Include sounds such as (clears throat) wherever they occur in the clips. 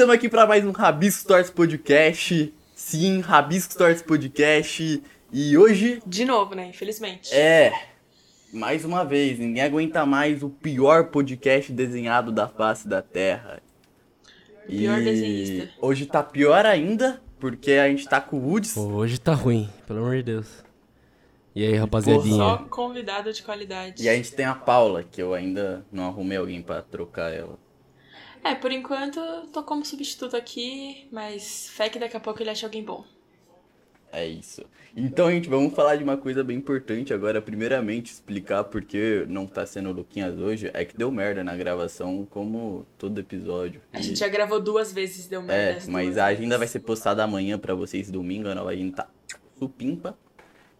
estamos aqui para mais um Rabisco Stories Podcast. Sim, Rabisco Stories Podcast. E hoje. De novo, né? Infelizmente. É. Mais uma vez, ninguém aguenta mais o pior podcast desenhado da face da Terra. O pior e desenhista. Hoje tá pior ainda, porque a gente tá com o Woods. Pô, hoje tá ruim, pelo amor de Deus. E aí, rapaziadinha? Só convidado de qualidade. E a gente tem a Paula, que eu ainda não arrumei alguém pra trocar ela. É, por enquanto tô como substituto aqui, mas fé que daqui a pouco ele acha alguém bom. É isso. Então, gente, vamos falar de uma coisa bem importante agora. Primeiramente, explicar por que não tá sendo o Luquinhas hoje. É que deu merda na gravação, como todo episódio. A gente já gravou duas vezes, deu merda. É, as mas a vezes. agenda vai ser postada amanhã pra vocês domingo. A nova agenda tá supimpa.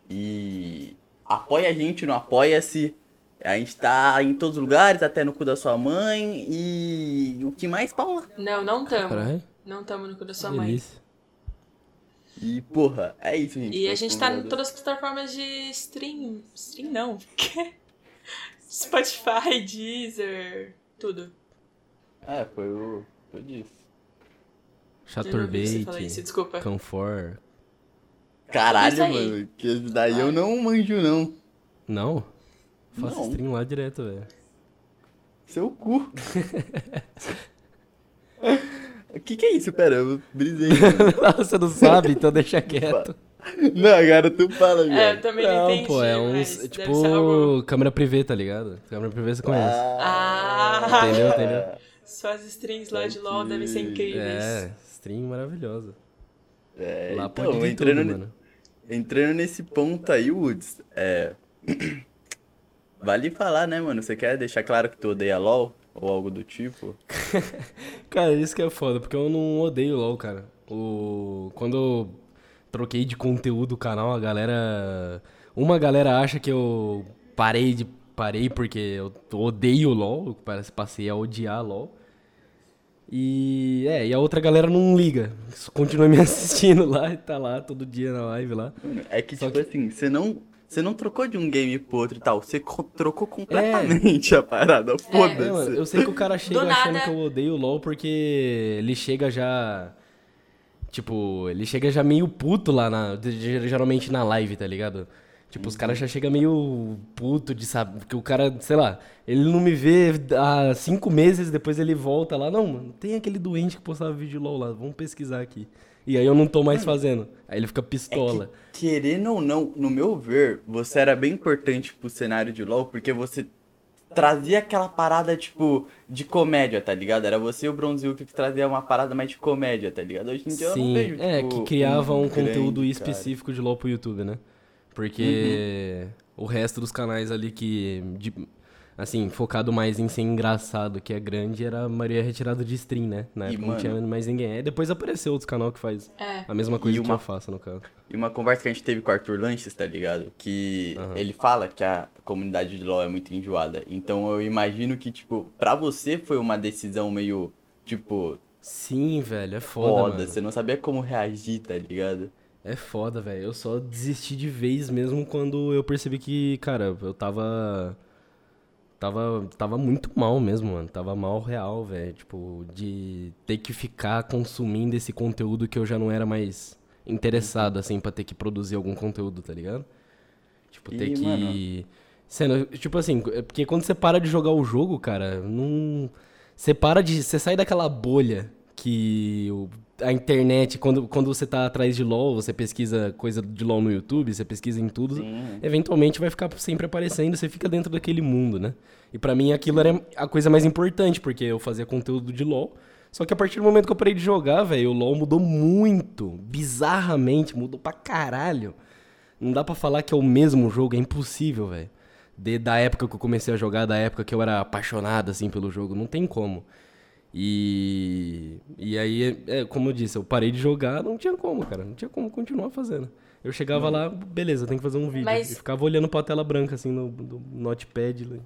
E apoia a gente no Apoia-se. A gente tá em todos os lugares, até no cu da sua mãe. E o que mais, Paula? Não, não tamo. Caralho, Não tamo no cu da sua mãe. E, porra, é isso, gente. E a gente tá em todas as plataformas de stream. Stream não. (laughs) Spotify, Deezer, tudo. É, foi o. Foi disso. Chaturbate. Canfor. Caralho, mano. Que daí eu não manjo, não. Não? Faço Não. stream lá direto, velho. Seu cu. O (laughs) que que é isso? Pera, eu brisei. (laughs) Você não sabe, então deixa quieto. não, agora tu fala, É, eu velho. também não, Não, entendi, pô, é uns. Tipo, algo... câmera privê, tá ligado? Câmera privê você conhece. Ah, Entendeu, entendeu? Suas strings lá de LoL devem ser incríveis. É, stream maravilhosa. É, Lá então, pode entrando, tudo, ne- entrando nesse ponto aí, Woods, é. (clears throat) Vale falar, né, mano? Você quer deixar claro que tu odeia LOL? Ou algo do tipo? (laughs) Cara, isso que é foda, porque eu não odeio LOL, cara. O... Quando eu troquei de conteúdo o canal, a galera. Uma galera acha que eu parei de. Parei porque eu odeio LOL, parece- passei a odiar LOL. E é, e a outra galera não liga. Continua me (laughs) assistindo lá e tá lá todo dia na live lá. É que, Só tipo que- assim, você não. Você não trocou de um game pro outro e tal. Você co- trocou É. completamente a parada. É, Foda-se. eu sei que o cara chega Do achando nada. que eu odeio o LoL porque ele chega já. Tipo, ele chega já meio puto lá na. Geralmente na live, tá ligado? Tipo, os caras já chegam meio puto de saber. Porque o cara, sei lá, ele não me vê há cinco meses, depois ele volta lá. Não, mano, tem aquele doente que postava vídeo de LOL lá, vamos pesquisar aqui. E aí eu não tô mais fazendo. Aí ele fica pistola. Querendo ou não, no meu ver, você era bem importante pro cenário de LoL, porque você trazia aquela parada, tipo, de comédia, tá ligado? Era você e o Bronzilk que trazia uma parada mais de comédia, tá ligado? Hoje em dia eu não Sim, vejo, é, tipo, que criava um grande, conteúdo cara. específico de LoL pro YouTube, né? Porque o resto dos canais ali que, de- assim, focado mais em ser engraçado, que é grande, era a maioria retirada de stream, né? Na E, época não mano- tinha mais ninguém. Aí depois apareceu outros canal que faz É. a mesma coisa E que uma- eu faço, no caso. E uma conversa que a gente teve com o Arthur Lanches, tá ligado? Que Aham. ele fala que a comunidade de LoL é muito enjoada. Então eu imagino que, tipo, pra você foi uma decisão meio, tipo, Sim, velho, é foda, foda. mano. Você não sabia como reagir, tá ligado? É foda, velho. Eu só desisti de vez mesmo quando eu percebi que, cara, eu tava. Tava, tava muito mal mesmo, mano. Tava mal real, velho. Tipo, de ter que ficar consumindo esse conteúdo que eu já não era mais interessado, assim, pra ter que produzir algum conteúdo, tá ligado? Tipo, ter E, que. mano- Sendo, tipo assim, é porque quando você para de jogar o jogo, cara, não. Você para de. Você sai daquela bolha que o- a internet, quando, quando você tá atrás de LOL, você pesquisa coisa de LOL no YouTube, você pesquisa em tudo, Sim. eventualmente vai ficar sempre aparecendo, você fica dentro daquele mundo, né? E pra mim aquilo era a coisa mais importante, porque eu fazia conteúdo de LOL. Só que a partir do momento que eu parei de jogar, velho, o LoL mudou muito, bizarramente, mudou pra caralho. Não dá pra falar que é o mesmo jogo, é impossível, velho. Da época que eu comecei a jogar, da época que eu era apaixonado, assim, pelo jogo, não tem como. E, e aí, é, como eu disse, eu parei de jogar, não tinha como, cara. Não tinha como continuar fazendo. Eu chegava lá, beleza, tem que fazer um vídeo. Mas- E ficava olhando pra tela branca, assim, no, no notepad,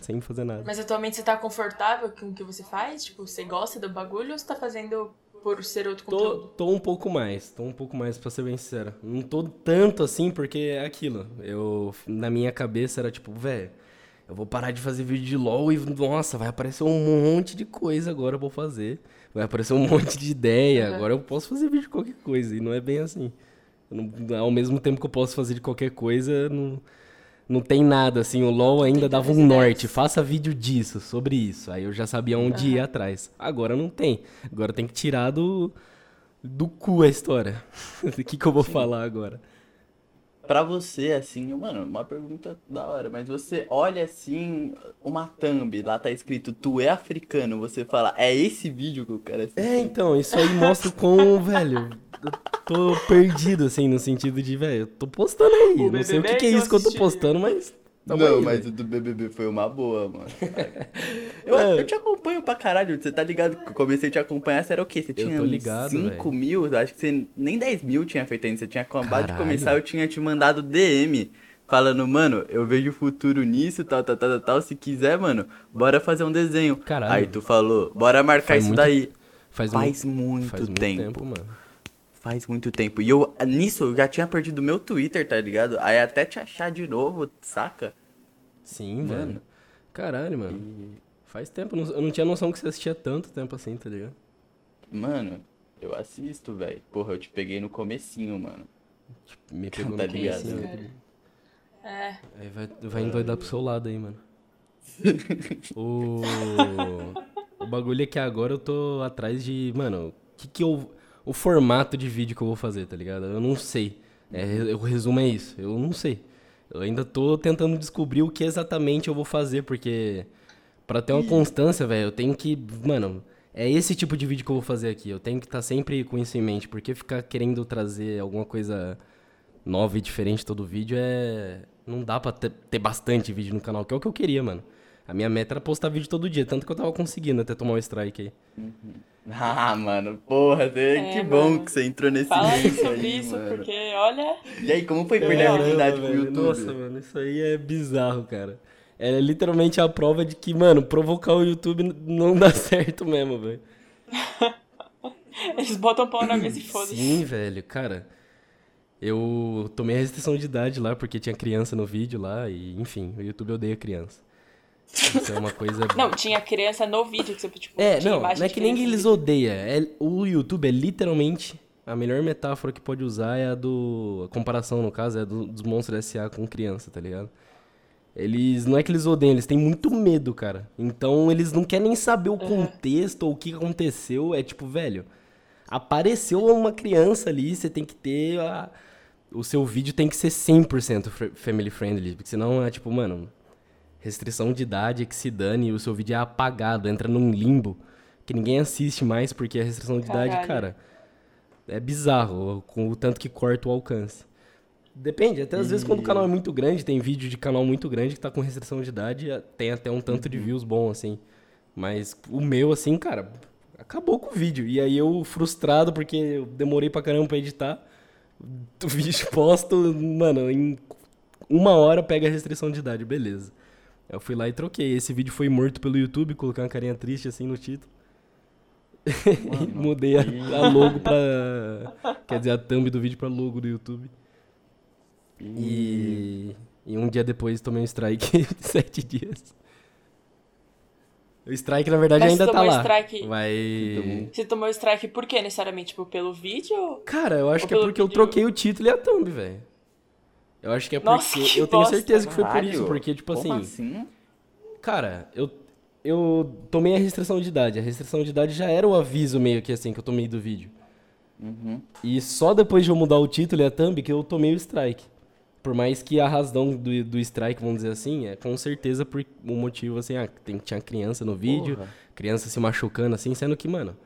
sem fazer nada. Mas atualmente você tá confortável com o que você faz? Tipo, você gosta do bagulho ou você tá fazendo por ser outro Tô, conteúdo? tô um pouco mais, tô um pouco mais, pra ser bem sincero. Não tô tanto assim, porque é aquilo. Eu, na minha cabeça era tipo, velho, eu vou parar de fazer vídeo de LOL e, nossa, vai aparecer um monte de coisa agora pra eu fazer. vai aparecer um (laughs) monte de ideia. Uhum. Agora eu posso fazer vídeo de qualquer coisa, e não é bem assim. Não- ao mesmo tempo que eu posso fazer de qualquer coisa, não, não tem nada, assim. O LoL ainda dava um norte, faça vídeo disso, sobre isso. Aí eu já sabia onde ir atrás. Agora não tem. Agora tem que tirar do, do cu a história. (laughs) O que, que eu vou falar agora? Pra você, assim, mano, uma pergunta da hora, mas você olha assim, uma thumb, lá tá escrito, tu é africano, você fala, é esse vídeo que eu quero assistir. É, então, isso aí mostra o quão, velho, eu tô perdido, assim, no sentido de, velho, eu tô postando aí. O não sei o que, que é isso que eu tô postando, mas. Tamo Não, aí, mas o do BBB foi uma boa, mano. (laughs) Eu, É. eu te acompanho pra caralho, você tá ligado? eu comecei a te acompanhar, você era o quê? Você Eu tinha ligado, 5 velho. mil, acho que você nem 10 mil tinha feito ainda, você tinha acabado de começar, eu tinha te mandado DM. Falando, mano, eu vejo futuro nisso, tal, tal, tal, tal, tal. Se quiser, mano, bora fazer um desenho. Caralho. Aí tu falou, bora marcar Faz isso muito- daí. Faz, Faz muito, muito, faz muito tempo. tempo, mano. Faz muito tempo. E eu, nisso, eu já tinha perdido meu Twitter, tá ligado? Aí até te achar de novo, saca? Sim, Mano. velho. Caralho, mano. Faz tempo, eu não- eu não tinha noção que você assistia tanto tempo assim, tá ligado? Mano, eu assisto, velho. Porra, eu te peguei no comecinho, mano. Me (laughs) pegou Tá no ligado, comecinho. cara? É. Aí vai, vai endoidar pro seu lado aí, mano. (laughs) o... o bagulho é que agora eu tô atrás de. Mano, o que que eu. O formato de vídeo que eu vou fazer, tá ligado? Eu não sei. É, o resumo é isso. Eu não sei. Eu ainda tô tentando descobrir o que exatamente eu vou fazer, porque. Pra ter uma constância, velho, eu tenho que. Mano, é esse tipo de vídeo que eu vou fazer aqui. Eu tenho que estar sempre com isso em mente, porque ficar querendo trazer alguma coisa nova e diferente todo vídeo é. Não dá pra ter, ter bastante vídeo no canal, que é o que eu queria, mano. A minha meta era postar vídeo todo dia, tanto que eu tava conseguindo até tomar um strike aí. Ah, mano, porra, É, que bom mano. que você entrou nesse Fala sobre aí, isso, mano. porque olha. E aí, como foi perder a virgindade pro YouTube? Nossa, mano, isso aí é bizarro, cara. É literalmente a prova de que, mano, provocar o YouTube não dá (laughs) certo mesmo, velho. (laughs) Eles botam pau na mesa e foda-se. Sim, velho, cara. Eu tomei a restrição de idade lá porque tinha criança no vídeo lá e, enfim, o YouTube odeia criança. Isso é uma coisa. (laughs) Não, tinha criança no vídeo que você, tipo, É, não, não é que nem eles odeiam. É, o YouTube é literalmente. A melhor metáfora que pode usar é a do. A comparação, no caso, é do- dos monstros S.A. com criança, tá ligado? Eles. Não é que eles odeiam, eles têm muito medo, cara. Então eles não querem nem saber o contexto ou o que aconteceu. É tipo, velho. Apareceu uma criança ali, você tem que ter. A, o seu vídeo tem que ser 100% fr- family friendly. Porque senão é tipo, mano. Restrição de idade é que se dane e o seu vídeo é apagado, entra num limbo que ninguém assiste mais porque a restrição de idade, Caralho. cara, é bizarro com o tanto que corta o alcance. Depende, até às vezes quando o canal é muito grande, tem vídeo de canal muito grande que tá com restrição de idade, tem até um tanto de views bom, assim. Mas o meu, assim, cara, acabou com o vídeo. E aí eu, frustrado, porque eu demorei pra caramba pra editar, (laughs) o vídeo posto, mano, em uma hora pega a restrição de idade, beleza. Eu fui lá e troquei. Esse vídeo foi morto pelo YouTube, coloquei uma carinha triste assim no título. (laughs) e mudei a, a logo pra. Quer dizer, a thumb do vídeo pra logo do YouTube. E, e um dia depois tomei um strike (laughs) de sete dias. O strike, na verdade, Mas ainda você tá tomou lá. strike- Vai. Você tomou strike por quê, necessariamente? Tipo, pelo vídeo? Cara, eu acho Ou que é porque eu vídeo- troquei o título e a thumb, velho. Eu acho que é porque. Nossa, que eu tenho bosta. certeza que foi por isso, porque, tipo assim. assim? Cara, eu, eu tomei a restrição de idade. A restrição de idade já era o aviso meio que assim que eu tomei do vídeo. Uhum. E só depois de eu mudar o título e a thumb que eu tomei o strike. Por mais que a razão do, do strike, vamos dizer assim, é com certeza por um motivo assim, ah, tem, tinha criança no vídeo, Porra. criança se machucando assim, sendo que, mano,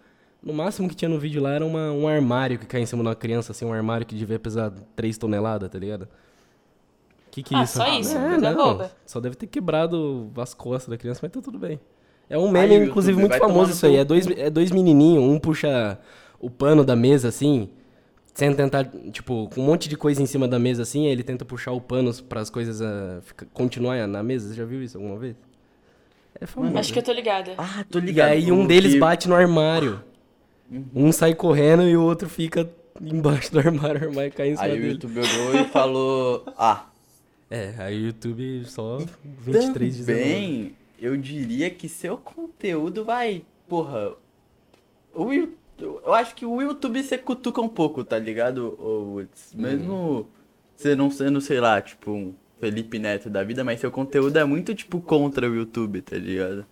no máximo que tinha no vídeo lá era uma, um armário que cai em cima de uma criança, assim, um armário que devia pesar 3 toneladas, tá ligado? Que que é Ah, isso? só isso, É, coisa boba. Só deve ter quebrado as costas da criança, mas tá tudo bem. É um meme, o inclusive, muito famoso isso aí. É dois, é dois menininhos, um puxa o pano da mesa, assim, sem tentar, tipo, com um monte de coisa em cima da mesa, assim, aí ele tenta puxar o pano para as coisas ah, fica- continuar na mesa. Você já viu isso alguma vez? É famoso. Acho que eu tô ligada. Ah, tô E ligado. aí um O deles que- bate no armário. Um sai correndo e o outro fica embaixo do armário, o armário cai em cima Aí o dele. YouTube olhou e falou, ah, É, aí o YouTube só 23 de também eu diria que seu conteúdo vai, porra, o eu acho que o YouTube você cutuca um pouco, tá ligado? Woods? Mesmo você não sendo, sei lá, tipo, um Felipe Neto da vida, mas seu conteúdo é muito, tipo, contra o YouTube, tá ligado?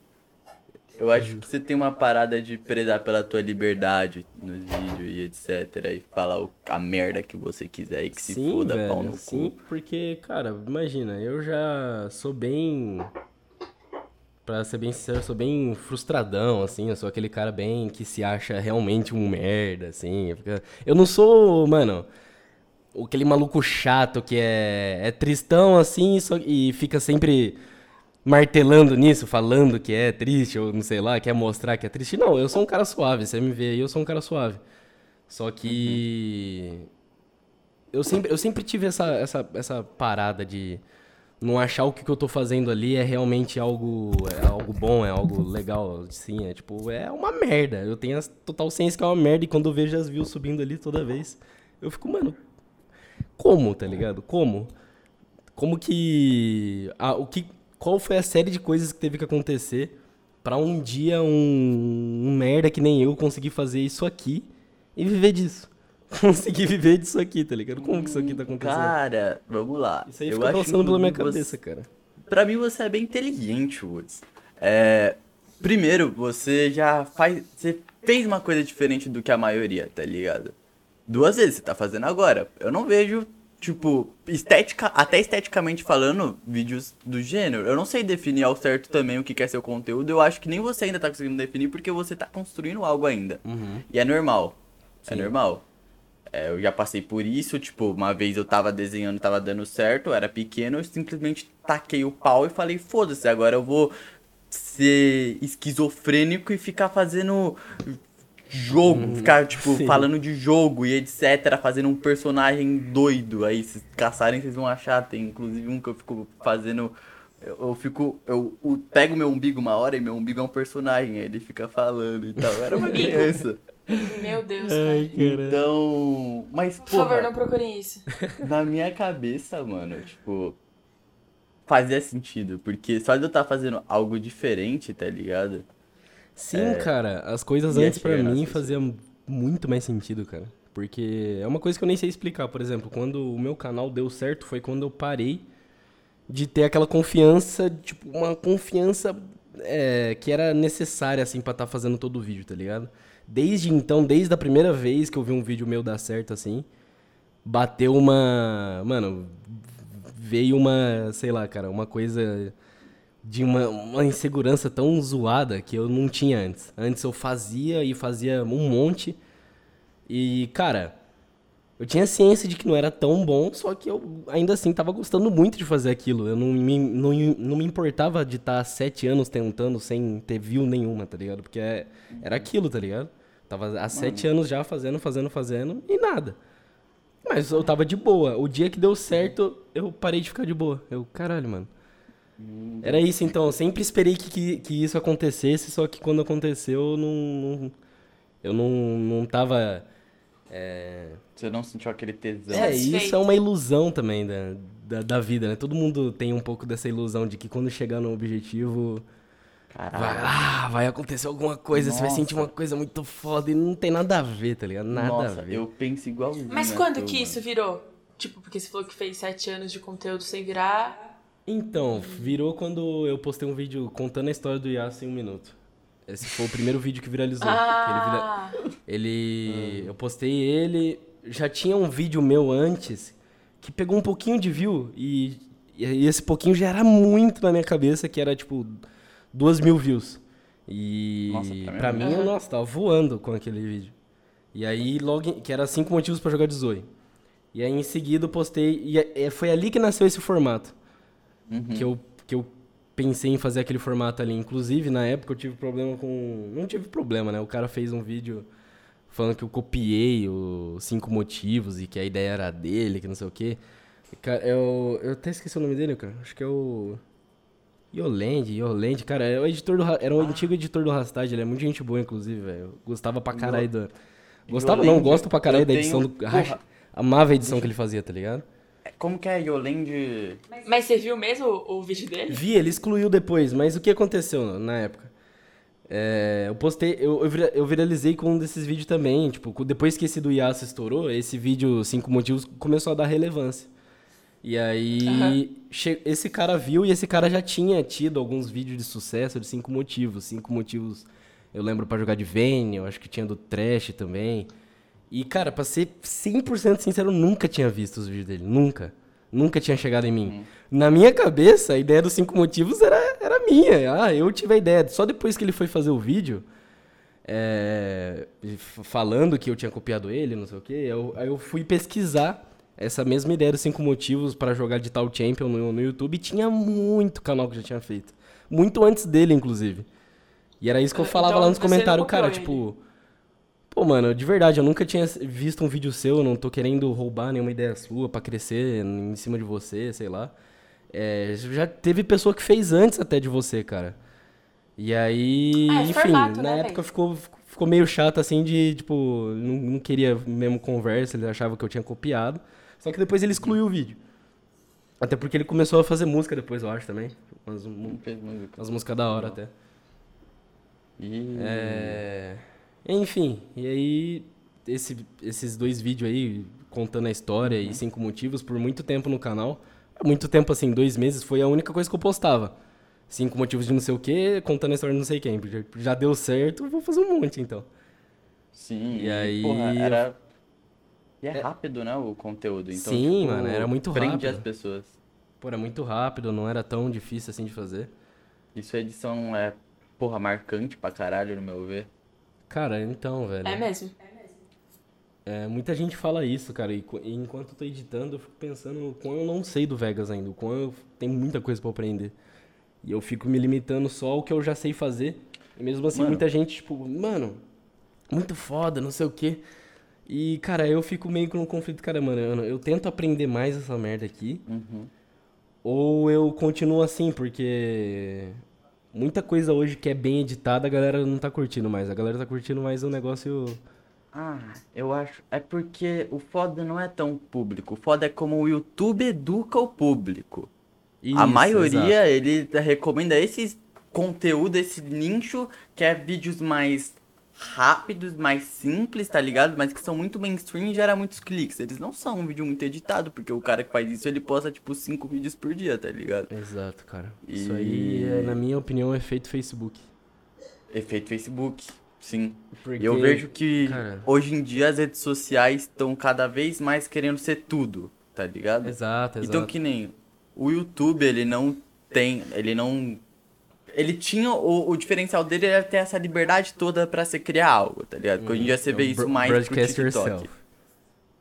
Eu acho que você tem uma parada de prezar pela tua liberdade nos vídeos e etc. E falar a merda que você quiser e que se sim, foda velho, pau no sim, cu. porque, cara, imagina, eu já sou bem. Pra ser bem sincero, eu sou bem frustradão, assim. Eu sou aquele cara bem que se acha realmente um merda, assim. Eu não sou, mano, aquele maluco chato que é, é tristão, assim, só- e fica sempre martelando nisso, falando que é triste, ou não sei lá, quer mostrar que é triste. Não, eu sou um cara suave. Você me vê aí, eu sou um cara suave. Só que. Eu sempre, eu sempre tive essa, essa, essa parada de não achar o que, que eu tô fazendo ali é realmente algo, é algo bom, é algo legal. Sim, é tipo, é uma merda. Eu tenho a total ciência que é uma merda e quando eu vejo as views subindo ali toda vez, eu fico, mano, como, tá ligado? Como? Como que. ah, o que qual foi a série de coisas que teve que acontecer pra um dia um, um merda que nem eu conseguir fazer isso aqui e viver disso? (laughs) Conseguir viver disso aqui, tá ligado? Como que isso aqui tá acontecendo? Cara, vamos lá. Isso aí Eu fica passando pela minha cabeça, cara. Pra mim você é bem inteligente, Woods. É, primeiro, você já faz. Você fez uma coisa diferente do que a maioria, tá ligado? Duas vezes você tá fazendo agora. Eu não vejo, tipo, estética, até esteticamente falando, vídeos do gênero. Eu não sei definir ao certo também o que que é seu conteúdo. Eu acho que nem você ainda tá conseguindo definir porque você tá construindo algo ainda. E é normal. É Sim. normal. É, eu já passei por isso, tipo, uma vez eu tava desenhando tava dando certo, eu era pequeno, eu simplesmente taquei o pau e falei, foda-se, agora eu vou ser esquizofrênico e ficar fazendo jogo, ficar, tipo, sim. falando de jogo e etc, fazendo um personagem doido. Aí, se caçarem, vocês vão achar, tem inclusive um que eu fico fazendo... Eu, eu fico, eu, eu pego meu umbigo uma hora e meu umbigo é um personagem, aí ele fica falando e tal. Eu era uma criança. Meu Deus, cara. Então, mas Por favor, porra, não procurem isso. (laughs) na minha cabeça, mano, tipo, fazia sentido, porque só de eu estar fazendo algo diferente, tá ligado? Sim, cara, as coisas ia antes pra chegar mim nessa faziam muito mais sentido, cara. Porque é uma coisa que eu nem sei explicar. Por exemplo, quando o meu canal deu certo foi quando eu parei de ter aquela confiança, tipo, uma confiança é, que era necessária, assim, pra estar fazendo todo o vídeo, tá ligado? Desde então, desde a primeira vez que eu vi um vídeo meu dar certo, assim, bateu uma. Mano, veio uma, sei lá, cara, uma coisa de uma, uma insegurança tão zoada que eu não tinha antes. Antes eu fazia e fazia um monte. E, cara, eu tinha ciência de que não era tão bom, só que eu ainda assim tava gostando muito de fazer aquilo. Eu não me, não, não me importava de estar sete anos tentando sem ter view nenhuma, tá ligado? Porque é- era aquilo, tá ligado? Tava há sete anos já fazendo, fazendo, fazendo e nada. Mas eu tava de boa. O dia que deu certo, eu parei de ficar de boa. Eu, caralho, mano. Era isso então. Eu sempre esperei que, que, que isso acontecesse, só que quando aconteceu, eu não. não- eu não, não tava. É, Você não sentiu aquele tesão. é, isso é uma ilusão também da, da, da vida, né? Todo mundo tem um pouco dessa ilusão de que quando chegar no objetivo, vai, ah, vai acontecer alguma coisa, você vai sentir Nossa. uma coisa muito foda e não tem nada a ver, tá ligado? Nada Nossa, a ver. eu penso igualzinho. Mas quando que isso virou? Tipo, porque você falou que fez sete anos de conteúdo sem virar. Então, virou quando eu postei um vídeo contando a história do Yasuo em um minuto. Esse foi o primeiro vídeo que viralizou. que ele vira- Ah, Ele. Eu postei ele. Já tinha um vídeo meu antes que pegou um pouquinho de view e, e esse pouquinho já era muito na minha cabeça, que era tipo duas mil views. E Nossa, pra mim pra mim, eu, nossa, tava voando com aquele vídeo. E aí, logo, que era cinco motivos pra jogar de Zoe. E aí, em seguida, eu postei. E é- é- foi ali que nasceu esse formato. Que, eu, que eu pensei em fazer aquele formato ali. Inclusive, na época, eu tive problema com. Não tive problema, né? O cara fez um vídeo falando que eu copiei os cinco motivos e que a ideia era dele, que não sei o quê. Cara, eu, eu até esqueci o nome dele, cara. Acho que é o. Yolande, Yolande, cara, é o editor do, Ra- era o antigo editor do Rastagem, ele é muito gente boa, inclusive, velho. Gostava pra caralho da. Gostava não, gosto pra caralho da edição tenho- do. Ai, amava a edição que ele fazia, tá ligado? Como que é Yolande? mas você viu mesmo o, o vídeo dele? Vi, ele excluiu depois, mas o que aconteceu na época? É, eu postei, eu, eu vira- eu viralizei com um desses vídeos também. Tipo, depois que esse do Yasuo estourou, esse vídeo, cinco motivos, começou a dar relevância. E aí, che- esse cara viu e esse cara já tinha tido alguns vídeos de sucesso de cinco motivos. Cinco motivos, eu lembro pra jogar de Vayne, eu acho que tinha do Trash também. E, cara, pra ser 100% sincero, eu nunca tinha visto os vídeos dele. Nunca. Nunca tinha chegado em mim. Na minha cabeça, a ideia dos cinco motivos era, era minha. Ah, eu tive a ideia. Só depois que ele foi fazer o vídeo, é, falando que eu tinha copiado ele, não sei o quê, eu, aí eu fui pesquisar essa mesma ideia dos cinco motivos para jogar de tal champion no, no YouTube. E tinha muito canal que já tinha feito. Muito antes dele, inclusive. E era isso que eu Ah, falava então lá nos comentários, cara, ele. tipo... Pô, mano, de verdade, eu nunca tinha visto um vídeo seu, eu não tô querendo roubar nenhuma ideia sua pra crescer em cima de você, sei lá. É, já teve pessoa que fez antes até de você, cara. E aí, Ah, é enfim, formato, na né, época ficou, ficou meio chato assim de, tipo, não, não queria mesmo conversa, ele achava que eu tinha copiado. Só que depois ele excluiu o vídeo. Até porque ele começou a fazer música depois, eu acho, também. Umas, umas músicas da hora até. E... É... Enfim, e aí esse- esses dois vídeos aí contando a história e cinco motivos por muito tempo no canal. Muito tempo assim, dois meses, foi a única coisa que eu postava. Cinco motivos de não sei o que, contando a história de não sei quem. Já deu certo, vou fazer um monte então. Sim, E aí, porra, era... E é rápido, né, o conteúdo. Então, Sim, tipo, mano, era muito prende rápido. as pessoas. Pô, era muito rápido, não era tão difícil assim de fazer. Isso a edição é, porra, marcante pra caralho, no meu ver. Cara, então, velho. É mesmo. É, muita gente fala isso, cara, e, e enquanto eu tô editando, eu fico pensando o quão eu não sei do Vegas ainda, o quão eu tenho muita coisa pra aprender. E eu fico me limitando só ao que eu já sei fazer. E mesmo assim, Mano. muita gente, tipo, mano, muito foda, não sei o quê. E, cara, eu fico meio com um conflito, cara, mano, eu, eu tento aprender mais essa merda aqui, Uhum. ou eu continuo assim, porque muita coisa hoje que é bem editada, a galera não tá curtindo mais. A galera tá curtindo mais o negócio. Ah, eu acho. É porque o foda não é tão público. O foda é como o YouTube educa o público. a Isso, maioria, ele recomenda esse conteúdo, esse nicho, que é vídeos mais rápidos, mais simples, tá ligado? Mas que são muito mainstream e gera muitos cliques. Eles não são um vídeo muito editado, porque o cara que faz isso, ele posta, tipo, cinco vídeos por dia, tá ligado? Exato, cara. E- Isso aí, é, na minha opinião, é efeito Facebook. Efeito Facebook, sim. Porque, E eu vejo que cara- hoje em dia as redes sociais estão cada vez mais querendo ser tudo, tá ligado? Exato, exato. Então que nem o YouTube, ele não tem, ele não ele tinha o, o diferencial dele era ter essa liberdade toda pra você criar algo, tá ligado? Porque hoje em dia você É vê o isso mais pro TikTok. yourself.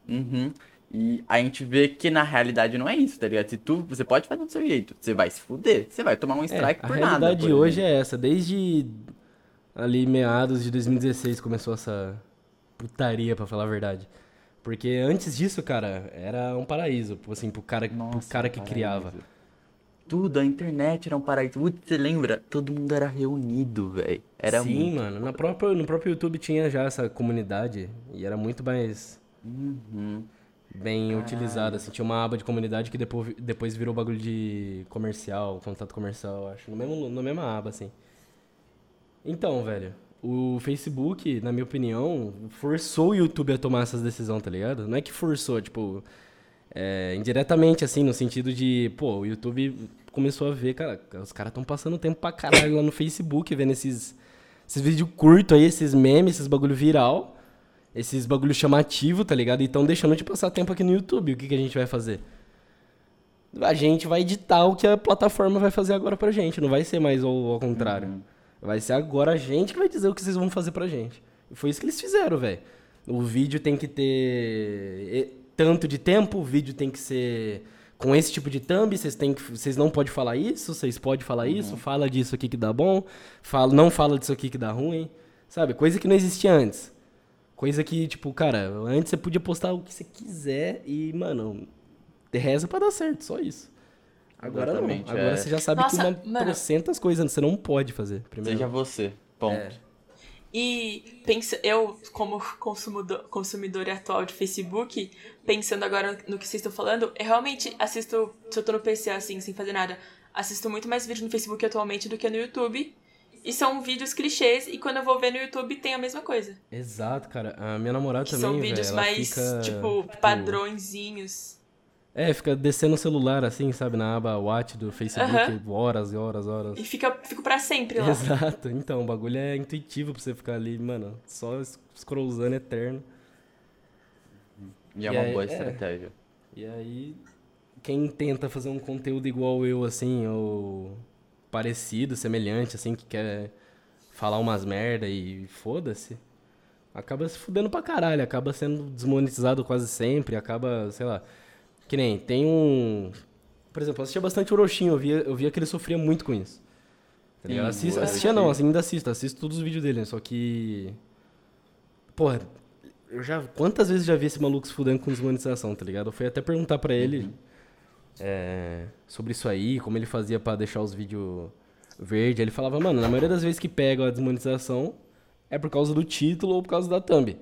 Uhum. E a gente vê que na realidade não é isso, tá ligado? Se tu, você pode fazer do seu jeito, você vai se fuder, você vai tomar um É, strike a por nada. realidade por de hoje é essa. Desde ali meados de 2016 começou essa putaria, pra falar a verdade. Porque antes disso, cara, era um paraíso, tipo assim, pro cara, pro Nossa, cara que paraíso. criava. Tudo, a internet era um paraíso. Putz, você lembra? Todo mundo era reunido, velho. Era Sim, muito. mano. Na própria, no próprio YouTube tinha já essa comunidade e era muito mais Uhum. bem utilizada. Assim. Tinha uma aba de comunidade que depois, depois virou bagulho de comercial, contato comercial, acho. No mesmo, na mesma aba, assim. Então, velho, o Facebook, na minha opinião, forçou o YouTube a tomar essas decisões, tá ligado? Não é que forçou, tipo, é, indiretamente, assim, no sentido de, pô, o YouTube começou a ver, cara, os caras estão passando tempo pra caralho lá no Facebook, vendo esses, esses vídeos curtos aí, esses memes, esses bagulho viral, esses bagulho chamativo, tá ligado? E estão deixando de passar tempo aqui no YouTube. O que, que a gente vai fazer? A gente vai editar o que a plataforma vai fazer agora pra gente, não vai ser mais ao, ao contrário. Vai ser agora a gente que vai dizer o que vocês vão fazer pra gente. E foi isso que eles fizeram, velho. O vídeo tem que ter tanto de tempo, o vídeo tem que ser com esse tipo de thumb, vocês têm que, vocês não podem falar isso, vocês podem falar isso, fala disso aqui que dá bom, fala, não fala disso aqui que dá ruim, sabe? Coisa que não existia antes. Coisa que, tipo, cara, antes você podia postar o que você quiser e, mano, reza pra dar certo, só isso. Agora Exatamente, não. Agora é. você já sabe Nossa, que uma mano. trocentas coisas você não pode fazer. Primeiro. Seja você. Ponto. É. E pensa, eu, como consumidor, consumidora atual de Facebook, pensando agora no que vocês estão falando, eu realmente assisto, se eu tô no PC assim, sem fazer nada, assisto muito mais vídeo no Facebook atualmente do que no YouTube. e são vídeos clichês, e quando eu vou ver no YouTube tem a mesma coisa. Exato, cara. A minha namorada Que também, são vídeos ela mais, fica, tipo, padrõezinhos. É, fica descendo o celular, assim, sabe, na aba Watch do Facebook, horas e horas, horas. E fica, fico pra sempre lá. Exato, então, o bagulho é intuitivo pra você ficar ali, mano, só scrollzando eterno. E é E uma aí- boa é. estratégia. E aí, quem tenta fazer um conteúdo igual eu, assim, ou parecido, semelhante, assim, que quer falar umas merda e foda-se, acaba se fudendo pra caralho, acaba sendo desmonetizado quase sempre, acaba, sei lá. Que nem, tem um. Por exemplo, eu assistia bastante Orochinho, eu via, eu via que ele sofria muito com isso. Tá ligado? Assistia não, assim, ainda assisto, assisto todos os vídeos dele, né? só que. Porra, eu já. Quantas vezes já vi esse maluco se fudendo com desmonetização, tá ligado? Eu fui até perguntar pra ele é, sobre isso aí, como ele fazia pra deixar os vídeos verde. Ele falava, mano, na maioria das vezes que pega a desmonetização é por causa do título ou por causa da thumb.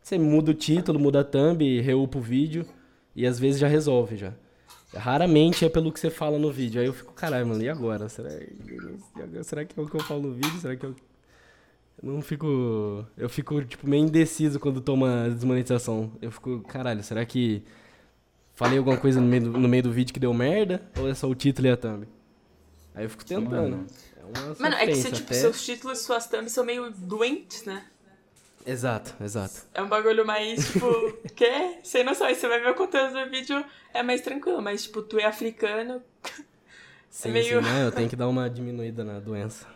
Você muda o título, muda a thumb, reupa o vídeo e às vezes já resolve já. Raramente é pelo que você fala no vídeo. Aí eu fico, caralho, mano, e agora? Será? Será que é o que eu falo no vídeo? Será que é o eu não fico. Eu fico, tipo, meio indeciso quando toma a desmonetização. Eu fico, caralho, será que falei alguma coisa no meio do, no meio do vídeo que deu merda? Ou é só o título e a thumb? Aí eu fico tentando. Mano. É uma Mano, é que você, tipo, até- seus títulos e suas thumbs são meio doentes, né? Exato, exato. É um bagulho mais, tipo, (laughs) quê? Sem noção. Aí você vai ver o conteúdo do vídeo, é mais tranquilo. Mas, tipo, tu é africano. (laughs) Sim, meio- sim, não, eu tenho (laughs) que dar uma diminuída na doença.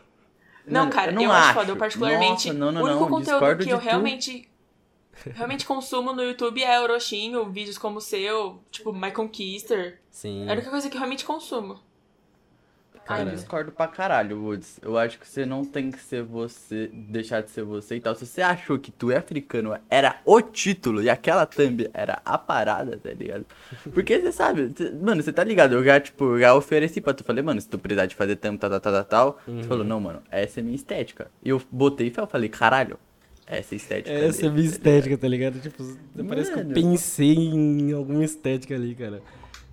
Não, cara, eu eu, não acho acho. foda. Eu particularmente. Nossa, não, não, o único não, conteúdo discordo que eu tu. realmente. Realmente consumo no YouTube é Orochinho, vídeos como o seu, tipo, My Conquister. Sim. É a única coisa que eu realmente consumo. Cara, Eu discordo pra caralho, Woods. Eu acho que você não tem que ser você, deixar de ser você e tal. Se você achou que tu é africano era o título e aquela thumb era a parada, tá ligado? Porque você sabe, cê- mano, você tá ligado? Eu já, tipo, já ofereci pra tu. Falei, mano, se tu precisar de fazer thumb, tal, tal, tal, tal, tal. Uhum. Tu falou, não, mano, essa é minha estética. E eu botei e falei, caralho, essa é estética. Essa é dele, a minha tá estética, tá ligado? Tipo, parece que eu Mano. pensei em alguma estética ali, cara.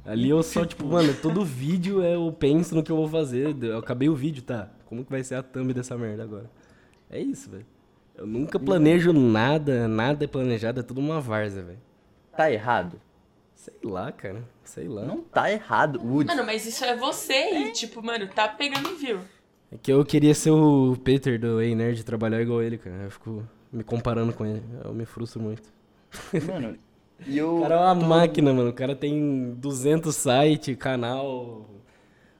Ali eu só, tipo, mano, todo vídeo eu penso no que eu vou fazer. Eu acabei o vídeo, tá? Como que vai ser a thumb dessa merda agora? É isso, velho. Eu nunca planejo nada, nada é planejado, é tudo uma várzea, velho. Tá errado? Sei lá, cara. Sei lá. Não tá errado, Woods. Mano, mas isso é você e, tipo, mano, tá pegando view. É que eu queria ser o Peter do Ei Nerd trabalhar igual ele, cara. Eu fico me comparando com ele. Eu me frustro muito. Mano, (laughs) e. O cara é uma máquina, mano. O cara tem 200 sites, canal,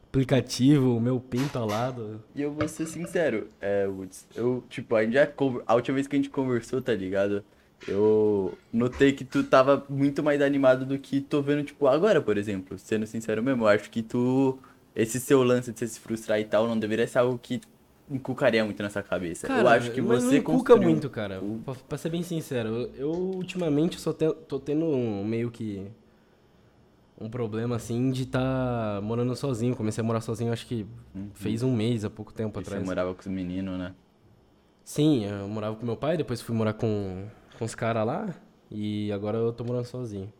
aplicativo, meu pinto ao lado. E eu vou ser sincero, é, Woods, eu, tipo, a gente já, a última vez que a gente conversou, tá ligado? Eu notei que tu tava muito mais animado do que tô vendo, tipo, agora, por exemplo. Sendo sincero mesmo, eu acho que tu, esse seu lance de você se frustrar e tal, não deveria ser algo que inculcaria muito nessa cabeça. eu acho que você não inculca construiu- muito, cara. Pra, pra ser bem sincero, eu, ultimamente só te- tô tendo um, meio que um problema assim de estar morando sozinho. Comecei a morar sozinho, acho que fez um mês, há pouco tempo E Você atrás. morava com os meninos, né? Sim, eu morava com meu pai, depois fui morar com, com os caras lá e agora eu tô morando sozinho.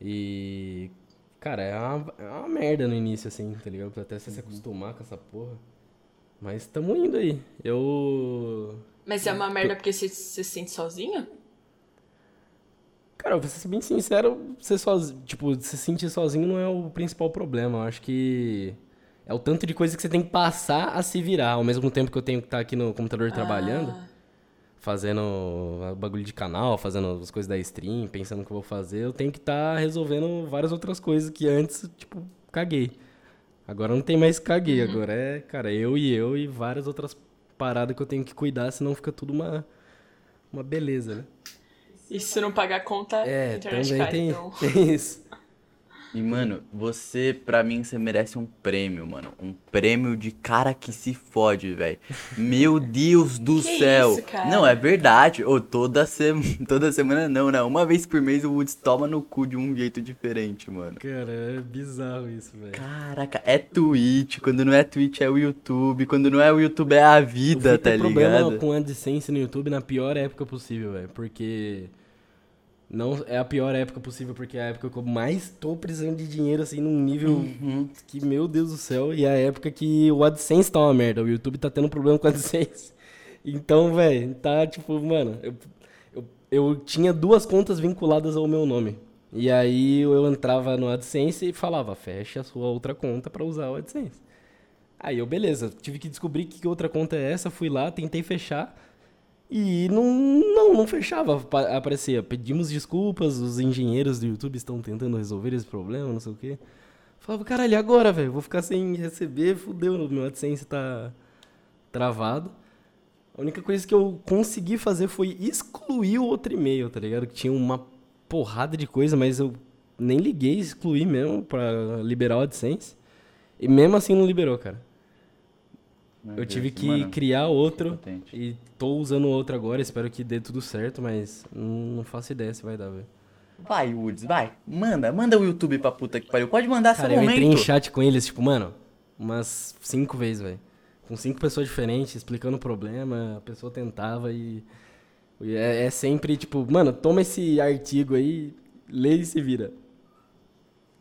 E. Cara, é uma, é uma merda no início, assim, tá ligado? Até você se acostumar com essa porra. Mas tamo indo aí. Eu. Mas é uma merda porque você se sente sozinho? Cara, pra ser bem sincero, você sozinho, tipo, se sentir sozinho não é o principal problema. Eu acho que é o tanto de coisa que você tem que passar a se virar. Ao mesmo tempo que eu tenho que estar aqui no computador trabalhando. Ah, fazendo bagulho de canal, fazendo as coisas da stream, pensando no que eu vou fazer, eu tenho que estar resolvendo várias outras coisas que antes, tipo, caguei. Agora não tem mais caguei, agora é, cara, eu e eu e várias outras paradas que eu tenho que cuidar, senão fica tudo uma, uma beleza, né? E se não pagar a conta, a É, internet também cai. tem, Então... (laughs) tem isso. E, mano, você, pra mim, você merece um prêmio, mano. Um prêmio de cara que se fode, velho. Meu (laughs) Deus do Que céu. isso, cara? Não, é verdade. Ô, toda, sema... (laughs) toda semana não, né? Uma vez por mês o Woods toma no cu de um jeito diferente, mano. Cara, é bizarro isso, velho. Caraca, é Twitch. Quando não é Twitch é o YouTube. Quando não é o YouTube é a vida, tá ter problema ligado? com a AdSense no YouTube na pior época possível, velho, porque Não é a pior época possível, porque é a época que eu mais tô precisando de dinheiro, assim, num nível Uhum. que, meu Deus do céu, e é a época que o AdSense tá uma merda. O YouTube tá tendo problema com o AdSense. Então, velho, tá tipo, mano, eu, eu, eu tinha duas contas vinculadas ao meu nome. E aí eu entrava no AdSense e falava, fecha a sua outra conta pra usar o AdSense. Aí eu, beleza, tive que descobrir que outra conta é essa, fui lá, tentei fechar. E não, não, não fechava, pa- aparecia. Pedimos desculpas, os engenheiros do YouTube estão tentando resolver esse problema, não sei o quê. Falava, caralho, e agora, velho? Vou ficar sem receber, fudeu, meu AdSense tá travado. A única coisa que eu consegui fazer foi excluir o outro e-mail, tá ligado? Que tinha uma porrada de coisa, mas eu nem liguei, excluí mesmo pra liberar o AdSense. E mesmo assim não liberou, cara. Meu Eu tive que mano, criar outro e tô usando outro agora, espero que dê tudo certo, mas não, faço ideia se vai dar, velho. Vai, Woods, vai. Manda, manda o YouTube pra puta que pariu. Pode mandar Cara, seu eu entrei em chat com eles, tipo, mano, umas cinco vezes, velho. Com cinco pessoas diferentes, explicando o problema, a pessoa tentava e. e é, é sempre, tipo, mano, toma esse artigo aí, lê e se vira.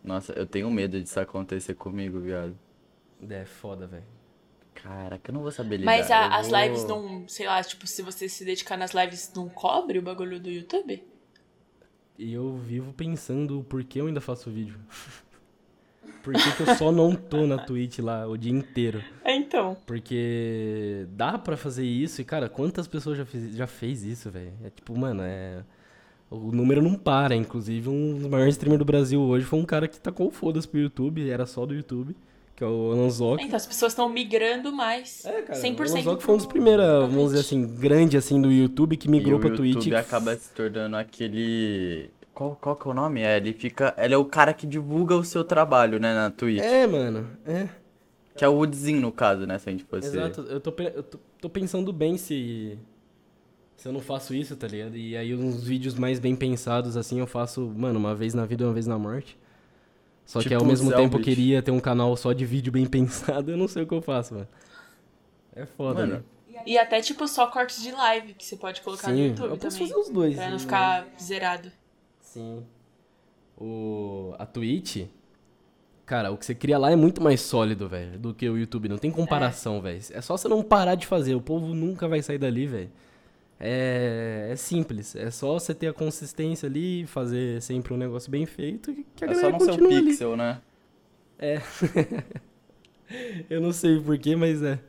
Nossa, eu tenho medo disso acontecer comigo, viado. É foda, velho. Caraca, eu não vou saber lidar. Mas a- as vou- lives não, sei lá, tipo, se você se dedicar nas lives, não cobre o bagulho do YouTube? E eu vivo pensando por que eu ainda faço vídeo. (laughs) Por que, que eu só não tô na Twitch lá o dia inteiro? É, então. Porque dá pra fazer isso e, cara, quantas pessoas já, fiz, já fez isso, velho? É tipo, mano, é. O número não para. Inclusive, um dos maiores streamers do Brasil hoje foi um cara que tacou foda-se pro YouTube, era só do YouTube, que é o Anzok. Então, as pessoas estão migrando mais. É, cara, 100% o Anzok foi um dos primeiros, vamos dizer Twitch. assim, grande assim do YouTube que migrou e pra o Twitch. YouTube acaba se tornando aquele. Qual, qual que é o nome? É, ele fica. Ele é o cara que divulga o seu trabalho, né, na Twitch. É, mano, é. Que é o Woodzinho, no caso, né? Se a gente fosse. Exato, eu tô, eu tô, tô pensando bem se. Se eu não faço isso, tá ligado? E aí uns vídeos mais bem pensados, assim, eu faço, mano, uma vez na vida e uma vez na morte. Só que Tipo ao mesmo tempo eu queria ter um canal só de vídeo bem (laughs) pensado, eu não sei o que eu faço, mano. É foda, Mano, né? E até, tipo, só cortes de live que você pode colocar no Sim, YouTube eu posso também. fazer os dois. Pra não né? ficar zerado. Sim. O, a Twitch, cara, o que você cria lá é muito mais sólido, velho, do que o YouTube. Não tem comparação, velho. É só você não parar de fazer. O povo nunca vai sair dali, velho. É, é simples. É só você ter a consistência ali, fazer sempre um negócio bem feito que a é só galera não ser um continua ali. pixel, né? (laughs) Eu não sei porquê, mas é.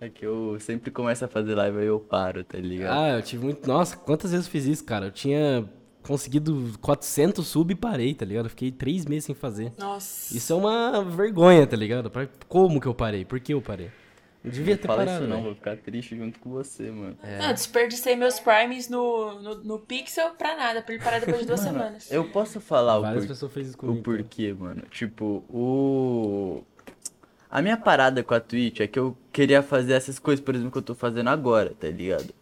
É que eu sempre começo a fazer live aí eu paro, tá ligado? Ah, eu tive muito... Nossa, quantas vezes eu fiz isso, cara? Eu tinha conseguido 400 sub e parei, tá ligado? Eu fiquei três meses sem fazer. Nossa. Isso é uma vergonha, tá ligado? Como que eu parei? Por que eu parei? Não devia não ter fala parado, isso não, velho. vou ficar triste junto com você, mano. É. Não, eu desperdicei meus primes no, no, no Pixel pra nada, pra ele parar depois de duas (laughs) Mano, semanas. eu posso falar o, por... pessoas fez isso o comigo. cara. porquê, mano. Tipo, o. A minha parada com a Twitch é que eu queria fazer essas coisas, por exemplo, que eu tô fazendo agora, tá ligado?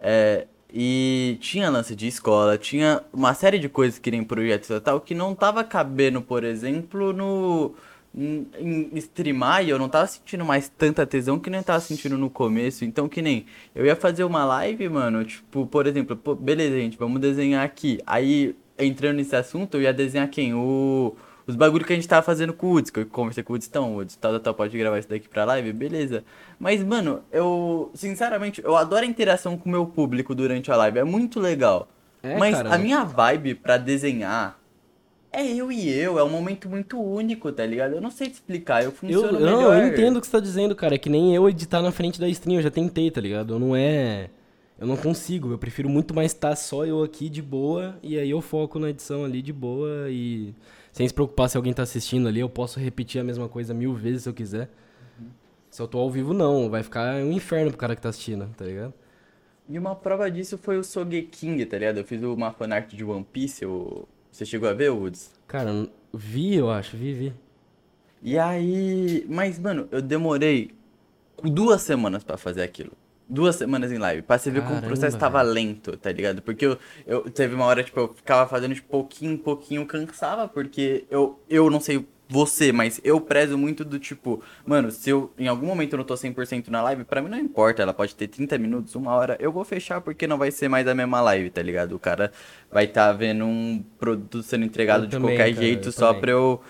É. E tinha lance de escola, tinha uma série de coisas que nem projetos e tal, que não tava cabendo, por exemplo, no. Em, streamar e eu não tava sentindo mais tanta tesão que nem eu tava sentindo no começo. Então, que nem eu ia fazer uma live, mano, tipo, por exemplo, pô, beleza, gente, vamos desenhar aqui. Aí, entrando nesse assunto, eu ia desenhar quem? O. Os bagulho que a gente tava fazendo com o Woods, que eu conversei com o Woods, então, Woods, tal, tal, tal, pode gravar isso daqui pra live? Beleza. Mas, mano, eu, sinceramente, eu adoro a interação com o meu público durante a live, é muito legal. É, Mas cara, a minha vibe pra desenhar é eu e eu, é um momento muito único, tá ligado? Eu não sei te explicar, eu Eu, funciono não, melhor. eu entendo o que você tá dizendo, cara. É que nem eu editar na frente da stream, eu já tentei, tá ligado? Eu não é. Eu não consigo. Eu prefiro muito mais estar só eu aqui de boa. E aí eu foco na edição ali de boa e. Sem se preocupar se alguém tá assistindo ali, eu posso repetir a mesma coisa mil vezes se eu quiser. Se eu tô ao vivo, não. Vai ficar um inferno pro cara que tá assistindo, tá ligado? E uma prova disso foi o Sogeking, tá ligado? Eu fiz uma fanart de One Piece, eu... você chegou a ver, Woods? Cara, vi, eu acho, vi, vi. E aí. Mas, mano, eu demorei duas semanas pra fazer aquilo. Duas semanas em live. Pra você ver como o processo tava lento, tá ligado? Porque eu, eu teve uma hora, tipo, eu ficava fazendo de pouquinho em pouquinho, cansava, porque eu, eu não sei você, mas eu prezo muito do tipo, mano, se eu em algum momento eu não tô 100% na live, pra mim não importa, ela pode ter 30 minutos, uma hora, eu vou fechar porque não vai ser mais a mesma live, tá ligado? O cara vai estar tá vendo um produto sendo entregado Eu de também, qualquer cara, jeito só também. pra eu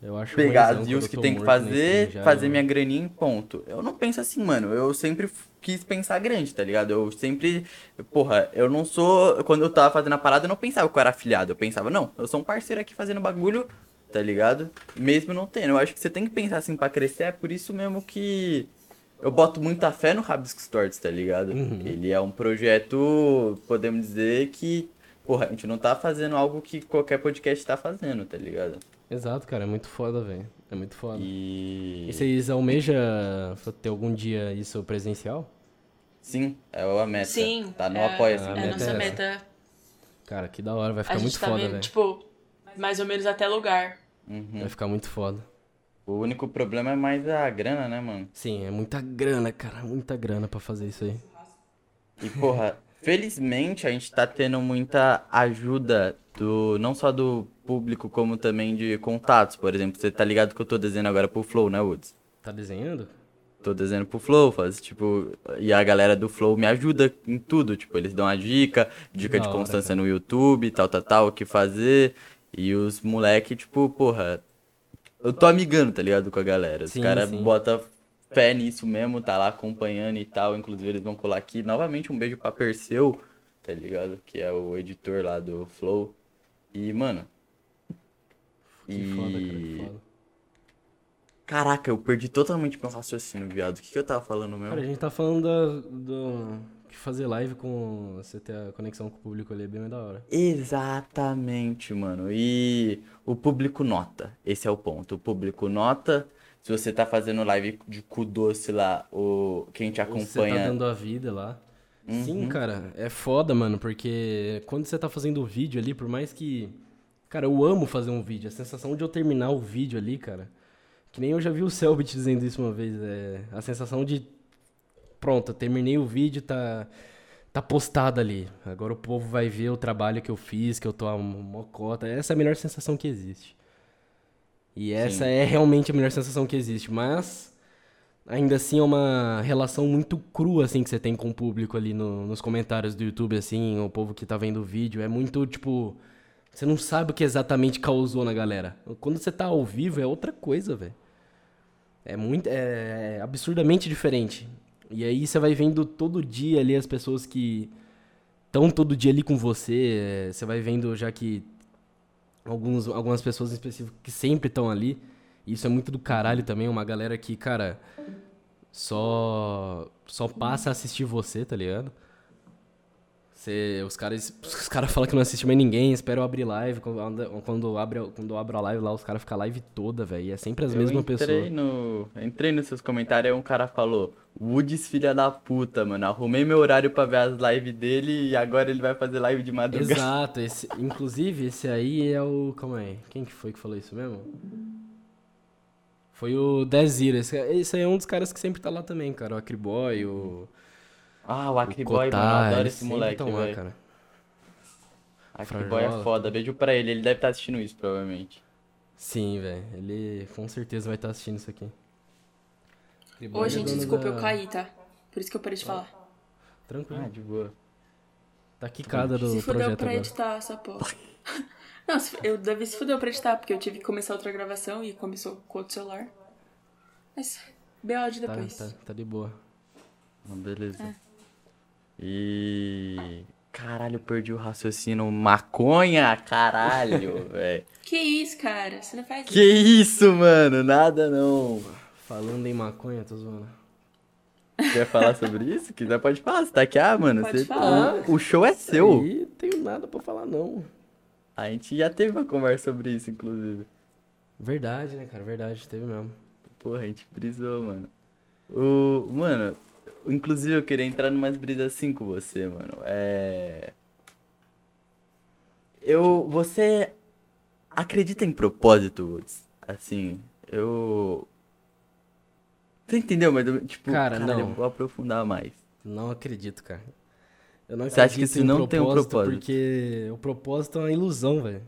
Eu acho pegar as views que tem que fazer, já, fazer minha graninha em ponto. Eu não penso assim, mano. Eu sempre quis pensar grande, tá ligado? Eu sempre. Porra, eu não sou. Quando eu tava fazendo a parada, eu não pensava que eu era afiliado. Eu pensava, não, eu sou um parceiro aqui fazendo bagulho, tá ligado? Mesmo não tendo. Eu acho que você tem que pensar assim pra crescer. É por isso mesmo que. Eu boto muita fé no Rabisco Stories, tá ligado? Uhum. Ele é um projeto, podemos dizer que. Porra, a gente não tá fazendo algo que qualquer podcast tá fazendo, tá ligado? Exato, cara, é muito foda, velho. É muito foda. E. E vocês almejam ter algum dia isso presencial? Sim, é a meta. Sim. Tá no é, apoia-se. A É meta a é nossa essa. meta. Cara, que da hora, vai A ficar gente muito tá foda, velho. tipo, mais ou menos até lugar. Uhum. Vai ficar muito foda. O único problema é mais a grana, né, mano? Sim, é muita grana, cara, muita grana pra fazer isso aí. E, porra, felizmente a gente tá tendo muita ajuda do. Não só do público, como também de contatos. Por exemplo, você tá ligado que eu tô desenhando agora pro Flow, né, Woods? Tá desenhando? Tô desenhando pro Flow, faz, tipo, e a galera do Flow me ajuda em tudo, tipo, eles dão a dica, dica de hora, constância no YouTube, tal, tal, tal, o que fazer. E os moleque, tipo, porra, eu tô amigando, tá ligado, com a galera. Os caras botam fé nisso mesmo, tá lá acompanhando e tal. Inclusive, eles vão colar aqui. Novamente, um beijo pra Perseu, tá ligado? Que é o editor lá do Flow. E, mano. Que foda, cara, que E. foda. Caraca, eu perdi totalmente meu raciocínio, viado. O que, que eu tava falando mesmo? Cara, a gente tá falando da, do. Que fazer live com. Você ter a conexão com o público ali é bem mais da hora. Exatamente, mano. E o público nota. Esse é o ponto. O público nota. Se você tá fazendo live de cu doce lá, o quem te Ou Você tá acompanha. dando a vida lá. Uhum. Sim, cara, é foda, mano, porque quando você tá fazendo o vídeo ali, por mais que. Cara, eu amo fazer um vídeo. A sensação de eu terminar o vídeo ali, cara. Que nem eu já vi o Selbit dizendo isso uma vez. É a sensação de. Pronto, terminei o vídeo, tá. Tá postado ali. Agora o povo vai ver o trabalho que eu fiz, que eu tô a mocota. Essa é a melhor sensação que existe. E essa Sim. é realmente a melhor sensação que existe. Mas ainda assim é uma relação muito crua, assim, que você tem com o público ali no- nos comentários do YouTube, assim, o povo que tá vendo o vídeo. É muito, tipo... Você não sabe o que exatamente causou na galera. Quando você tá ao vivo é outra coisa, velho. É muito... É absurdamente diferente. E aí você vai vendo todo dia ali as pessoas que estão todo dia ali com você. é, Você vai vendo já que alguns, algumas pessoas em específico que sempre estão ali. Isso é muito do caralho também, uma galera que, cara, só só passa a assistir você, tá ligado? Você, os caras os cara falam que não assiste mais ninguém, espera eu abrir live, quando, quando, abre, quando eu abro a live lá, os caras ficam live toda, velho, e é sempre as Eu mesmas pessoas. no. Entrei nos seus comentários aí um cara falou. Woods, filha da puta, mano. Arrumei meu horário pra ver as lives dele e agora ele vai fazer live de madrugada. Exato, esse, inclusive esse aí é o. Calma aí, quem que foi que falou isso mesmo? Foi o Dezira. Esse, esse aí é um dos caras que sempre tá lá também, cara. O Acriboy, o. Ah, o o Acriboy, mano. Eu adoro esse moleque, tão lá, velho. cara. Acriboy é foda. Beijo pra ele. Ele deve estar assistindo isso, provavelmente. Sim, velho. Ele com certeza vai estar assistindo isso aqui. Acriboy Ô, gente, desculpa, da- eu caí, tá? Por isso que eu parei de falar. Tranquilo. Ah, de boa. Tá quicada do Se fudeu projeto pra agora. editar essa porra. (laughs) Não, se- eu Davi se fudeu pra editar, porque eu tive que começar outra gravação e começou com outro celular. Mas, BO de Tá, depois. tá, tá de boa. Ah, beleza. É. E. Caralho, eu perdi o raciocínio. Maconha, caralho, (laughs) velho. Que isso, cara? Você não faz Que isso, mano? Nada não. Falando em maconha, tô zoando. Quer falar sobre isso? Quiser, pode falar. Você tá aqui, ah, mano. Pode você- falar. O show é seu. Aí tenho nada pra falar, não. A gente já teve uma conversa sobre isso, inclusive. Verdade, né, cara? Verdade, teve mesmo. Porra, a gente brisou, mano. O. Mano, inclusive eu queria entrar numas brisas assim com você, mano. É. Eu. Você acredita em propósito, Woods? Assim, eu. Você entendeu? Mas, tipo, Cara, caralho, não. vou aprofundar mais. Não acredito, cara. Eu não Você acha que isso não tem um propósito? Porque o propósito é uma ilusão, velho.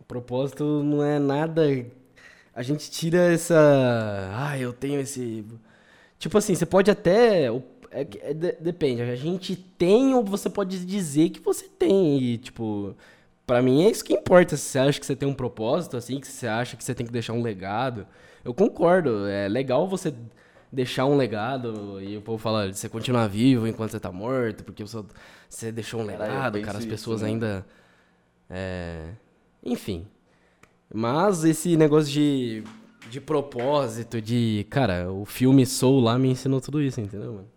O propósito não é nada a gente tira essa. Ah, eu tenho esse. Tipo assim, você pode até. É, é, depende, a gente tem ou você pode dizer que você tem. E, tipo, para mim é isso que importa. Se você acha que você tem um propósito, assim, que você acha que você tem que deixar um legado. Eu concordo, é legal você deixar um legado e o povo fala, você continuar vivo enquanto você tá morto, porque você, você deixou um legado, cara, as pessoas isso, né? ainda. É... Enfim. Mas esse negócio de, de propósito, de. Cara, o filme Soul lá me ensinou tudo isso, entendeu, mano?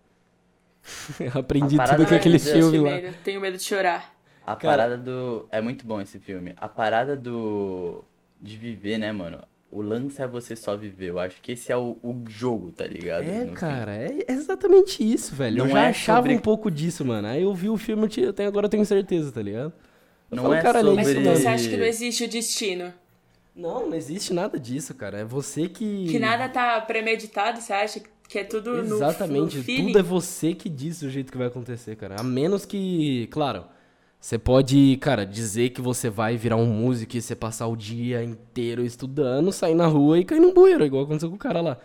(laughs) Eu aprendi tudo com aquele filme lá. Tenho medo de chorar. A cara... parada do. É muito bom esse filme. A parada do. De viver, né, mano? O lance é você só viver. Eu acho que esse é o, o jogo, tá ligado? É, no cara, fim. é exatamente isso, velho. Não eu já é achava sobre... um pouco disso, mano. Aí eu vi o filme, eu tenho, agora eu tenho certeza, tá ligado? Eu não falo, é cara, sobre... Mas você acha que não existe o destino? Não, não existe nada disso, cara. É você que. Que nada tá premeditado, você acha que é tudo Exatamente, no, no tudo é você que diz o jeito que vai acontecer, cara. A menos que, claro, você pode, cara, dizer que você vai virar um músico e você passar o dia inteiro estudando, sair na rua e cair num bueiro, igual aconteceu com o cara lá.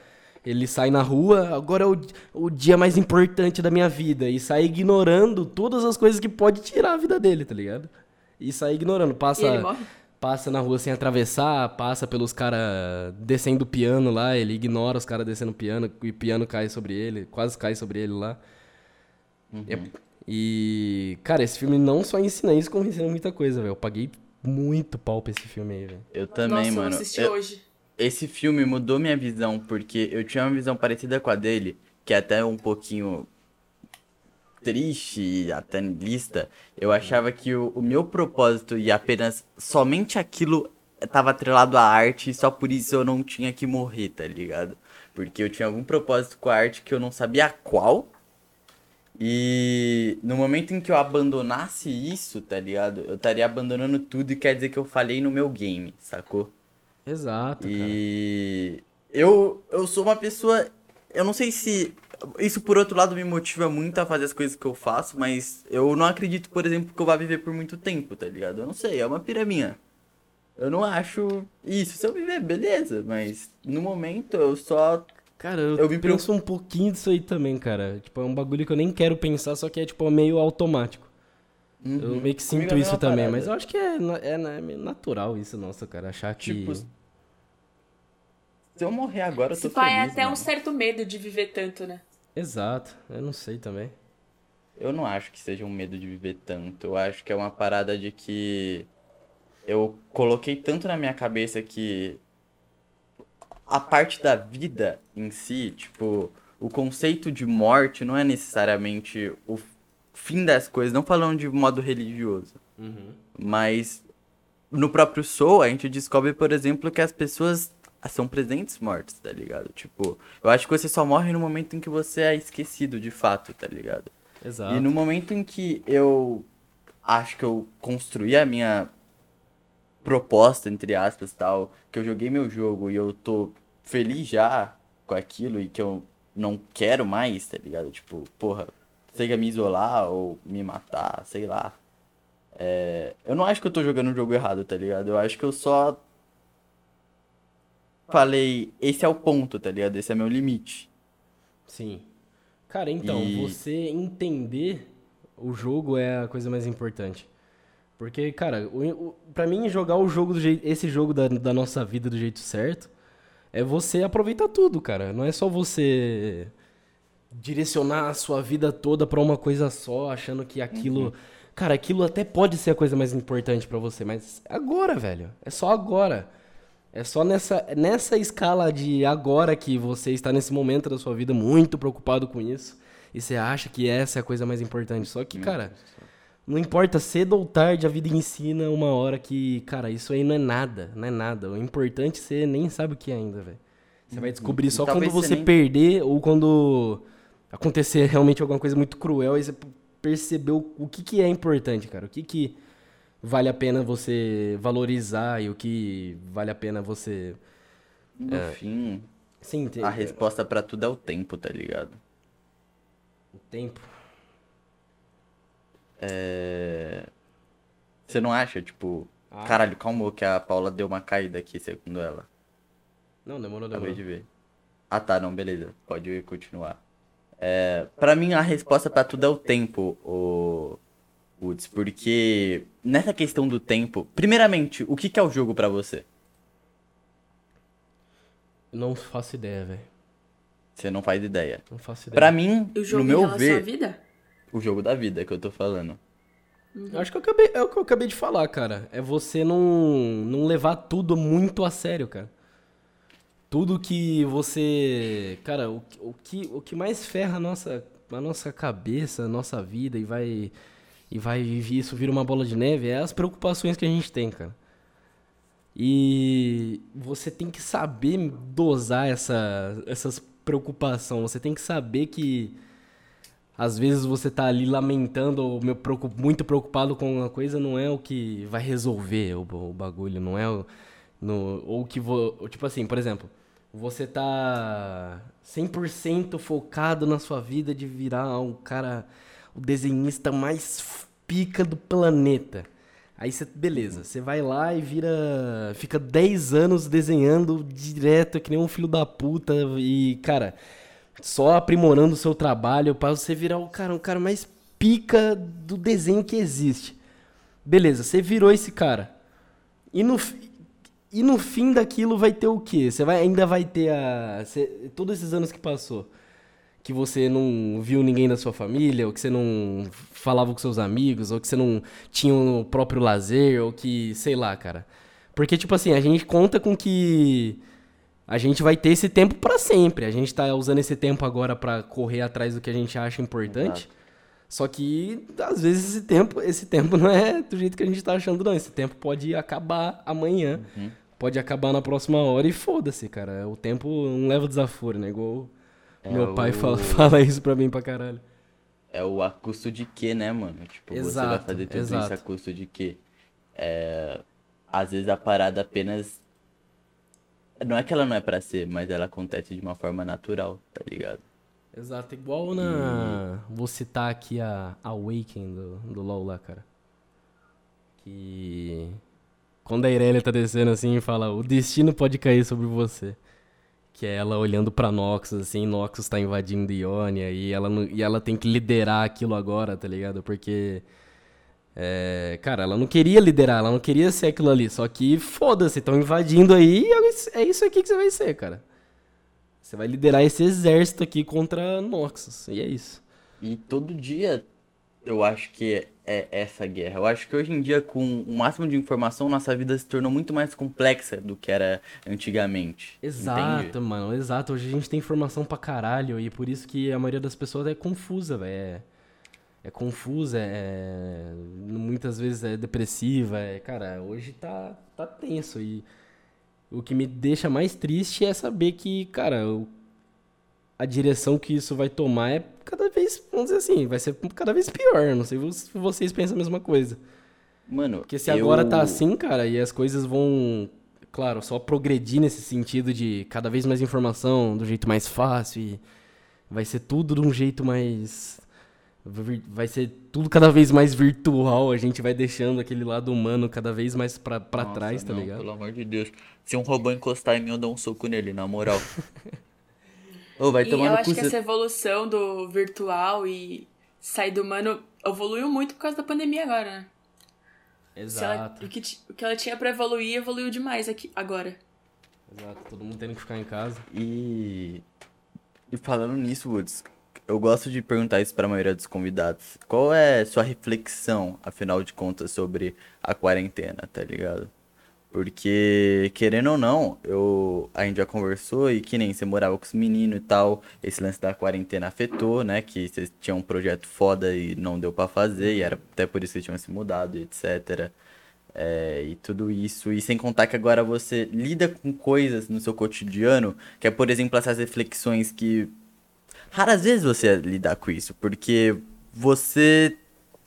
Ele sai na rua, agora é o, o dia mais importante da minha vida, e sai ignorando todas as coisas que pode tirar a vida dele, tá ligado? E sai ignorando, passa passa na rua sem atravessar, passa pelos caras descendo o piano lá, ele ignora os caras descendo o piano, e o piano cai sobre ele, quase cai sobre ele lá. Uhum. É, e, cara, esse filme não só ensina isso, como ensina muita coisa, velho. Eu paguei muito pau pra esse filme aí, velho. Eu também, Nossa, mano. Eu assisti eu, hoje. Esse filme mudou minha visão, porque eu tinha uma visão parecida com a dele, que é até um pouquinho triste e até lista. Eu achava que o, o meu propósito e apenas somente aquilo estava atrelado à arte e só por isso eu não tinha que morrer, tá ligado? Porque eu tinha algum propósito com a arte que eu não sabia qual, e no momento em que eu abandonasse isso, tá ligado? Eu estaria abandonando tudo e quer dizer que eu falhei no meu game, sacou? Exato, e cara. eu eu sou uma pessoa, eu não sei se isso por outro lado me motiva muito a fazer as coisas que eu faço, mas eu não acredito, por exemplo, que eu vá viver por muito tempo, tá ligado? Eu não sei, é uma piraminha. Eu não acho isso. Se eu viver, beleza, mas no momento eu só Cara, eu, eu me penso um pouquinho disso aí também, cara. Tipo, é um bagulho que eu nem quero pensar, só que é, tipo, meio automático. Uhum. Eu meio que sinto Comigo é isso também, parada. mas eu acho que é, é, é natural isso, nossa, cara. Achar que. Tipo, se eu morrer agora, eu tô Se feliz. é até mano. um certo medo de viver tanto, né? Exato, eu não sei também. Eu não acho que seja um medo de viver tanto. Eu acho que é uma parada de que eu coloquei tanto na minha cabeça que a parte da vida em si, tipo, o conceito de morte não é necessariamente o fim das coisas, não falando de modo religioso. Uhum. Mas no próprio Soul, a gente descobre, por exemplo, que as pessoas são presentes mortas, tá ligado? Tipo, eu acho que você só morre no momento em que você é esquecido de fato, tá ligado? Exato. E no momento em que eu acho que eu construí a minha proposta, entre aspas, tal, que eu joguei meu jogo e eu tô feliz já com aquilo e que eu não quero mais, tá ligado? Tipo, porra, seja me isolar ou me matar, sei lá. É... Eu não acho que eu tô jogando um jogo errado, tá ligado? Eu acho que eu só falei, esse é o ponto, tá ligado? Esse é meu limite. Sim. Cara, então, e... você entender o jogo é a coisa mais importante. Porque, cara, o, o, pra mim, jogar o jogo do jeito, esse jogo da, da nossa vida do jeito certo é você aproveitar tudo, cara. Não é só você direcionar a sua vida toda para uma coisa só, achando que aquilo. Uhum. Cara, aquilo até pode ser a coisa mais importante para você, mas agora, velho. É só agora. É só nessa, nessa escala de agora que você está nesse momento da sua vida muito preocupado com isso. E você acha que essa é a coisa mais importante. Só que, cara, não importa, cedo ou tarde, a vida ensina uma hora que, cara, isso aí não é nada, não é nada. O importante é você nem sabe o que é ainda, velho. Você vai descobrir só quando você nem... perder ou quando acontecer (laughs) realmente alguma coisa muito cruel e você percebeu o que, que é importante, cara. O que, que vale a pena você valorizar e o que vale a pena você. No é... fim, Sim, a resposta para tudo é o tempo, tá ligado? O tempo. É... Você não acha, tipo, ah. caralho, calma que a Paula deu uma caída aqui, segundo ela. Não, demorou, Acabei demorou. de ver. Ah tá, não, beleza. Pode continuar. É, pra mim a resposta pra tudo é o tempo, o Woods, porque nessa questão do tempo, primeiramente, o que que é o jogo pra você? Não faço ideia, velho. Você não faz ideia. Não faço ideia. Pra mim, O jogo no meu ver, vida? o jogo da vida que eu tô falando. Eu Acho que eu acabei, é o que eu acabei de falar, cara. É você não, não levar tudo muito a sério, cara. Tudo que você. Cara, o, que- o, que, o que mais ferra a nossa, a nossa cabeça, a nossa vida e vai. E vai e isso vira uma bola de neve é as preocupações que a gente tem, cara. E você tem que saber dosar essa, essas preocupações. Você tem que saber que às vezes você tá ali lamentando ou meu, muito preocupado com uma coisa, não é o que vai resolver o, o bagulho, não é o. No, ou que vou. Tipo assim, por exemplo, você tá 100% focado na sua vida de virar um cara. O desenhista mais pica do planeta. Aí você, beleza, você vai lá e vira. Fica 10 anos desenhando direto, que nem um filho da puta. E, cara, só aprimorando o seu trabalho pra você virar o cara, um cara mais pica do desenho que existe. Beleza, você virou esse cara. E no, e no fim daquilo vai ter o quê? Você vai, ainda vai ter a. você- todos esses anos que passou. Que você não viu ninguém da sua família, ou que você não falava com seus amigos, ou que você não tinha o próprio lazer, ou que, sei lá, cara. Porque, tipo assim, a gente conta com que a gente vai ter esse tempo pra sempre. A gente tá usando esse tempo agora pra correr atrás do que a gente acha importante. Só que às vezes esse tempo, esse tempo não é do jeito que a gente tá achando não. Esse tempo pode acabar amanhã. Pode acabar na próxima hora e foda-se, cara. O tempo não leva desaforo, né? Igual É meu pai o- fala, (laughs) fala isso pra mim pra caralho. É o a custo de quê, né, mano? Tipo, você vai Exato, fazer tudo isso exato. a custo de quê? É, às vezes a parada apenas. Não é que ela não é pra ser, mas ela acontece de uma forma natural, tá ligado? Exato, igual na. Vou citar aqui a Awaken do, do LoL lá, cara. Que. Quando a Irelia tá descendo assim e fala: O destino pode cair sobre você. Que é ela olhando pra Noxus, assim, Noxus tá invadindo Ionia e ela, e ela tem que liderar aquilo agora, tá ligado? Porque. É, cara, ela não queria liderar, ela não queria ser aquilo ali. Só que foda-se, estão invadindo aí e é é isso aqui que você vai ser, cara. Você vai liderar esse exército aqui contra Noxus. E é isso. E todo dia eu acho que é essa guerra. Eu acho que hoje em dia, com o máximo de informação, nossa vida se tornou muito mais complexa do que era antigamente. Exato, entende? mano, exato. Hoje a gente tem informação pra caralho e por isso que a maioria das pessoas é confusa, velho. É, é confusa, é. Muitas vezes é depressiva. É, cara, hoje tá, tá tenso. E o que me deixa mais triste é saber que, cara, a direção que isso vai tomar é cada vez, vamos dizer assim, vai ser cada vez pior. Não sei se vocês pensam a mesma coisa. Mano, Porque se eu- agora tá assim, cara, e as coisas vão, claro, só progredir nesse sentido de cada vez mais informação, do jeito mais fácil e vai ser tudo de um jeito mais vai ser tudo cada vez mais virtual, a gente vai deixando aquele lado humano cada vez mais pra, pra Nossa, trás, tá não, ligado? Pelo amor de Deus. Se um robô encostar em mim, eu dou um soco nele, na moral. (laughs) Ô, vai E tomar eu acho cu. que essa evolução do virtual e sair do humano evoluiu muito por causa da pandemia agora, né? Se ela- Exato. o, que, o que ela tinha pra evoluir, evoluiu demais aqui, agora. Exato, todo mundo tendo que ficar em casa. E... e falando nisso, Woods, eu gosto de perguntar isso pra maioria dos convidados. Qual é sua reflexão, afinal de contas, sobre a quarentena, tá ligado? Porque, querendo ou não, eu, a gente já conversou e que nem você morava com os meninos e tal, esse lance da quarentena afetou, né? Que vocês tinham um projeto foda e não deu pra fazer, e era até por isso que tinham se mudado etc. É, e tudo isso. E sem contar que agora você lida com coisas no seu cotidiano, que é, por exemplo, essas reflexões que raras vezes você lidar com isso, porque você,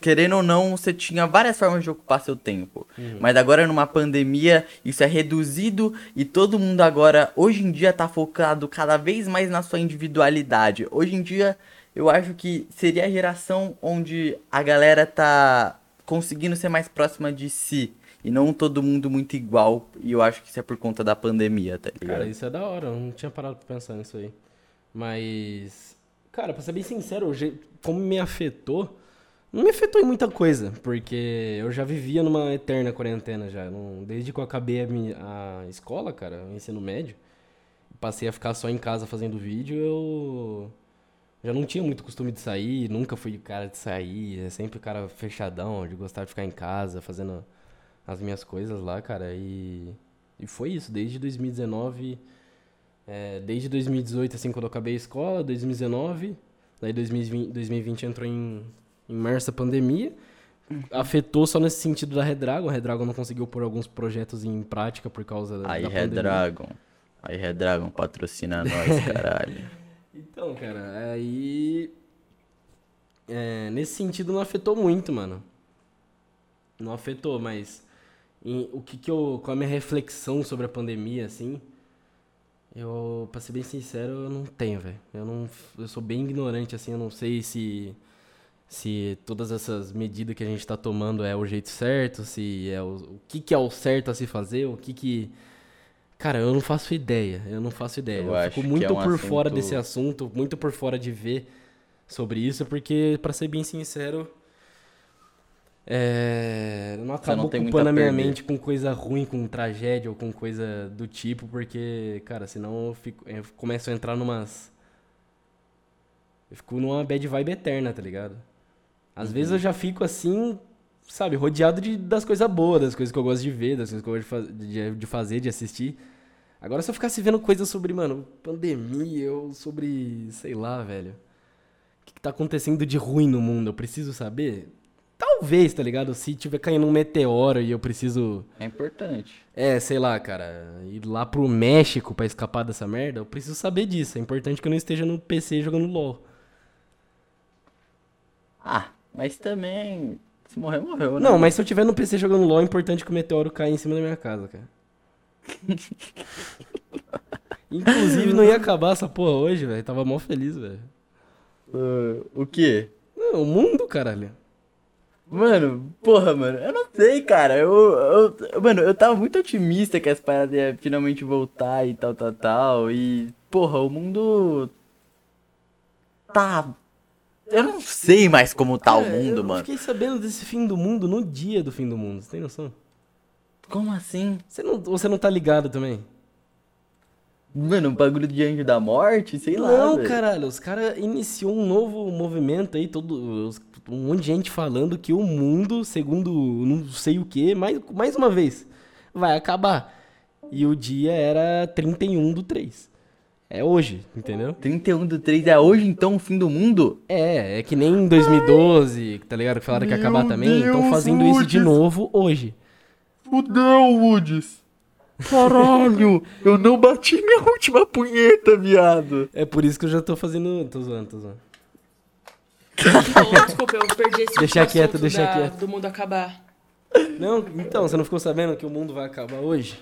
querendo ou não, você tinha várias formas de ocupar seu tempo. Mas agora numa pandemia, isso é reduzido e todo mundo agora, hoje em dia, tá focado cada vez mais na sua individualidade. Hoje em dia, eu acho que seria a geração onde a galera tá conseguindo ser mais próxima de si. e não todo mundo muito igual. E eu acho que isso é por conta da pandemia, tá ligado? Cara, isso é da hora, eu não tinha parado pra pensar nisso aí. Mas, cara, pra ser bem sincero, como me afetou, não me afetou em muita coisa, porque eu já vivia numa eterna quarentena já. desde que eu acabei a, mi- a escola, cara, o ensino médio, passei a ficar só em casa fazendo vídeo, eu já não tinha muito costume de sair, nunca fui cara de sair, é sempre cara fechadão, de gostar de ficar em casa, fazendo as minhas coisas lá, cara, e, e foi isso, desde 2019, é, desde 2018, assim, quando eu acabei a escola, 2019, daí 2020, 2020 entrou em, em março a pandemia, afetou só nesse sentido da Redragon, a Redragon não conseguiu pôr alguns projetos em prática por causa da, Aí da pandemia. Redragon. Aí Redragon patrocina (laughs) nós, caralho. Então, cara, aí. é, nesse sentido não afetou muito, mano. Não afetou, mas. em- o que que eu. Com a minha reflexão sobre a pandemia, assim. Eu, pra ser bem sincero, eu não tenho, velho. Eu não. Eu sou bem ignorante, assim, eu não sei se. Se todas essas medidas que a gente tá tomando é o jeito certo, se é o, o que que é o certo a se fazer, o que que. Cara, eu não faço ideia, eu não faço ideia. Eu Eu, fico muito é um por fora assunto- desse assunto, muito por fora de ver sobre isso, porque, pra ser bem sincero, é, eu não acabo muito ocupando a minha mente com coisa ruim, com tragédia ou com coisa do tipo, porque, cara, senão eu, fico, eu começo a entrar numas. Eu fico numa bad vibe eterna, tá ligado? Às vezes Uhum. eu já fico assim, sabe, rodeado de, das coisas boas, das coisas que eu gosto de ver, das coisas que eu gosto de, de, de fazer, de assistir. Agora, se eu ficasse vendo coisas sobre, mano, pandemia ou sobre, sei lá, velho. O que, que tá acontecendo de ruim no mundo? Eu preciso saber? Talvez, tá ligado? Se tiver caindo um meteoro e eu preciso, É importante. é, sei lá, cara, ir lá pro México pra escapar dessa merda, eu preciso saber disso. É importante que eu não esteja no PC jogando LOL. Ah, mas também. Se morrer, morreu, né? Não, mas se eu tiver no PC jogando LOL, é importante que o meteoro caia em cima da minha casa, cara. (laughs) Inclusive, não ia acabar essa porra hoje, velho. Tava mó feliz, velho. Ah, o quê? Não, o mundo, caralho. Mano, porra, mano, eu não sei, cara. Eu, eu, mano, eu tava muito otimista que as paradas iam finalmente voltar e tal, tal, tal. E, porra, o mundo. Tá. Eu não sei mais como tá o Cara, mundo, eu mano. fiquei sabendo desse fim do mundo no dia do fim do mundo. Você tem noção? Como assim? Você não, você não tá ligado também? Mano, um bagulho de anjo da morte? Sei lá. não, caralho. Os caras iniciou um novo movimento aí, todo, os- um monte de gente falando que o mundo, segundo não sei o que, mais, mais uma vez, vai acabar. E o dia era 31 do 3. É hoje, entendeu? 31 do 3 é hoje então o fim do mundo? É, é que nem em 2012, tá ligado? Que falaram que ia acabar também. Estão fazendo isso de Woods. novo hoje. Fudeu, Woods. Caralho, (laughs) eu não bati minha última punheta, viado. É por isso que eu já tô fazendo. Tô zoando, tô zoando. Oh, desculpa, eu perdi esse Deixa último quieto, deixa da- quieto. do mundo acabar. Não, então, você não ficou sabendo que o mundo vai acabar hoje?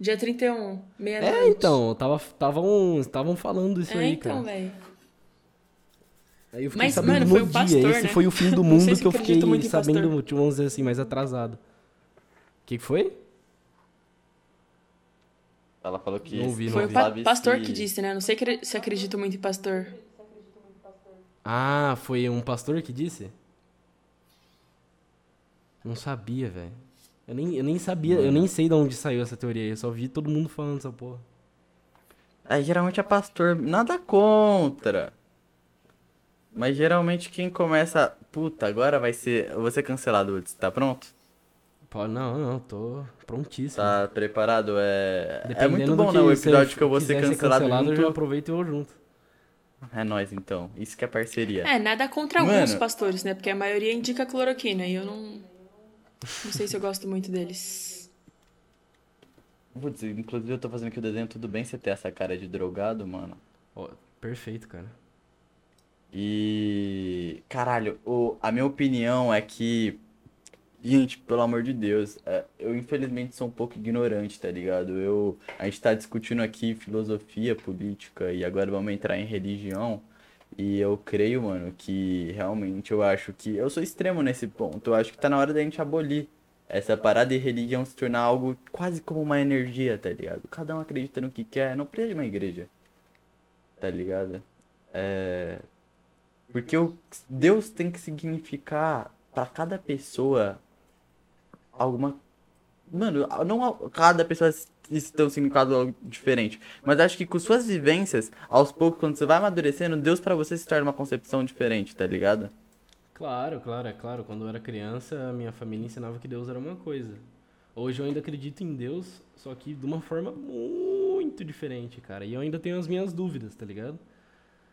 Dia 31, meia-noite. É, então, tava estavam estavam falando isso É, aí, então, cara. velho. Aí eu fiquei Mas, sabendo mano, no foi o dia. pastor, Esse né? foi o fim do (laughs) mundo se que eu fiquei sabendo, tipo, vamos dizer assim, mais atrasado. O que, que foi? Ela falou que. Não ouvi, não Foi o ouvi. pa- sabe pastor se- que disse, né? Não sei se acredito muito em pastor. Ah, foi um pastor que disse? Não sabia, velho. Eu nem, eu nem sabia, eu nem sei de onde saiu essa teoria aí. Eu só vi todo mundo falando essa porra. Aí geralmente é pastor, nada contra. Mas geralmente quem começa. Puta, agora vai ser. Eu vou ser cancelado, Woods. Tá pronto? Pô, não, não, tô prontíssimo. Tá preparado? É. É Dependendo muito do bom, né? O você episódio que eu vou ser cancelado, eu junto. já aproveito e vou junto. É nóis então. Isso que é parceria. É, nada contra Mano. alguns pastores, né? Porque a maioria indica cloroquina e eu não. Não sei se eu gosto muito deles. Putz, inclusive eu tô fazendo aqui o desenho, tudo bem você ter essa cara de drogado, mano. Ó, perfeito, cara. E. Caralho, o... a minha opinião é que. Gente, pelo amor de Deus, é, eu infelizmente sou um pouco ignorante, tá ligado? Eu... A gente tá discutindo aqui filosofia, política e agora vamos entrar em religião. E eu creio, mano, que realmente eu acho que. Eu sou extremo nesse ponto. Eu acho que tá na hora da gente abolir essa parada de religião se tornar algo quase como uma energia, tá ligado? Cada um acredita no que quer, não precisa de uma igreja. Tá ligado? É... Porque o Deus tem que significar para cada pessoa alguma. Mano, não cada pessoa tem um significado diferente. Mas acho que com suas vivências, aos poucos, quando você vai amadurecendo, Deus para você se torna uma concepção diferente, tá ligado? Claro, claro, é claro. Quando eu era criança, a minha família ensinava que Deus era uma coisa. Hoje eu ainda acredito em Deus, só que de uma forma muito diferente, cara. E eu ainda tenho as minhas dúvidas, tá ligado?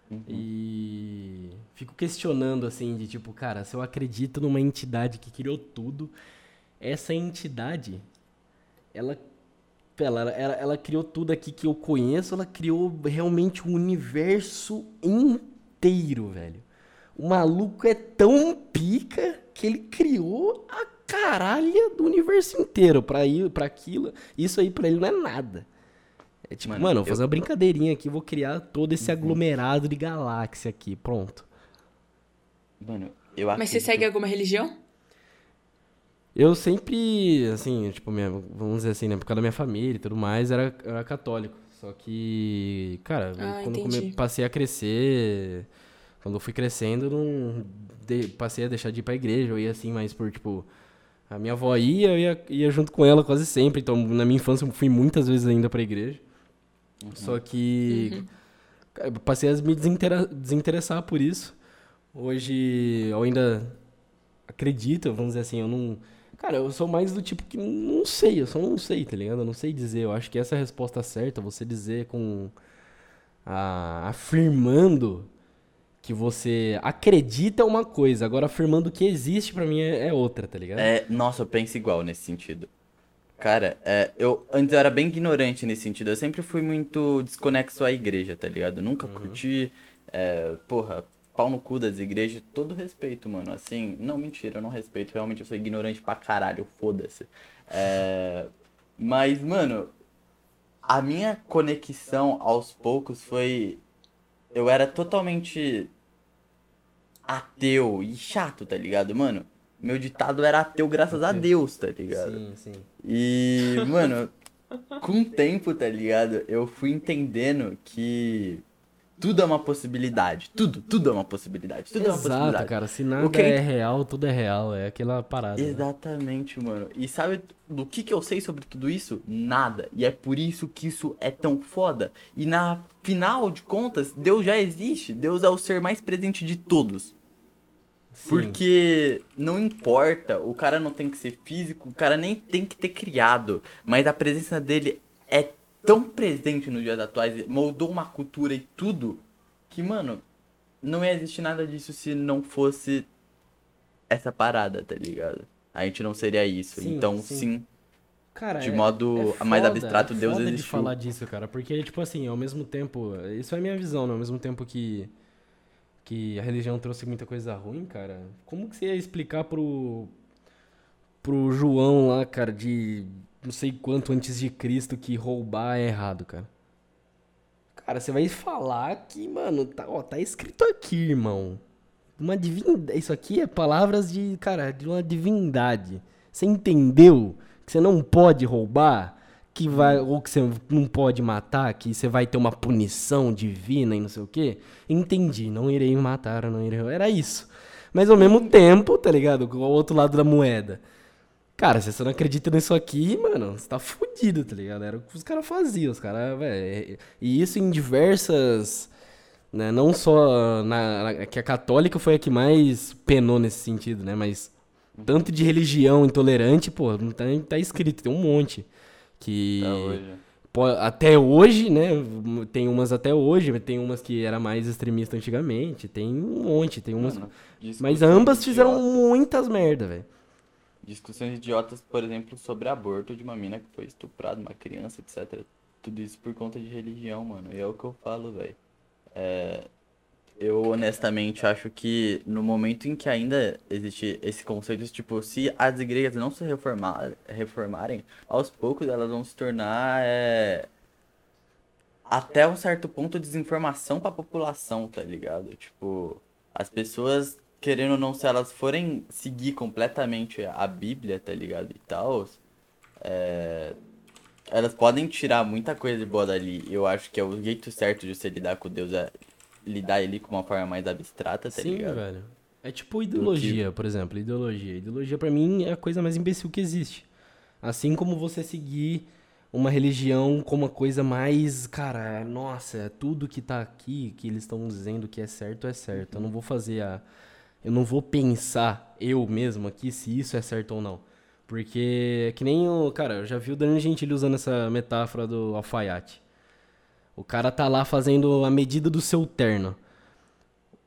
Uhum. E fico questionando assim, de tipo, cara, se eu acredito numa entidade que criou tudo, essa entidade, ela ela, ela, ela criou tudo aqui que eu conheço, ela criou realmente o um universo inteiro, velho. O maluco é tão pica que ele criou a caralha do universo inteiro pra, ir, pra aquilo. Isso aí pra ele não é nada. É tipo, mano, mano vou fazer uma brincadeirinha aqui, vou criar todo esse uhum. aglomerado de galáxia aqui, pronto. Mano, eu Mas você segue alguma religião? Eu sempre, assim, tipo, minha, vamos dizer assim, né, por causa da minha família e tudo mais, era, era católico. Só que, cara, ah, quando eu passei a crescer, quando eu fui crescendo, não de, passei a deixar de ir pra igreja, eu ia assim, mais por, tipo, a minha avó ia, eu ia, ia junto com ela quase sempre. Então, na minha infância, eu fui muitas vezes ainda pra igreja. Uhum. Só que uhum. passei a me desinteressar por isso. Hoje eu ainda acredito, vamos dizer assim, eu não. Cara, eu sou mais do tipo que não sei, eu só não sei, tá ligado? Eu não sei dizer. Eu acho que essa é a resposta certa, você dizer com. A, afirmando que você acredita uma coisa, agora afirmando que existe para mim é, é, outra, tá ligado? É, nossa, eu penso igual nesse sentido. Cara, é, eu antes eu era bem ignorante nesse sentido. Eu sempre fui muito desconexo à igreja, tá ligado? Nunca uhum. curti, é, porra, pau no cu das igrejas. Todo respeito, mano. Assim, não, mentira, eu não respeito. Realmente eu sou ignorante pra caralho, foda-se. É, mas, mano, a minha conexão aos poucos foi. Eu era totalmente ateu e chato, tá ligado, mano? Meu ditado era ateu graças a Deus, tá ligado? Sim, sim. E, mano, com o tempo, tá ligado? Eu fui entendendo que tudo é uma possibilidade. Tudo, tudo é uma possibilidade. Tudo Exato, é uma possibilidade. cara. Se nada que... é real, tudo é real. É aquela parada. Né? Exatamente, né? mano. E sabe do que, que eu sei sobre tudo isso? Nada. E é por isso que isso é tão foda. E na final de contas, Deus já existe. Deus é o ser mais presente de todos. Porque não importa, o cara não tem que ser físico, o cara nem tem que ter criado, mas a presença dele é tão presente nos dias atuais, moldou uma cultura e tudo, que, mano, não ia existir nada disso se não fosse essa parada, tá ligado? A gente não seria isso. Sim, então, sim. sim cara, de é, modo é foda, mais abstrato, é Deus existiu. de falar disso, cara, porque, tipo assim, ao mesmo tempo, isso é a minha visão, né? Ao mesmo tempo que que a religião trouxe muita coisa ruim, cara, como que você ia explicar pro, pro João lá, cara, de não sei quanto antes de Cristo que roubar é errado, cara? Cara, você vai falar que, mano, tá, ó, tá escrito aqui, irmão. Uma divindade. Isso aqui é palavras de, cara, de uma divindade. Você entendeu que você não pode roubar? que vai ou que você não pode matar, que você vai ter uma punição divina e não sei o quê. Entendi, não irei matar, não irei. Era isso. Mas ao mesmo tempo, tá ligado? O outro lado da moeda. Cara, se você não acredita nisso aqui, mano, você tá fudido, tá ligado? Era o que os caras faziam, os caras, velho. E isso em diversas. Né, não só na, na, que a católica foi a que mais penou nesse sentido, né? Mas tanto de religião intolerante, pô, não tá, tá escrito, tem um monte. Que até hoje. até hoje, né? Tem umas até hoje, tem umas que era mais extremista antigamente, tem um monte, tem umas. Mano, mas ambas fizeram muitas merda, velho. Discussões idiotas, por exemplo, sobre aborto de uma mina que foi estuprada, uma criança, etc. Tudo isso por conta de religião, mano. E é o que eu falo, velho. É, eu honestamente acho que no momento em que ainda existe esse conceito, tipo, se as igrejas não se reformar, reformarem, aos poucos elas vão se tornar é, até um certo ponto desinformação para a população, tá ligado? Tipo, as pessoas querendo ou não, se elas forem seguir completamente a Bíblia, tá ligado? E tal, é, elas podem tirar muita coisa de boa dali. Eu acho que é o jeito certo de você lidar com Deus é lidar ele com uma forma mais abstrata, tá Sim, ligado? velho. É tipo ideologia, por exemplo. Ideologia. Ideologia pra mim é a coisa mais imbecil que existe. Assim como você seguir uma religião como a coisa mais, cara, nossa, é tudo que tá aqui, que eles estão dizendo que é certo, é certo. Eu não vou fazer a. Eu não vou pensar eu mesmo aqui se isso é certo ou não. Porque é que nem o. Cara, eu já vi o Danilo Gentili usando essa metáfora do alfaiate. O cara tá lá fazendo a medida do seu terno.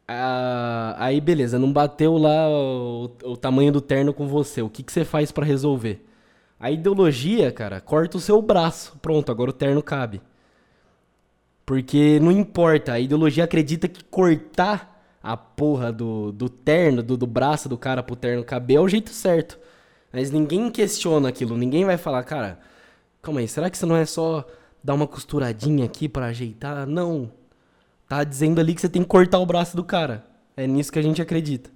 Ah, aí, beleza, não bateu lá o, o tamanho do terno com você. O que, que você faz pra resolver? A ideologia, cara, corta o seu braço. Pronto, agora o terno cabe. Porque não importa, a ideologia acredita que cortar a porra do, do terno, do, do braço do cara pro terno caber é o jeito certo. Mas ninguém questiona aquilo, ninguém vai falar, cara, calma aí, será que isso não é só dar uma costuradinha aqui pra ajeitar? Não. Tá dizendo ali que você tem que cortar o braço do cara. É nisso que a gente acredita.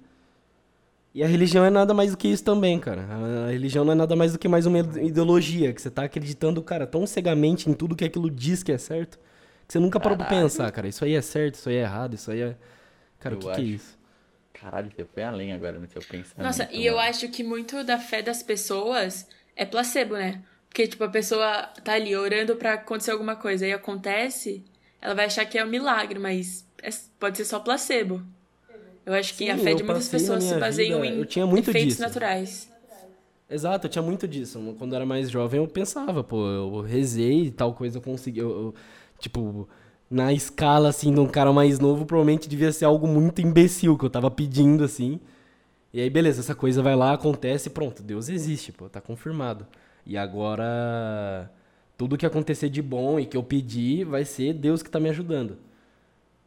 E a religião é nada mais do que isso também, cara. A religião não é nada mais do que mais uma ideologia, que você tá acreditando, cara, tão cegamente em tudo que aquilo diz que é certo, que você nunca parou pra Caralho. pensar, cara. Isso aí é certo, isso aí é errado, isso aí é. Cara, o Eu que, que é acho. isso? Caralho, você foi além agora no seu pensamento. Nossa, e eu acho que muito da fé das pessoas é placebo, né? Porque, tipo, a pessoa tá ali orando pra acontecer alguma coisa e acontece, ela vai achar que é um milagre, mas é- pode ser só placebo. Eu acho que a Sim, fé eu de muitas pessoas se baseiam vida- em eu tinha muito efeitos disso. naturais. Exato, eu tinha muito disso. Quando eu era mais jovem, eu pensava, pô, eu rezei e tal coisa eu consegui. Eu, eu- tipo, na escala, assim, de um cara mais novo, provavelmente devia ser algo muito imbecil que eu tava pedindo, assim. E aí, beleza, essa coisa vai lá, acontece, pronto, Deus existe, pô, tá confirmado. E agora, tudo que acontecer de bom e que eu pedi vai ser Deus que tá me ajudando.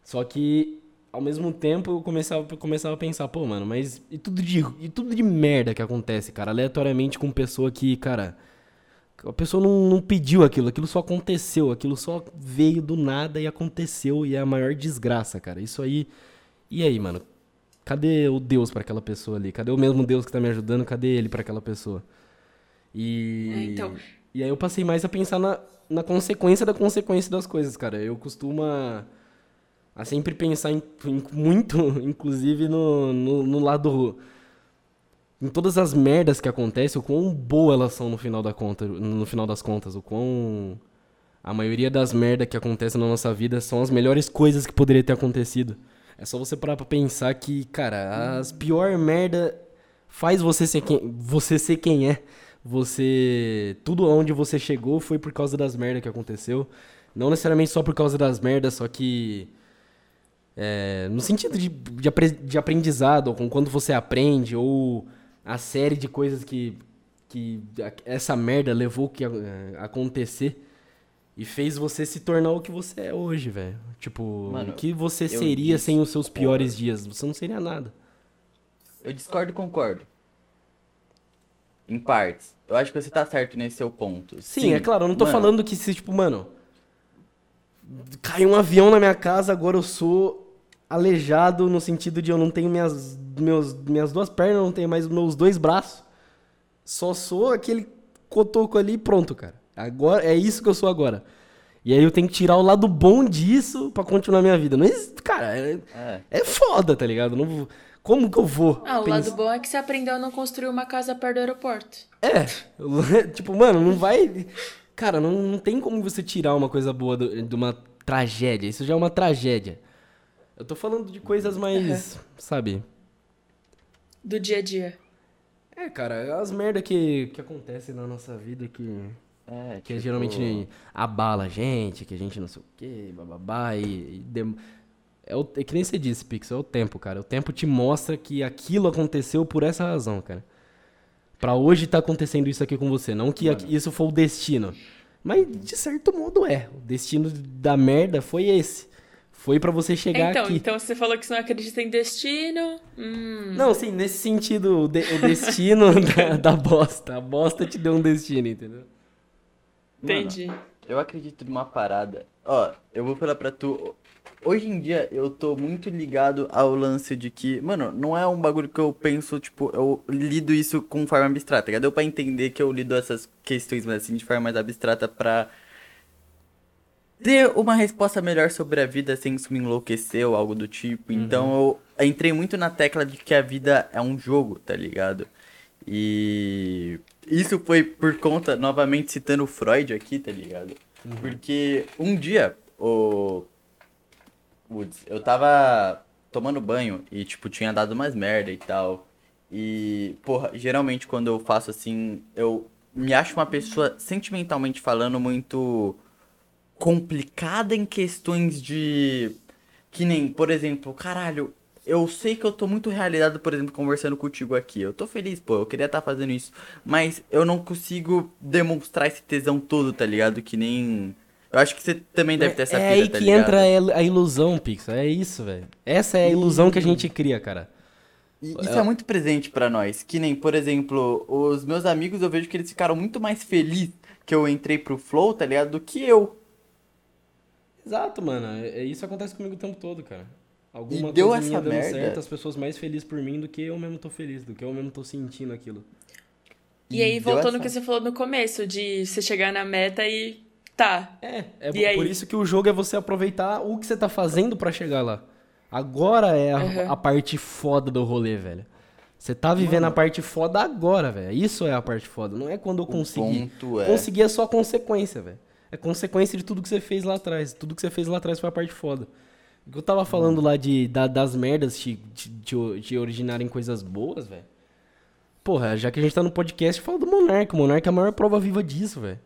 Só que, ao mesmo tempo, eu começava, começava a pensar, pô, mano, mas e tudo, de, e tudo de merda que acontece, cara, aleatoriamente com pessoa que, cara, a pessoa não, não pediu aquilo, aquilo só aconteceu, aquilo só veio do nada e aconteceu e é a maior desgraça, cara. Isso aí. E aí, mano? Cadê o Deus pra aquela pessoa ali? Cadê o mesmo Deus que tá me ajudando? Cadê ele pra aquela pessoa? E. É, então. E aí eu passei mais a pensar na, na consequência da consequência das coisas, cara. Eu costumo a, a sempre pensar em, em muito, (laughs) inclusive no, no, no lado. Em todas as merdas que acontecem, o quão boa elas são no final, da conta, no final das contas. O quão. A maioria das merdas que acontecem na nossa vida são as melhores coisas que poderia ter acontecido. É só você parar pra pensar que, cara, as pior merda faz você ser quem, você ser quem é. Você. Tudo onde você chegou foi por causa das merdas que aconteceu. Não necessariamente só por causa das merdas, só que. é, no sentido de, de, de aprendizado, ou com quando você aprende, ou a série de coisas que, que essa merda levou que a, acontecer e fez você se tornar o que você é hoje, velho. Tipo, Mano, o que você seria sem os seus piores dias? Você não seria nada. Eu discordo e concordo. Em partes. Eu acho que você tá certo nesse seu ponto. Sim, é claro, eu não tô mano, falando que se, tipo, mano, caiu um avião na minha casa, agora eu sou aleijado no sentido de eu não tenho minhas, meus, minhas duas pernas, não tenho mais meus dois braços. Só sou aquele cotoco ali e pronto, cara. Agora, é isso que eu sou agora. E aí eu tenho que tirar o lado bom disso pra continuar minha vida. Não existe, cara, é, É. é foda, tá ligado? Não vou- como que eu vou? Ah, o pensar- lado bom é que você aprendeu a não construir uma casa perto do aeroporto. É, (laughs) tipo, mano, não vai. Cara, não, não tem como você tirar uma coisa boa do- de uma tragédia. Isso já é uma tragédia. Eu tô falando de coisas mais. (laughs) Sabe? Do dia a dia. É, cara, as merda que, que acontecem na nossa vida que. É, Que tipo, geralmente abala a gente, que a gente não sei o quê, bababá, e. e dem- É, o, é que nem você disse, Pix, é o tempo, cara. O tempo te mostra que aquilo aconteceu por essa razão, cara. Pra hoje tá acontecendo isso aqui com você. Não que aqui- isso foi o destino. Mas de certo modo é. O destino da merda foi esse. Foi pra você chegar então, aqui. então você falou que você não acredita em destino. Hum. Não, sim, nesse sentido, o, de- o destino (laughs) da, da bosta. A bosta te deu um destino, entendeu? Mano, Entendi. Eu acredito numa parada. Ó, eu vou falar pra tu hoje em dia eu tô muito ligado ao lance de que, mano, não é um bagulho que eu penso, tipo, eu lido isso com forma abstrata, já deu pra entender que eu lido essas questões, mas assim, de forma mais abstrata pra ter uma resposta melhor sobre a vida sem isso me enlouquecer ou algo do tipo. Então eu entrei muito na tecla de que a vida é um jogo, tá ligado? E isso foi por conta, novamente citando o Freud aqui, tá ligado? Porque um dia, o. Woods, eu tava tomando banho e, tipo, tinha dado umas merda e tal. E, porra, geralmente quando eu faço assim, eu me acho uma pessoa, sentimentalmente falando, muito complicada em questões de. Que nem, por exemplo, caralho, eu sei que eu tô muito realizado, por exemplo, conversando contigo aqui. Eu tô feliz, pô, eu queria estar fazendo isso. Mas eu não consigo demonstrar esse tesão todo, tá ligado? Que nem. Eu acho que você também deve ter essa é pira, aí tá que ligado? entra a ilusão, Pix. É isso, velho. Essa é a ilusão que a gente cria, cara. E isso é muito presente pra nós. Que nem, por exemplo, os meus amigos, eu vejo que eles ficaram muito mais felizes que eu entrei pro Flow, tá ligado? Do que eu. Exato, mano. É, é- isso acontece comigo o tempo todo, cara. Alguma E deu coisa essa dando merda. certo, as pessoas mais felizes por mim do que eu mesmo tô feliz, do que eu mesmo tô sentindo aquilo. E aí, voltando no essa- que você falou no começo, de você chegar na meta e tá. É, é E aí? por isso que o jogo é você aproveitar o que você tá fazendo pra chegar lá. Agora é a, Uhum. a parte foda do rolê, velho. Você tá vivendo a parte foda agora, velho. Isso é a parte foda. Não é quando eu consegui. ponto é- Conseguir é só consequência, velho. É consequência de tudo que você fez lá atrás. Tudo que você fez lá atrás foi a parte foda. O que eu tava falando lá de, da- das merdas te, te, te- te originarem coisas boas, velho. Porra, já que a gente tá no podcast, fala do Monark. O Monark é a maior prova viva disso, velho.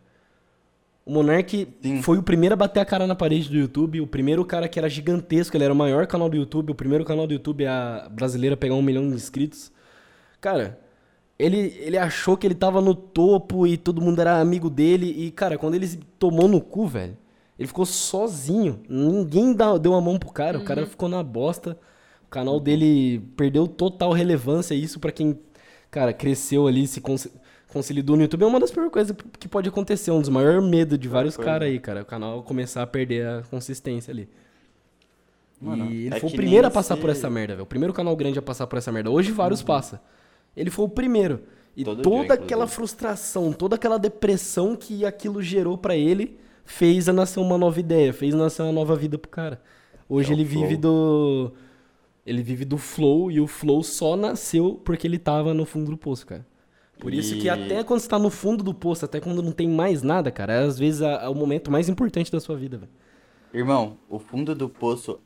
O Monark Sim. foi o primeiro a bater a cara na parede do YouTube, o primeiro cara que era gigantesco, ele era o maior canal do YouTube, o primeiro canal do YouTube a brasileira a pegar um milhão de inscritos. Cara, ele, ele achou que ele tava no topo e todo mundo era amigo dele. E, cara, quando ele se tomou no cu, velho, ele ficou sozinho. Ninguém dá- deu a mão pro cara, o cara ficou na bosta. O canal dele perdeu total relevância. Isso pra quem, cara, cresceu ali, se cons consolidou no YouTube. É uma das piores coisas que pode acontecer. Um dos maiores medos de vários caras aí, cara. O canal começar a perder a consistência ali. Mano, e ele é foi o primeiro a passar por você- essa merda, velho. O primeiro canal grande a passar por essa merda. Hoje vários passa. Ele foi o primeiro. E Todo toda dia, aquela frustração, toda aquela depressão que aquilo gerou pra ele, fez a nascer uma nova ideia, fez nascer uma nova vida pro cara. Hoje É ele vive do ele vive do flow e o flow só nasceu porque ele tava no fundo do poço, cara. Por isso que E- até quando você tá no fundo do poço, até quando não tem mais nada, cara, é às vezes é o momento mais importante da sua vida, velho. Irmão, o fundo do poço,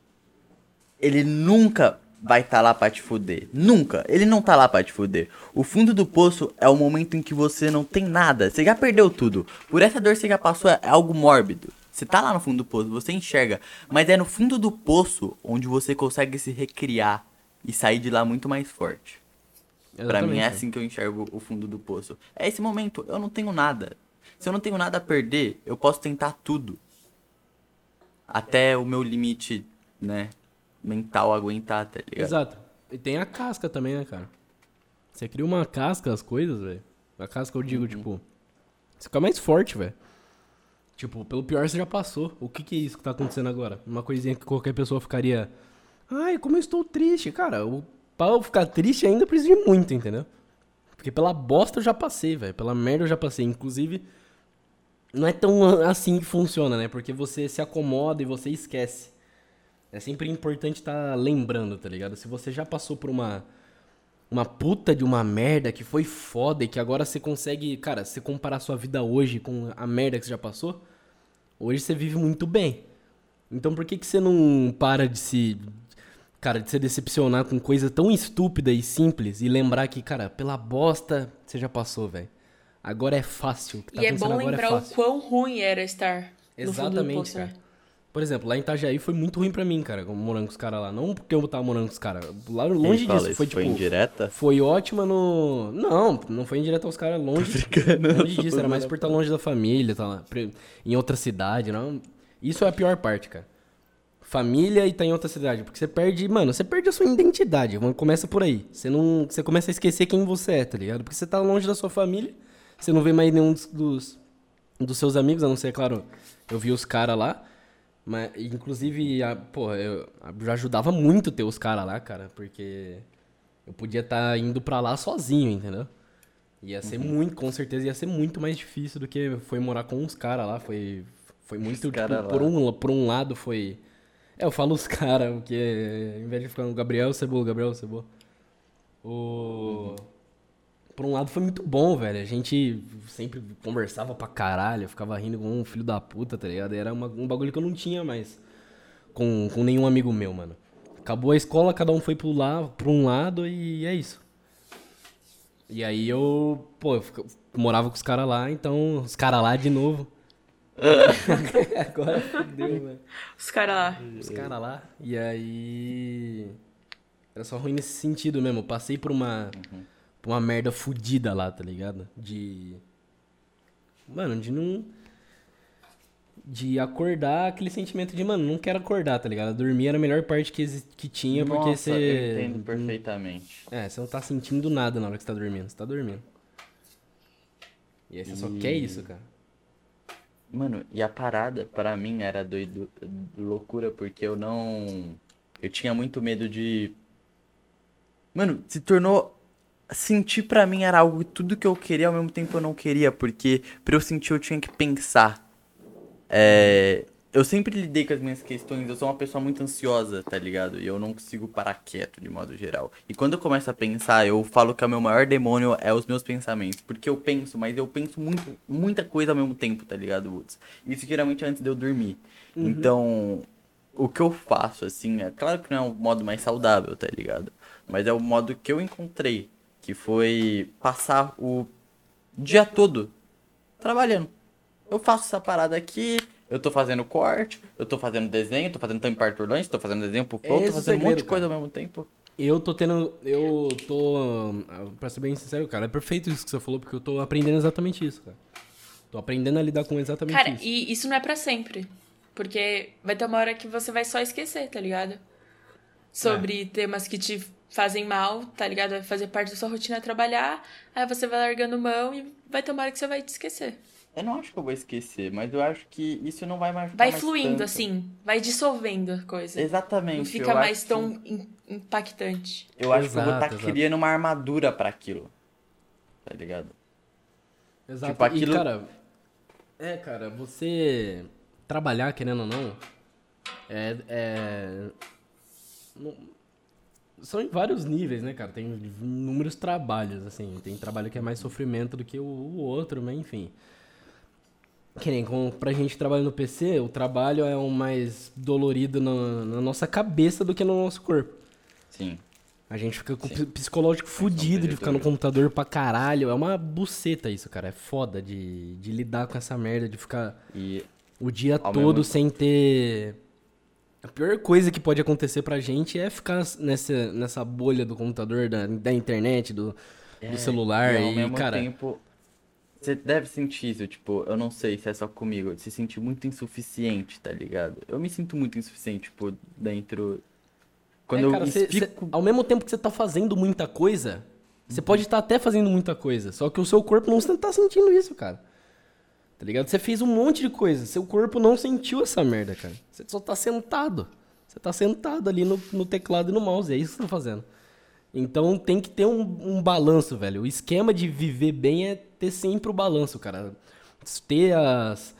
ele nunca vai estar lá pra te fuder. Nunca. Ele não tá lá pra te fuder. O fundo do poço é o momento em que você não tem nada. Você já perdeu tudo. Por essa dor que você já passou, é algo mórbido. Você tá lá no fundo do poço, você enxerga. Mas é no fundo do poço onde você consegue se recriar e sair de lá muito mais forte. Pra mim é assim que eu enxergo o fundo do poço. É esse momento, eu não tenho nada. Se eu não tenho nada a perder, eu posso tentar tudo. Até o meu limite, né, mental aguentar, tá ligado? Exato. E tem a casca também, né, cara? Você cria uma casca as coisas, velho. A casca eu digo, Uhum. tipo. Você fica mais forte, velho. Tipo, pelo pior você já passou. O que que é isso que tá acontecendo agora? Uma coisinha que qualquer pessoa ficaria. Ai, como eu estou triste. Cara, o, pra eu ficar triste ainda precisa de muito, entendeu? Porque pela bosta eu já passei, velho. Pela merda eu já passei. Inclusive, não é tão assim que funciona, né? Porque você se acomoda e você esquece. É sempre importante estar lembrando, tá ligado? Se você já passou por uma uma puta de uma merda que foi foda e que agora você consegue, cara, você comparar sua vida hoje com a merda que você já passou, hoje você vive muito bem. Então por que que você não para de se cara, de se decepcionar com coisa tão estúpida e simples e lembrar que, cara, pela bosta você já passou, velho. Agora é fácil. Tá e é bom agora lembrar é o quão ruim era estar no fundo do Exatamente, poço, cara. né? Por exemplo, lá em Itajaí foi muito ruim pra mim, cara, morando com os caras lá. Não porque eu tava morando com os caras. Lá longe fala disso. isso? Foi Foi tipo. indireta? Foi ótima no. Não, não foi indireta aos caras longe. longe disso, era mais por estar longe da família, tá lá, em outra cidade, não. Isso é a pior parte, cara. Família e tá em outra cidade. Porque você perde, mano, você perde a sua identidade. Começa por aí. Você não. Você começa a esquecer quem você é, tá ligado? Porque você tá longe da sua família, você não vê mais nenhum dos, dos, dos seus amigos, a não ser, claro, eu vi os caras lá. Mas, inclusive, a, pô, eu, já ajudava muito ter os caras lá, cara, porque eu podia estar tá indo pra lá sozinho, entendeu? Ia ser uhum. muito, com certeza ia ser muito mais difícil do que foi morar com uns caras lá. Foi, foi muito, tipo, por, um, por um lado foi. É, eu falo os (laughs) caras, porque em vez de ficar no Gabriel Cebola, Gabriel Cebola. O. Uhum. Por um lado foi muito bom, velho. A gente sempre conversava pra caralho, ficava rindo com um filho da puta, tá ligado? Era uma, um bagulho que eu não tinha mais com, com nenhum amigo meu, mano. Acabou a escola, cada um foi pro, lá, pro um lado e é isso. E aí eu, pô, eu morava com os caras lá, então os caras lá de novo. (laughs) Agora fodeu, velho. Os caras lá. Os caras lá. E aí. Era só ruim nesse sentido mesmo. Eu passei por uma. Uhum. Uma merda fodida lá, tá ligado? De. Mano, de não de acordar aquele sentimento de, mano, não quero acordar, tá ligado? Dormir era a melhor parte que, que tinha, Nossa, porque você. Eu entendo perfeitamente. É, você não tá sentindo nada na hora que você tá dormindo, você tá dormindo. E aí você e... só quer isso, cara. Mano, e a parada, para mim, era doido, loucura, porque eu não. Eu tinha muito medo de. Mano, se tornou. Sentir para mim era algo tudo que eu queria ao mesmo tempo eu não queria, porque pra eu sentir eu tinha que pensar. É, eu sempre lidei com as minhas questões, eu sou uma pessoa muito ansiosa, tá ligado? E eu não consigo parar quieto de modo geral. E quando eu começo a pensar, eu falo que o meu maior demônio é os meus pensamentos. Porque eu penso, mas eu penso muito, muita coisa ao mesmo tempo, tá ligado, Woods? Isso geralmente antes de eu dormir. Uhum. Então, o que eu faço, assim, é claro que não é o modo mais saudável, tá ligado? Mas é o modo que eu encontrei, que foi passar o dia todo trabalhando eu faço essa parada aqui, eu tô fazendo corte, eu tô fazendo desenho, tô fazendo tampa parturlante, tô fazendo desenho pro flow, tô fazendo segredo, um monte de coisa ao mesmo tempo. Eu tô tendo. Eu tô. Pra ser bem sincero, cara, é perfeito isso que você falou, porque eu tô aprendendo exatamente isso, cara. Tô aprendendo a lidar com exatamente cara, isso. Cara, e isso não é para sempre. Porque vai ter uma hora que você vai só esquecer, tá ligado? Sobre é. temas que te fazem mal, tá ligado? Vai fazer parte da sua rotina trabalhar, aí você vai largando mão e vai ter uma hora que você vai te esquecer. Eu não acho que eu vou esquecer, mas eu acho que isso não vai mais Vai mais fluindo, tanto. assim. Vai dissolvendo a coisa. Exatamente. Não fica mais tão que... impactante. Eu acho exato, que eu vou estar tá criando uma armadura para aquilo. Tá ligado? Exato. Tipo, aquilo... E, cara... É, cara, você... Trabalhar, querendo ou não... É... é... Não... São em vários níveis, né, cara? Tem inúmeros trabalhos, assim. Tem trabalho que é mais sofrimento do que o, o outro, mas enfim... Que nem com, pra gente trabalhar no PC, o trabalho é o mais dolorido na, na nossa cabeça do que no nosso corpo. Sim. A gente fica com o psicológico fudido de ficar no computador pra caralho. É uma buceta isso, cara. É foda de, de lidar com essa merda, de ficar e o dia todo mesmo... sem ter. A pior coisa que pode acontecer pra gente é ficar nessa, nessa bolha do computador, da, da internet, do, é, do celular. E, ao e, mesmo cara, tempo, você deve sentir isso, tipo, eu não sei se é só comigo, se sentir muito insuficiente, tá ligado? Eu me sinto muito insuficiente, tipo, dentro. Quando é, cara, eu cê, explico... cê, ao mesmo tempo que você tá fazendo muita coisa, você uhum. pode estar tá até fazendo muita coisa, só que o seu corpo não tá sentindo isso, cara. Tá ligado? Você fez um monte de coisa, seu corpo não sentiu essa merda, cara. Você só tá sentado. Você tá sentado ali no, no teclado e no mouse, é isso que você tá fazendo. Então tem que ter um, um balanço, velho. O esquema de viver bem é ter sempre o balanço, cara. Ter as,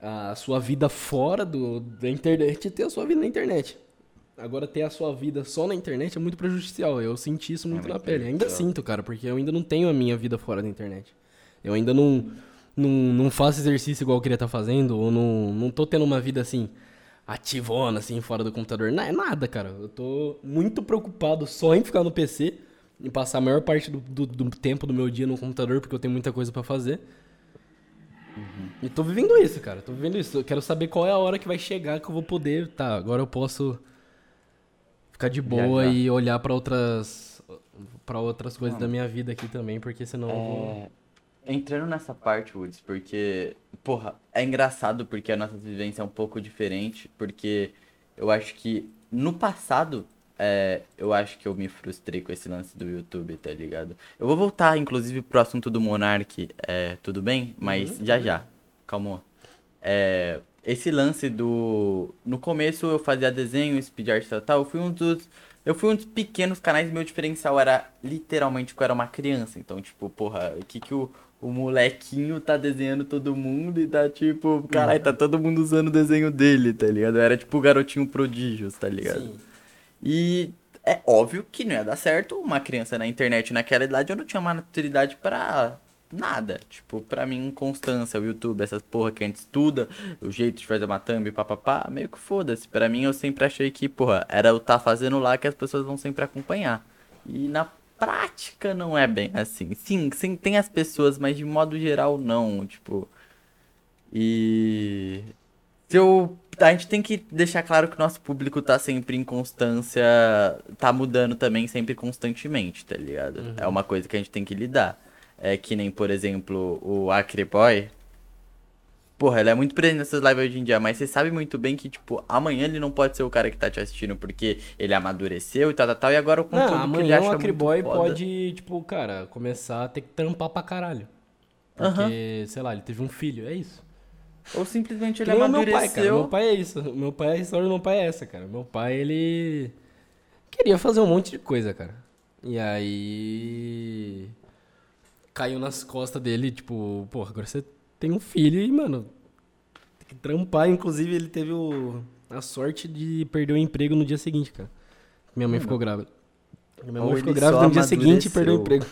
a sua vida fora do, da internet e ter a sua vida na internet. Agora, ter a sua vida só na internet é muito prejudicial. Eu senti isso muito é na pele. Ainda sinto, cara, porque eu ainda não tenho a minha vida fora da internet. Eu ainda não, não, não faço exercício igual eu queria estar fazendo, ou não, não tô tendo uma vida assim ativona, assim, fora do computador. Não é nada, cara. Eu tô muito preocupado só em ficar no PC, em passar a maior parte do, do, do tempo do meu dia no computador, porque eu tenho muita coisa para fazer. Uhum. E tô vivendo isso, cara. Tô vivendo isso. Eu quero saber qual é a hora que vai chegar que eu vou poder. Tá, agora eu posso ficar de boa e olhar para outras para outras coisas da minha vida aqui também, porque senão é... eu vou é, entrando nessa parte, Woods, porque, porra, é engraçado porque a nossa vivência é um pouco diferente, porque eu acho que no passado, é, eu acho que eu me frustrei com esse lance do YouTube, tá ligado? Eu vou voltar, inclusive, pro assunto do Monark, é, tudo bem? Mas uhum. já já, calma. É, esse lance do. No começo eu fazia desenho, speed art e tal, eu fui um dos. Eu fui um dos pequenos canais, meu diferencial era literalmente que eu era uma criança. Então, tipo, porra, o que que o, o molequinho tá desenhando todo mundo e tá tipo, caralho, tá todo mundo usando o desenho dele, tá ligado? Era tipo o garotinho prodígio, tá ligado? Sim. E é óbvio que não ia dar certo. Uma criança na internet naquela idade eu não tinha maturidade pra nada. Tipo, pra mim, constância, o YouTube, essas porra que a gente estuda, o jeito de fazer uma thumb, papapá, meio que foda-se. Pra mim, eu sempre achei que, porra, era eu tá fazendo lá que as pessoas vão sempre acompanhar. E na prática não é bem assim. Sim, sim, tem as pessoas, mas de modo geral não, tipo. E se eu a gente tem que deixar claro que o nosso público tá sempre em constância, tá mudando também sempre constantemente, tá ligado? Uhum. É uma coisa que a gente tem que lidar. É que nem, por exemplo, o Acre Boy. Porra, ele é muito presente nessas lives hoje em dia, mas você sabe muito bem que, tipo, amanhã ele não pode ser o cara que tá te assistindo porque ele amadureceu e tal, tal, tal, e agora o conteúdo Não, que ele amanhã acha o Acriboy pode, tipo, cara, começar a ter que trampar pra caralho. Porque, sei lá, ele teve um filho, é isso. Ou simplesmente ele o meu amadureceu. pai, cara. Meu pai é isso. Meu pai, a história do meu pai é essa, cara. Meu pai, ele queria fazer um monte de coisa, cara. E aí caiu nas costas dele, tipo, porra, agora você tem um filho e, mano, tem que trampar. Inclusive, ele teve o- a sorte de perder o emprego no dia seguinte, cara. Minha mãe ficou grávida. Minha Ou mãe ficou ele grávida no dia seguinte e perdeu o emprego.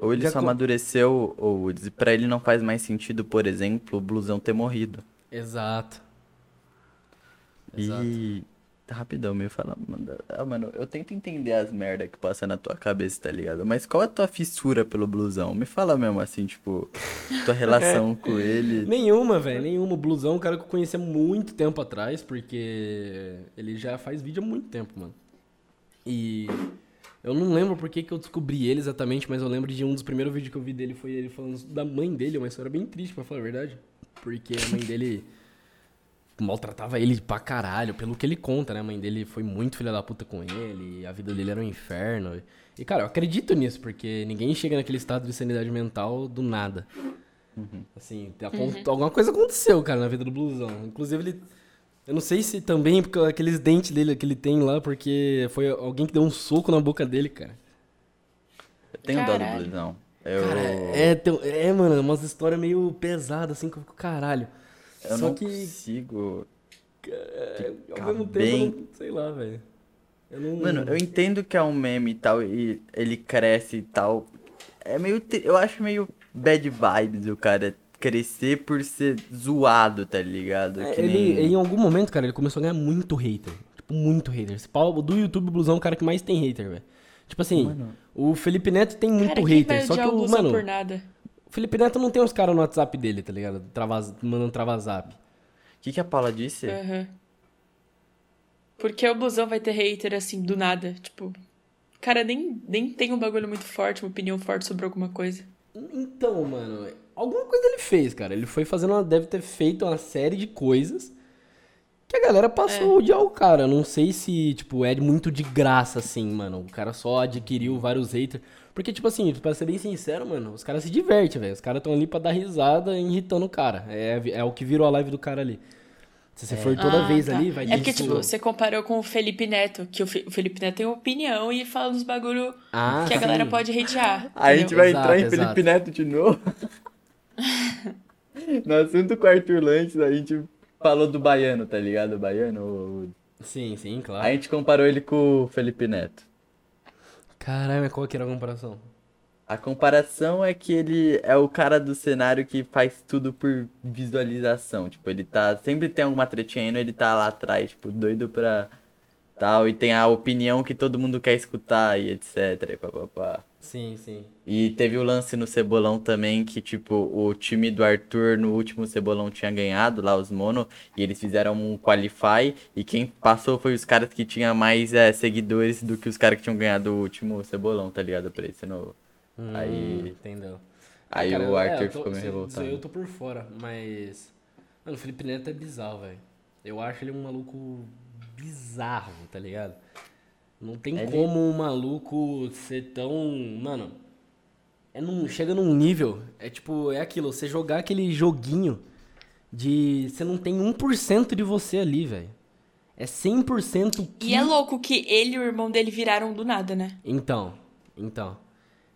Ou ele Já só amadureceu, ou pra ele não faz mais sentido, por exemplo, o blusão ter morrido. Exato. Exato. E. Rapidão, me fala, mano. Ah, mano, eu tento entender as merda que passa na tua cabeça, tá ligado? Mas qual é a tua fissura pelo blusão? Me fala mesmo assim, tipo, tua relação (laughs) com ele. Nenhuma, velho, nenhuma. O Blusão é um cara que eu conheci há muito tempo atrás, porque ele já faz vídeo há muito tempo, mano. E eu não lembro por que, que eu descobri ele exatamente, mas eu lembro de um dos primeiros vídeos que eu vi dele foi ele falando da mãe dele, uma história bem triste, pra falar a verdade. Porque a mãe dele (laughs) maltratava ele pra caralho, pelo que ele conta, né? A mãe dele foi muito filha da puta com ele, a vida dele era um inferno. E, cara, eu acredito nisso, porque ninguém chega naquele estado de sanidade mental do nada. Assim, tem- acon- alguma coisa aconteceu, cara, na vida do blusão. Inclusive, ele. Eu não sei se também porque aqueles dentes dele que ele tem lá, porque foi alguém que deu um soco na boca dele, cara. Eu tenho dó do blusão. Eu, Cara, é, é, mano, umas histórias meio pesadas, assim, com com caralho. Eu Só não que, consigo. é, ao ficar mesmo tempo, bem- não, sei lá, velho. Eu não... Mano, eu entendo que é um meme e tal, e ele cresce e tal. É meio. Eu acho meio bad vibes o cara crescer por ser zoado, tá ligado? É, Que ele, nem- em algum momento, cara, ele começou a ganhar muito hater. Tipo, muito hater. Esse pau do YouTube, o Blusão é o cara que mais tem hater, velho. Tipo assim, Mano. o Felipe Neto tem muito Cara, hater. Só que odiar o mano, por nada? O Felipe Neto não tem os caras no WhatsApp dele, tá ligado? Travaz, mandando travazap. O que, que a Paula disse? Aham. Porque o blusão vai ter hater assim, do nada. Tipo, o cara nem, nem tem um bagulho muito forte, uma opinião forte sobre alguma coisa. Então, mano, alguma coisa ele fez, cara. Ele foi fazendo, uma, deve ter feito uma série de coisas que a galera passou a odiar o cara. Não sei se, tipo, é muito de graça, assim, mano. O cara só adquiriu vários haters. Porque, tipo assim, pra ser bem sincero, mano, os caras se divertem, velho. Os caras estão ali pra dar risada irritando o cara. É, é o que virou a live do cara ali. Se você for toda Ah, vez tá. ali, vai É porque, tipo, você comparou com o Felipe Neto, que o, Fe- o Felipe Neto tem opinião e fala uns bagulho Ah, que a galera sim. pode hatear. A gente vai Exato, entrar em exato. Felipe Neto de novo. (laughs) no assunto com o Arthur Lanches, a gente falou do baiano, tá ligado? O baiano. o- Sim, sim, A claro. gente comparou ele com o Felipe Neto. Caralho, qual que era a comparação? A comparação é que ele é o cara do cenário que faz tudo por visualização. Tipo, ele tá. Sempre tem alguma tretinha indo, ele tá lá atrás, tipo, doido pra. Tal, e tem a opinião que todo mundo quer escutar e etc. E papapá. Sim, sim. E teve o lance no Cebolão também, que tipo, o time do Arthur no último Cebolão tinha ganhado lá os mono, e eles fizeram um qualify, e quem passou foi os caras que tinham mais é, seguidores do que os caras que tinham ganhado o último Cebolão, tá ligado? Pra esse novo. Aí- Hum, Entendeu. Aí Cara, o é, Arthur eu tô- ficou meio revoltado. Eu tô por fora, mas. Mano, o Felipe Neto é bizarro, velho. Eu acho ele um maluco bizarro, tá ligado? Não tem Ele- como um maluco ser tão. Mano. É num, chega num nível. É tipo, é aquilo, você jogar aquele joguinho de. Você não tem 1% de você ali, velho. É 100% que. E é louco que ele e o irmão dele viraram do nada, né? Então, então.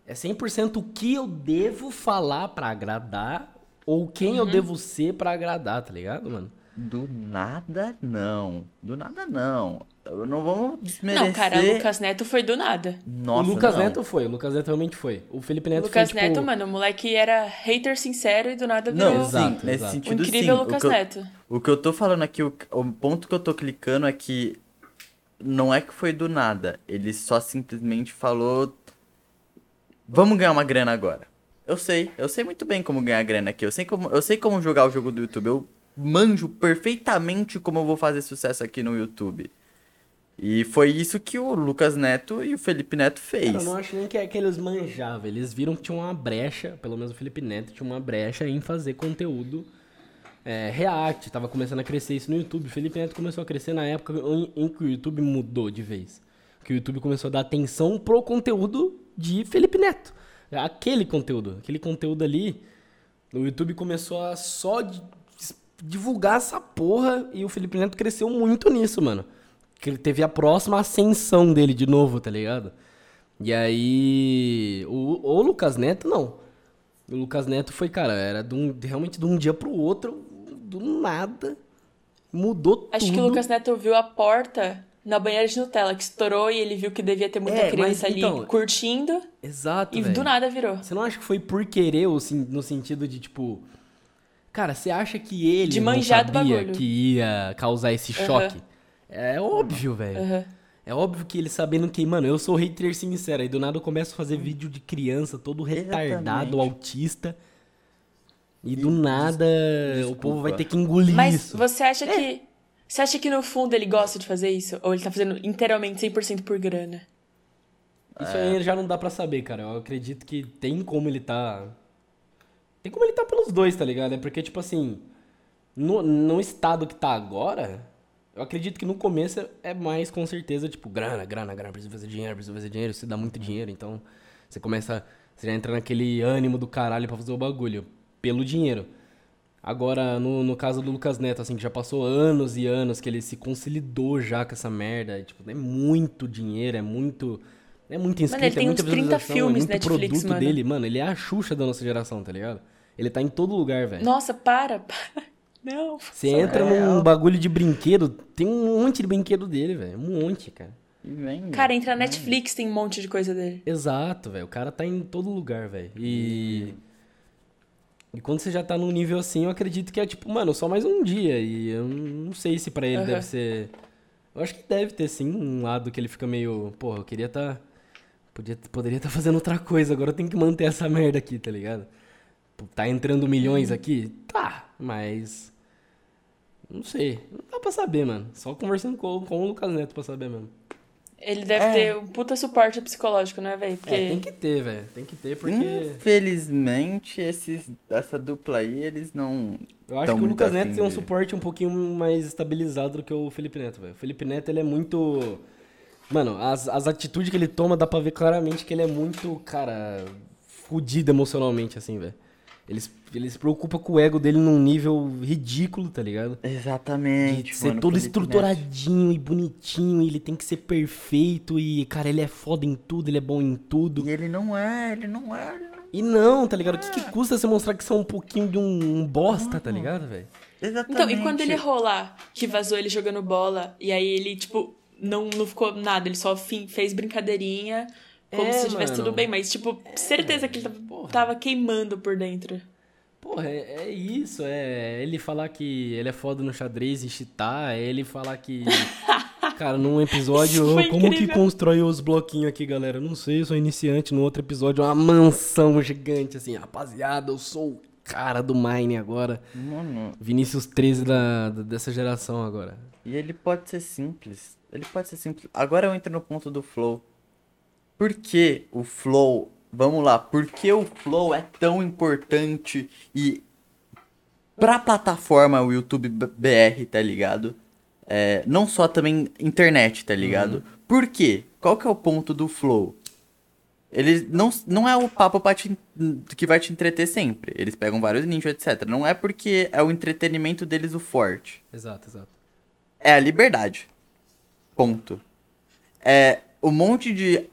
É 100% o que eu devo falar pra agradar ou quem Uhum. eu devo ser pra agradar, tá ligado, mano? Do nada, não. Do nada, não. Eu não vamos desmerecer. Não, cara, o Lucas Neto foi do nada. Nossa, o Lucas não. Neto foi, o Lucas Neto realmente foi. O Felipe O Neto Lucas foi, tipo... Neto, mano, o moleque era hater sincero e do nada virou Não, Exato, nesse exato. o sentido incrível sim. Lucas o que eu, Neto. O que eu tô falando aqui, o, o ponto que eu tô clicando é que não é que foi do nada. Ele só simplesmente falou. Vamos ganhar uma grana agora. Eu sei, eu sei muito bem como ganhar grana aqui. Eu sei como, eu sei como jogar o jogo do YouTube. Eu manjo perfeitamente como eu vou fazer sucesso aqui no YouTube. E foi isso que o Lucas Neto e o Felipe Neto fez. Cara, eu não acho nem que, é que eles manjavam. Eles viram que tinha uma brecha, pelo menos o Felipe Neto tinha uma brecha em fazer conteúdo é, React. Tava começando a crescer isso no YouTube. O Felipe Neto começou a crescer na época em, em que o YouTube mudou de vez. Que o YouTube começou a dar atenção pro conteúdo de Felipe Neto. Aquele conteúdo. Aquele conteúdo ali. O YouTube começou a só divulgar essa porra e o Felipe Neto cresceu muito nisso, mano. Que ele teve a próxima ascensão dele de novo, tá ligado? E aí. O, o Lucas Neto, não. O Lucas Neto foi, cara, era de um- realmente de um dia pro outro, do nada. Mudou Acho tudo. que o Lucas Neto viu a porta na banheira de Nutella, que estourou e ele viu que devia ter muita É, criança mas ali então- curtindo. Exato, E velho. do nada virou. Você não acha que foi por querer, ou sim- no sentido de, tipo... Cara, você acha que ele De não sabia bagulho. que ia causar esse choque? É óbvio, velho. Aham. É óbvio que ele sabendo que, mano, eu sou hater sincero. Aí do nada eu começo a fazer vídeo de criança, todo retardado, Exatamente. autista. E do nada o povo vai desculpa. ter que engolir Mas isso. você acha É. que. Você acha que no fundo ele gosta de fazer isso? Ou ele tá fazendo inteiramente 100% por grana? Isso aí já não dá pra saber, cara. Eu acredito que tem como ele tá. Tem como ele tá pelos dois, tá ligado? É porque, tipo assim, no, no estado que tá agora, eu acredito que no começo é mais com certeza, tipo, grana, grana, grana, preciso fazer dinheiro, preciso fazer dinheiro, você dá muito dinheiro, então você começa. Você já entra naquele ânimo do caralho pra fazer o bagulho. Pelo dinheiro. Agora, no, no caso do Lucas Neto, assim, que já passou anos e anos que ele se consolidou já com essa merda. Tipo, é muito dinheiro, é muito. É muito inscrito, ele tem é muita uns 30 visualização, filmes é muito Netflix, produto mano. dele. Mano, ele é a Xuxa da nossa geração, tá ligado? Ele tá em todo lugar, velho. Nossa, para, (laughs) para. Não. Você entra É, num bagulho de brinquedo, tem um monte de brinquedo dele, velho. Um monte, cara. E vem, Cara, entra na Netflix, tem um monte de coisa dele. Exato, velho. O cara tá em todo lugar, velho. E. E quando você já tá num nível assim, eu acredito que é tipo, mano, só mais um dia. E eu não sei se pra ele Aham. deve ser. Eu acho que deve ter sim um lado que ele fica meio. Porra, eu queria tá. Podia, poderia tá fazendo outra coisa, agora eu tenho que manter essa merda aqui, tá ligado? Pô, Tá entrando milhões aqui? Tá, mas. Não sei. Não dá pra saber, mano. Só conversando com, com o Lucas Neto pra saber mesmo. Ele deve É. ter um puta suporte psicológico, né, velho? Porque. É, tem que ter, velho. Tem que ter, porque. Infelizmente, esses, essa dupla aí, eles não. Eu acho que o Lucas Neto tem um suporte um pouquinho mais estabilizado do que o Felipe Neto, velho. O Felipe Neto, ele é muito... Mano, as, as atitudes que ele toma, dá pra ver claramente que ele é muito, cara, fudido emocionalmente, assim, velho. Ele, se- ele se preocupa com o ego dele num nível ridículo, tá ligado? Exatamente. De ser mano, todo estruturadinho e bonitinho, e ele tem que ser perfeito, e, cara, ele é foda em tudo, ele é bom em tudo. E ele não é, ele não é. Ele não... E não, tá ligado? O que, que custa você mostrar que você é um pouquinho de um, um bosta, tá ligado, velho? Exatamente. Então, e quando ele lá, que vazou ele jogando bola, e aí ele, tipo, não, não ficou nada, ele só fi- fez brincadeirinha, como É, se tivesse mano. tudo bem, mas, tipo, certeza que ele tava, porra. tava queimando por dentro. Porra, é, é isso, é ele falar que ele é foda no xadrez e chitar, é ele falar que. (laughs) Cara, num episódio, Isso foi "Oh, como que incrível. constrói os bloquinhos aqui, galera? Não sei, eu sou iniciante. No outro episódio, uma mansão gigante, assim, rapaziada, eu sou o cara do Mine agora. Mano, Vinícius 13 da, da- dessa geração agora. e ele pode ser simples. Ele pode ser simples. Agora eu entro no ponto do flow. Por que o flow. Vamos lá, por que o flow é tão importante e. Pra plataforma o YouTube BR, tá ligado? É, não só também internet, tá ligado? Por quê? Qual que é o ponto do flow? Eles não, não é o papo te, que vai te entreter sempre. Eles pegam vários nichos, etc. Não é porque é o entretenimento deles o forte. Exato, exato. É a liberdade. Ponto. É o monte de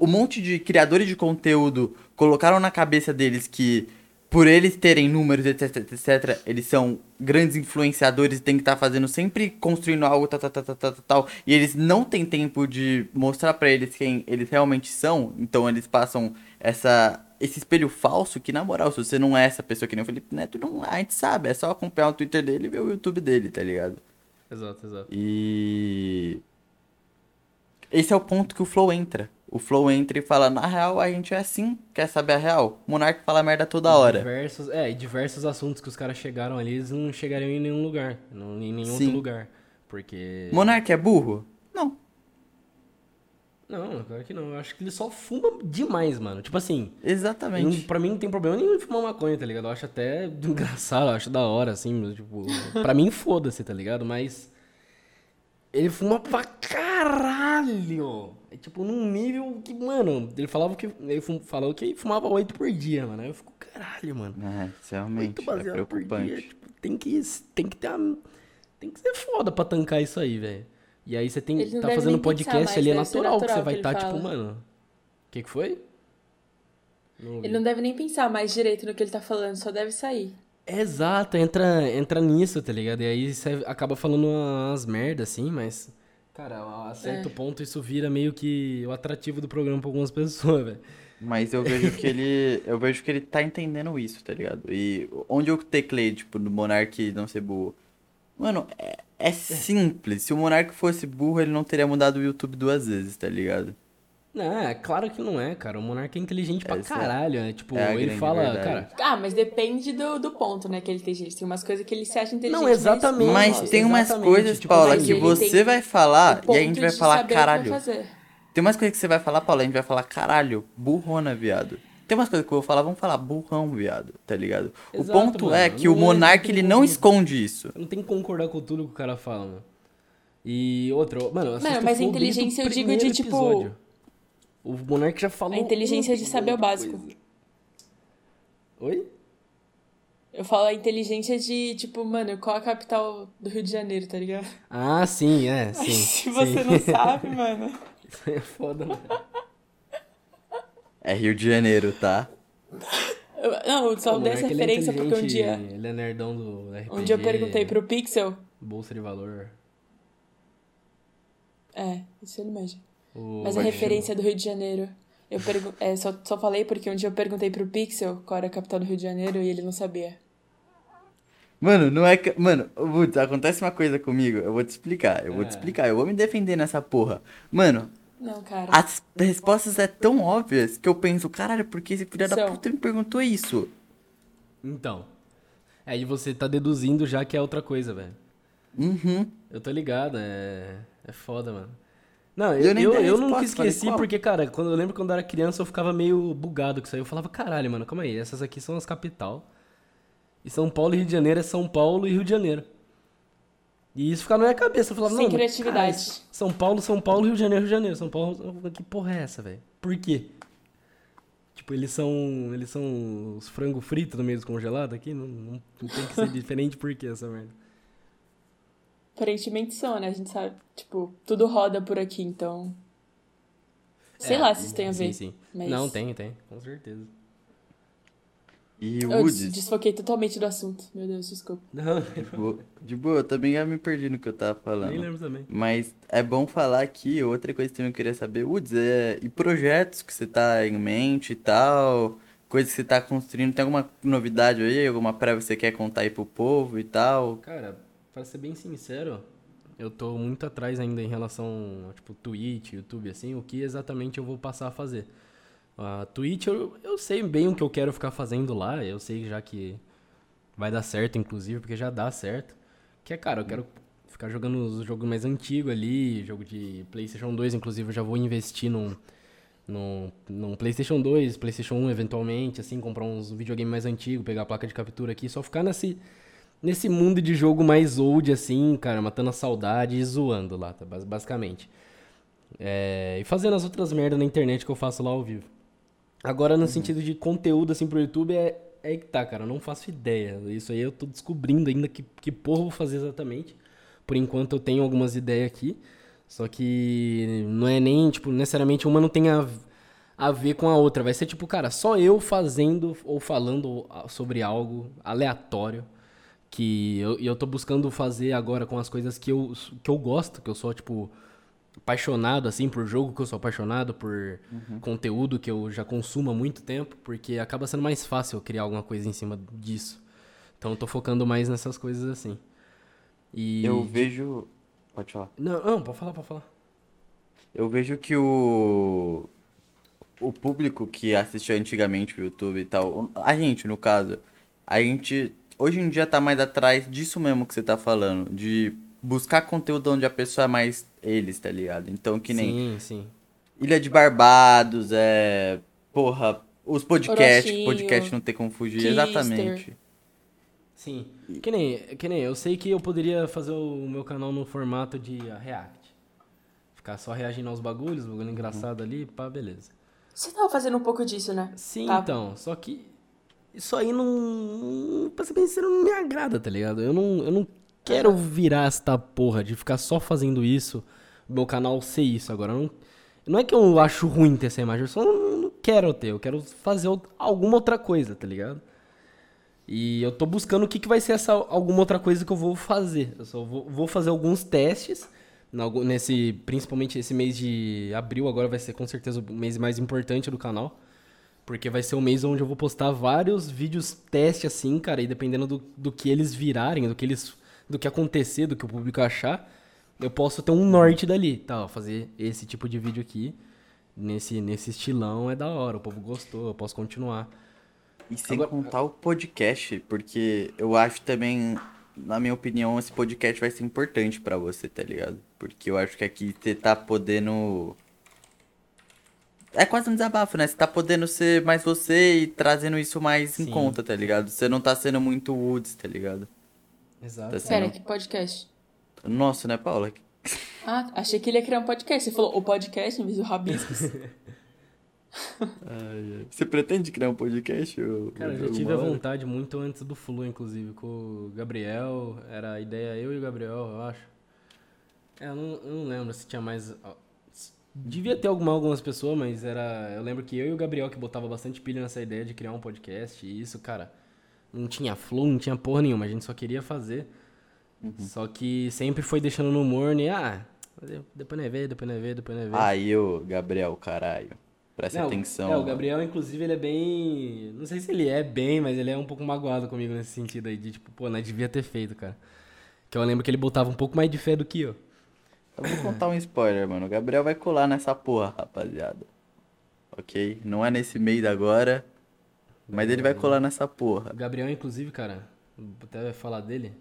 o monte de criadores de conteúdo colocaram na cabeça deles que por eles terem números, etc, etc, eles são grandes influenciadores e tem que estar tá fazendo sempre construindo algo, tal, tal, tal, tal, tal, tal, e eles não têm tempo de mostrar para eles quem eles realmente são, então eles passam essa esse espelho falso que, na moral, se você não é essa pessoa que nem o Felipe Neto, não, a gente sabe, é só acompanhar o Twitter dele e ver o YouTube dele, tá ligado? Exato, exato. E. Esse é o ponto que o Flow entra. O Flow entra e fala, na real, a gente é assim, quer saber a real? O Monark fala merda toda hora. Diversos, é, e diversos assuntos que os caras chegaram ali, eles não chegariam em nenhum lugar. Não, em nenhum Sim. outro lugar. Porque. Monark é burro? Não. Não, claro que não. Eu acho que ele só fuma demais, mano. Tipo assim. Exatamente. Não, pra mim não tem problema nenhum de fumar maconha, tá ligado? Eu acho até (laughs) engraçado, eu acho da hora, assim. Tipo, (laughs) pra mim foda-se, tá ligado? Mas. Ele fuma pra caralho! É tipo num nível que, mano, ele falava que. Ele fum, falou que fumava oito por dia, mano. Aí eu fico, caralho, mano. É, isso realmente Oito é baseado por dia. preocupante. Tipo, tem que, tem que ter uma, Tem que ser foda pra tancar isso aí, velho. E aí você tem tá fazendo podcast mais, ali, é deve ser natural, que você natural vai estar, tipo, fala. mano. O que, que foi? Não. Ele não deve nem pensar mais direito no que ele tá falando, só deve sair. Exato, entra, entra nisso, tá ligado? E aí você acaba falando umas merdas, assim, mas. Cara, a certo É. ponto isso vira meio que o atrativo do programa pra algumas (laughs) pessoas, velho. Mas eu vejo que ele. Eu vejo que ele tá entendendo isso, tá ligado? E onde eu teclei, tipo, do Monark não ser burro. Mano, é, é simples. Se o Monark fosse burro, ele não teria mudado o YouTube duas vezes, tá ligado? Não, é claro que não é, cara. O Monark é inteligente pra Essa caralho, né? Tipo, é ele fala, verdade. cara. Ah, mas depende do, do ponto, né, que ele tem gente. Tem umas coisas que ele se acha inteligente. Não, exatamente. Mas tem umas exatamente, coisas, tipo, Paula, que você vai o falar e a gente vai falar o caralho. fazer. Tem umas coisas que você vai falar, Paula, a gente vai falar caralho, burrona, viado. Tem umas coisas que eu vou falar, vamos falar burrão, viado, tá ligado? Exato, o ponto mano. é que Não o é- Monark, não tem ele não esconde isso. Não tem que concordar com tudo que o cara fala, mano. E outra, mano, Mano, mas a o inteligência eu digo de, tipo, episódio. O Monark já falou. A inteligência de saber o muita básico. coisa. Oi? Eu falo a inteligência de, tipo, mano, qual a capital do Rio de Janeiro, tá ligado? Ah, sim, é, (laughs) sim. Se você sim. não sabe, mano. Isso aí é foda, mano. É Rio de Janeiro, tá? Não, só O dei essa é referência porque um inteligente, dia. Ele é nerdão do RPG. Um dia eu perguntei pro Pixel. Bolsa de valor. É, isso ele manja. O... Mas a Pode referência do Rio de Janeiro. Eu pergu... é, só, só falei porque um dia eu perguntei pro Pixel qual era a capital do Rio de Janeiro e ele não sabia. Mano, não é que. Mano, Woods, acontece uma coisa comigo, eu vou te explicar, eu vou te É. explicar, eu vou me defender nessa porra. Mano, Não, cara. as respostas é tão óbvias que eu penso, caralho, por que esse filho da puta me perguntou isso? Então. Aí você tá deduzindo já que é outra coisa, velho. Uhum. Eu tô ligado, é. É foda, mano. Não, Eu eu, nem eu, eu resposta, nunca falei esqueci qual. porque, cara, quando eu lembro quando eu era criança eu ficava meio bugado com isso aí. Eu falava, caralho, mano, calma aí, essas aqui são as capital. E São Paulo e Rio de Janeiro é São Paulo e Rio de Janeiro. E isso ficava na minha cabeça. Eu falava, Sem não, criatividade. cara, São Paulo, São Paulo, Rio de Janeiro, Rio de Janeiro. São Paulo, que porra é essa, velho? Por quê? Tipo, eles são. Eles são os frango frito no meio dos congelados aqui? Não, não, não tem que ser diferente por quê essa merda? Aparentemente são, né? A gente sabe, tipo, tudo roda por aqui, então. Sei É, lá se isso tem a sim, ver. Sim, mas- Não, tem, tem, com certeza. E Eu Woods, des- desfoquei totalmente do assunto. Meu Deus, desculpa. (laughs) Não, de boa, de boa, eu também já me perdi no que eu tava falando. nem lembro também. Mas é bom falar aqui, outra coisa que também eu queria saber, Woods, é, e projetos que você tá em mente e tal, coisas que você tá construindo, tem alguma novidade aí, alguma prévia que você quer contar aí pro povo e tal? Cara, pra ser bem sincero, eu tô muito atrás ainda em relação, tipo, Twitch, YouTube, assim, o que exatamente eu vou passar a fazer. A Twitch, eu, eu sei bem o que eu quero ficar fazendo lá, eu sei já que vai dar certo, inclusive, porque já dá certo. Que é, cara, eu quero ficar jogando os jogos mais antigos ali, jogo de PlayStation 2, inclusive, eu já vou investir num, num, num PlayStation 2, PlayStation 1 eventualmente, assim, comprar uns videogames mais antigos, pegar a placa de captura aqui, só ficar nesse, nesse mundo de jogo mais old, assim, cara, matando a saudade e zoando lá, tá? Bas- basicamente. É, e fazendo as outras merdas na internet que eu faço lá ao vivo. Agora, no sentido de conteúdo, assim, pro YouTube, é, é que tá, cara. Eu não faço ideia. Isso aí eu tô descobrindo ainda que, que porra eu vou fazer exatamente. Por enquanto eu tenho algumas ideias aqui. Só que não é nem, tipo, necessariamente uma não tem a, a ver com a outra. Vai ser tipo, cara, só eu fazendo ou falando sobre algo aleatório que eu, eu tô buscando fazer agora com as coisas que eu, que eu gosto, que eu sou, tipo, apaixonado, assim, por jogo, que eu sou apaixonado por uhum. conteúdo que eu já consumo há muito tempo, porque acaba sendo mais fácil criar alguma coisa em cima disso. Então eu tô focando mais nessas coisas assim. E... Eu vejo... Pode falar. Não, não, pode falar, pode falar. Eu vejo que o... O público que assistiu antigamente o YouTube e tal, a gente, no caso, a gente hoje em dia tá mais atrás disso mesmo que você tá falando, de buscar conteúdo onde a pessoa é mais eles, tá ligado? Então, que nem. Sim, sim. Ilha de Barbados, é. Porra, os podcasts, podcast não tem como fugir. Kister. Exatamente. Sim. Que nem, que nem, eu sei que eu poderia fazer o meu canal no formato de React. Ficar só reagindo aos bagulhos, bagulho engraçado uhum. ali, pá, beleza. Você tava fazendo um pouco disso, né? Sim, tá. então. Só que isso aí não. Pra ser bem sincero, não me agrada, tá ligado? Eu não, eu não quero virar esta porra de ficar só fazendo isso, meu canal ser isso agora. Não, não é que eu acho ruim ter essa imagem, eu só não, não quero ter, eu quero fazer alguma outra coisa, tá ligado? E eu tô buscando o que, que vai ser essa alguma outra coisa que eu vou fazer. Eu só vou, vou fazer alguns testes. Nesse, principalmente esse mês de abril, agora vai ser com certeza o mês mais importante do canal. Porque vai ser um mês onde eu vou postar vários vídeos teste assim, cara, e dependendo do, do que eles virarem, do que eles do que acontecer, do que o público achar, eu posso ter um norte dali, tá, fazer esse tipo de vídeo aqui nesse nesse estilão é da hora, o povo gostou, eu posso continuar. E sem Agora, contar o podcast, porque eu acho também, na minha opinião, esse podcast vai ser importante para você, tá ligado? Porque eu acho que aqui você tá podendo é quase um desabafo, né? Você tá podendo ser mais você e trazendo isso mais Sim. em conta, tá ligado? Você não tá sendo muito Woods, tá ligado? Exato. Tá sendo... Pera, que podcast? Nossa, né, Paula? Ah, achei que ele ia criar um podcast. Você falou o podcast em vez do Rabiscos. (laughs) Você pretende criar um podcast? Ou, Cara, eu já tive a vontade muito antes do Flu, inclusive, com o Gabriel. Era a ideia eu e o Gabriel, eu acho. É, eu não, eu não lembro se tinha mais Devia ter alguma, algumas pessoas, mas era. Eu lembro que eu e o Gabriel que botava bastante pilha nessa ideia de criar um podcast. E isso, cara, não tinha flow, não tinha porra nenhuma. A gente só queria fazer. Uhum. Só que sempre foi deixando no morno e, ah, depois não vê, depois não vê, depois não vê. Aí o Gabriel, caralho. Presta não, atenção. É, o Gabriel, inclusive, ele é bem. Não sei se ele é bem, mas ele é um pouco magoado comigo nesse sentido aí, de tipo, pô, não devia ter feito, cara. Que eu lembro que ele botava um pouco mais de fé do que eu. Eu vou contar um spoiler, mano. O Gabriel vai colar nessa porra, rapaziada. Ok? Não é nesse mês agora, mas ele vai colar nessa porra. O Gabriel, inclusive, cara, vou até falar dele.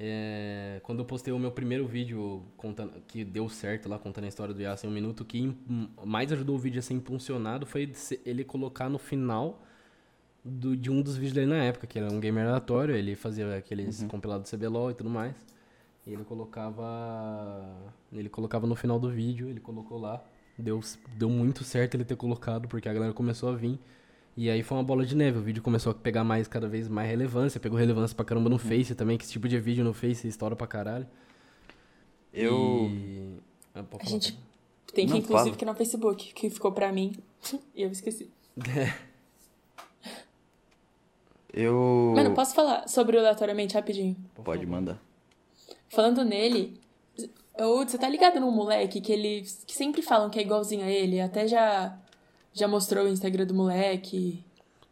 É, quando eu postei o meu primeiro vídeo contando, que deu certo lá, contando a história do Yasa em um minuto, o que mais ajudou o vídeo a ser impulsionado foi ele colocar no final do, de um dos vídeos dele na época, que era um gamer aleatório, ele fazia aqueles uhum. compilados CBLOL e tudo mais. E ele colocava. Ele colocava no final do vídeo, ele colocou lá. Deu, deu muito certo ele ter colocado, porque a galera começou a vir. E aí foi uma bola de neve. O vídeo começou a pegar mais, cada vez mais relevância. Pegou relevância pra caramba no uhum. Face também, que esse tipo de vídeo no Face estoura pra caralho. Eu. E... Ah, a gente tem que, Não, inclusive, fala. que no Facebook, que ficou pra mim. (laughs) e eu esqueci. (laughs) eu. Mano, posso falar sobre o aleatoriamente rapidinho? Pode mandar. Falando nele, eu, você tá ligado num moleque que ele. que sempre falam que é igualzinho a ele? Até já. Já mostrou o Instagram do moleque.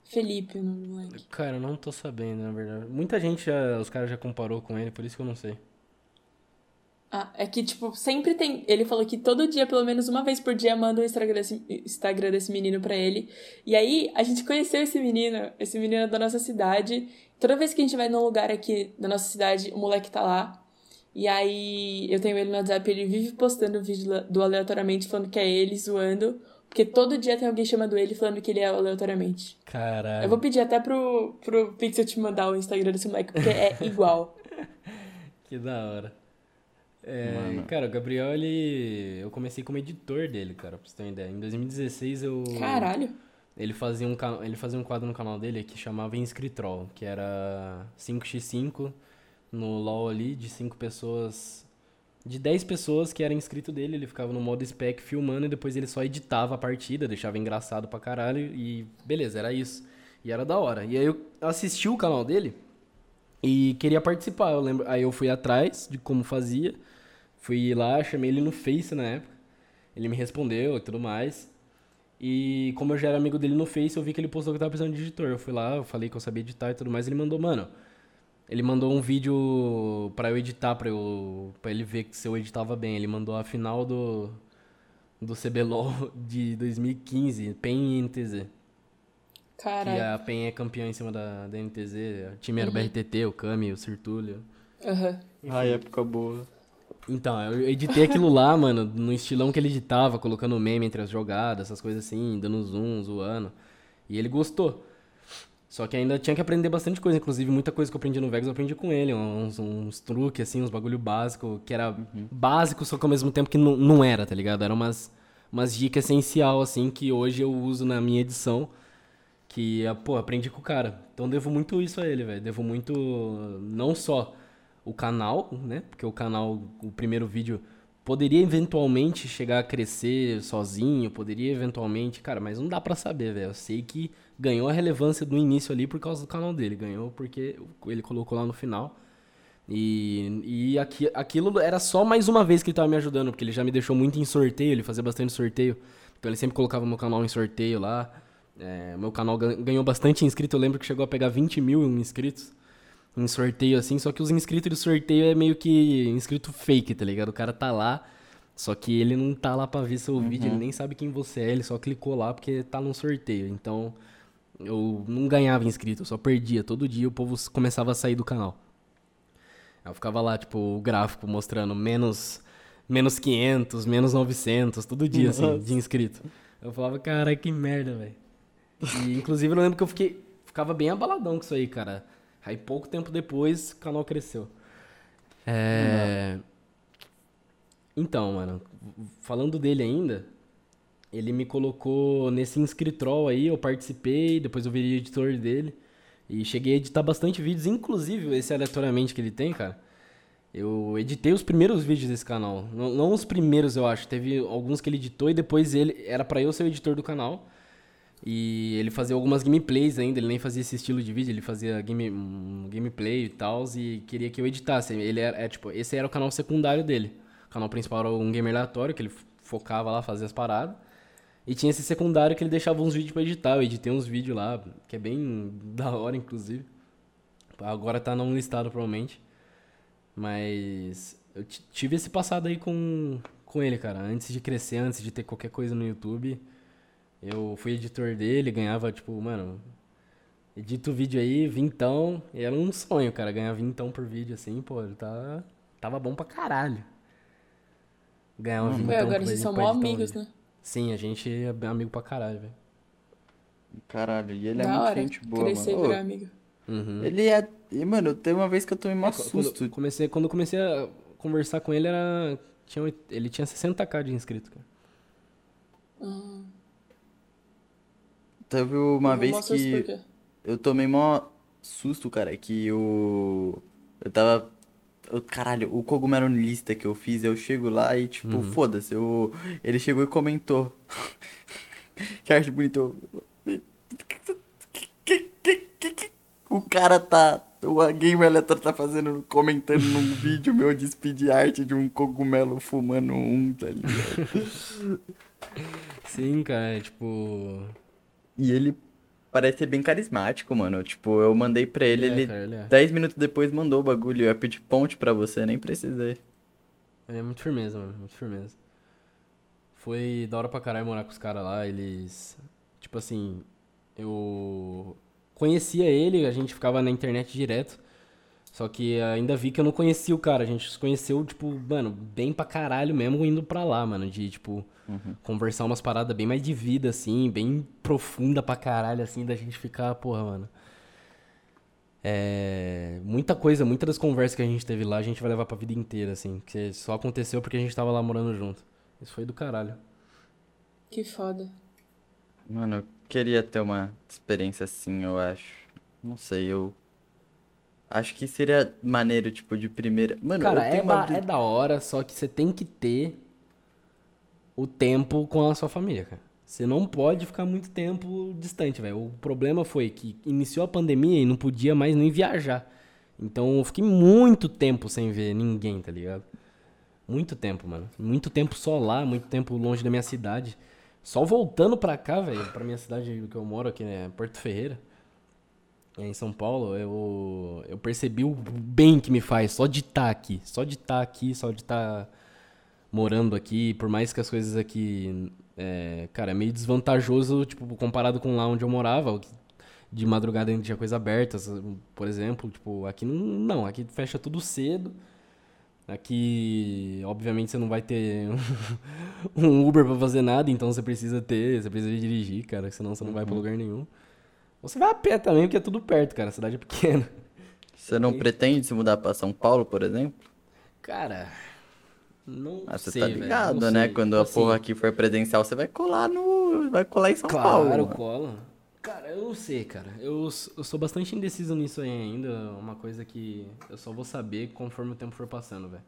Felipe, o nome do moleque. Cara, eu não tô sabendo, na verdade. Muita gente já. Os caras já comparou com ele, por isso que eu não sei. Ah, é que, tipo, sempre tem. Ele falou que todo dia, pelo menos uma vez por dia, manda o Instagram desse, Instagram desse menino pra ele. E aí, a gente conheceu esse menino, esse menino é da nossa cidade. Toda vez que a gente vai num lugar aqui da nossa cidade, o moleque tá lá. E aí eu tenho ele no WhatsApp, ele vive postando vídeo do aleatoriamente falando que é ele, zoando. Porque todo dia tem alguém chamando ele falando que ele é aleatoriamente. Caralho. Eu vou pedir até pro, pro Pixel te mandar o Instagram desse moleque, porque é (laughs) igual. que da hora. É, cara, o Gabriel, ele. Eu comecei como editor dele, cara, pra você ter uma ideia. Em 2016 eu. Caralho. Ele fazia, um, ele fazia um quadro no canal dele que chamava Inscritrol, que era 5x5 no LoL ali, de 5 pessoas. De 10 pessoas que eram inscrito dele, ele ficava no modo spec filmando e depois ele só editava a partida, deixava engraçado pra caralho e beleza, era isso. E era da hora. E aí eu assisti o canal dele e queria participar. Eu lembro, aí eu fui atrás de como fazia. Fui lá, chamei ele no Face na época. Ele me respondeu e tudo mais. E como eu já era amigo dele no Face, eu vi que ele postou que tava precisando de editor. Eu fui lá, eu falei que eu sabia editar e tudo mais. Ele mandou, mano. Ele mandou um vídeo pra eu editar, pra, eu, pra ele ver se eu editava bem. Ele mandou a final do, do CBLOL (laughs) de 2015, PEN e NTZ. Que Caralho. a PEN é campeã em cima da, da NTZ. O time era o BRTT, o Kami, o Sirtulio. Aham. Ai, época boa. Então, eu editei aquilo lá, (laughs) mano, no estilão que ele editava, colocando meme entre as jogadas, essas coisas assim, dando zoom, zoando. E ele gostou. Só que ainda tinha que aprender bastante coisa, inclusive muita coisa que eu aprendi no Vegas eu aprendi com ele, uns, uns truques, assim, uns bagulho básico, que era básico, só que ao mesmo tempo que não, não era, tá ligado? Eram umas, umas dicas essencial, assim, que hoje eu uso na minha edição, que, pô, aprendi com o cara. Então devo muito isso a ele, velho. Devo muito, não só o canal, né? Porque o canal, o primeiro vídeo poderia eventualmente chegar a crescer sozinho, poderia eventualmente, cara, mas não dá pra saber, velho. Eu sei que ganhou a relevância do início ali por causa do canal dele, ganhou porque ele colocou lá no final. E, e aqui, aquilo era só mais uma vez que ele tava me ajudando, porque ele já me deixou muito em sorteio, ele fazia bastante sorteio. Então ele sempre colocava meu canal em sorteio lá. É, meu canal gan- ganhou bastante inscrito, eu lembro que chegou a pegar 20 mil inscritos em sorteio assim, só que os inscritos de sorteio é meio que inscrito fake, tá ligado? O cara tá lá, só que ele não tá lá pra ver seu vídeo, ele nem sabe quem você é, ele só clicou lá porque tá num sorteio. Então, eu não ganhava inscrito, eu só perdia. Todo dia o povo começava a sair do canal. Eu ficava lá, tipo, o gráfico mostrando menos, menos 500, menos 900, todo dia, assim, Nossa. de inscrito. Eu falava, cara, que merda, velho. E, inclusive, eu lembro que eu fiquei, ficava bem abaladão com isso aí, cara. Aí, pouco tempo depois, o canal cresceu. É... Então, mano, falando dele ainda, ele me colocou nesse inscritrol aí, eu participei, depois eu virei editor dele. E cheguei a editar bastante vídeos, inclusive esse aleatoriamente que ele tem, cara. Eu editei os primeiros vídeos desse canal. Não, não os primeiros, eu acho. Teve alguns que ele editou e depois ele. Era pra eu ser o editor do canal. E ele fazia algumas gameplays ainda, ele nem fazia esse estilo de vídeo, ele fazia game, um gameplay e tal, e queria que eu editasse. Ele era, é, tipo, esse era o canal secundário dele. O canal principal era um gamer aleatório, que ele focava lá, fazia as paradas. E tinha esse secundário que ele deixava uns vídeos pra editar. Eu editei uns vídeos lá, que é bem (laughs) da hora, inclusive. Agora tá não listado, provavelmente. Mas eu ti- tive esse passado aí com, com ele, cara. Antes de crescer, antes de ter qualquer coisa no YouTube, eu fui editor dele, ganhava, tipo, mano, edito o vídeo aí, vintão. E era um sonho, cara, ganhar vintão por vídeo, assim, pô, ele tá, tava bom pra caralho. Ganhar um vintão Ué, agora vocês são mó um amigos, né? Sim, a gente é amigo pra caralho, velho. Caralho, e ele é da muito hora. gente boa, Crescer e mano. virar amigo. Uhum. ele é. E, mano, tem uma vez que eu tomei mó Quando- susto. Quando, comecei, quando eu comecei a conversar com ele, era, tinha, ele tinha 60k de inscrito, cara. Ah, Teve uma eu vez que eu tomei mó susto, cara, que eu. Eu tava. eu- caralho, o cogumelo lista que eu fiz, eu chego lá e, tipo, foda-se. Eu, ele chegou e comentou. (laughs) que arte bonita. eu- O cara tá. O Game Electro tá fazendo, comentando num (laughs) vídeo meu de speed art de um cogumelo fumando um, tá ligado? (laughs) Sim, cara, é tipo. E ele parece ser bem carismático, mano. Tipo, eu mandei pra ele, Ele é, ele cara, ele é. 10 minutos depois mandou o bagulho. Eu ia pedir ponte pra você, nem precisei. Ele é muito firmeza, mano, muito firmeza. Foi da hora pra caralho morar com os caras lá, eles. Tipo assim, eu conhecia ele, a gente ficava na internet direto. Só que ainda vi que eu não conhecia o cara. A gente se conheceu, tipo, mano, bem pra caralho mesmo indo pra lá, mano. De, tipo, conversar umas paradas bem mais de vida, assim, bem profunda pra caralho, assim, da gente ficar, porra, mano. É. Muita coisa, muitas das conversas que a gente teve lá, a gente vai levar pra vida inteira, assim. Que só aconteceu porque a gente tava lá morando junto. Isso foi do caralho. Que foda. Mano, queria ter uma experiência assim, eu acho. Não sei, eu. Acho que seria maneiro, tipo, de primeira. Mano, Cara, eu tenho é, uma. da, é da hora, só que você tem que ter o tempo com a sua família, cara. Você não pode ficar muito tempo distante, velho. O problema foi que iniciou a pandemia e não podia mais nem viajar. Então eu fiquei muito tempo sem ver ninguém, tá ligado? Muito tempo, mano. Muito tempo só lá, muito tempo longe da minha cidade. Só voltando pra cá, velho, pra minha cidade que eu moro aqui, né, Porto Ferreira. Em São Paulo, eu, eu percebi o bem que me faz só de estar aqui. Só de estar aqui, só de estar morando aqui. Por mais que as coisas aqui. É, cara, é meio desvantajoso, tipo, comparado com lá onde eu morava. De madrugada ainda tinha coisa aberta, por exemplo. Tipo, aqui não. Não, aqui fecha tudo cedo. Aqui, obviamente, você não vai ter (laughs) um Uber pra fazer nada, então você precisa ter, você precisa dirigir, cara, senão você não vai pra lugar nenhum. Você vai a pé também, porque é tudo perto, cara. A cidade é pequena. Você não pretende se mudar pra São Paulo, por exemplo? Cara, não Ah, você sei, tá ligado, né? sei. Quando a Assim, porra aqui for presencial, você vai colar no. Vai colar em São Paulo. Claro, cola. Cara, eu não sei, cara. Eu, eu sou bastante indeciso nisso aí ainda. Uma coisa que eu só vou saber conforme o tempo for passando, velho.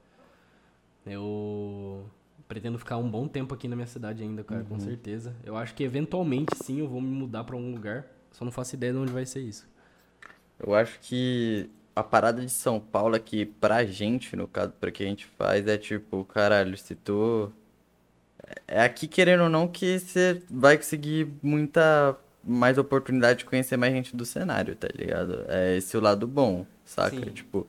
Eu pretendo ficar um bom tempo aqui na minha cidade ainda, cara, com certeza. Eu acho que eventualmente sim eu vou me mudar pra algum lugar. Só não faço ideia de onde vai ser isso. Eu acho que a parada de São Paulo que pra gente, no caso, pra que a gente faz, é tipo, caralho, se tu. É aqui, querendo ou não, que você vai conseguir muita mais oportunidade de conhecer mais gente do cenário, tá ligado? É esse o lado bom, saca? Sim. Tipo,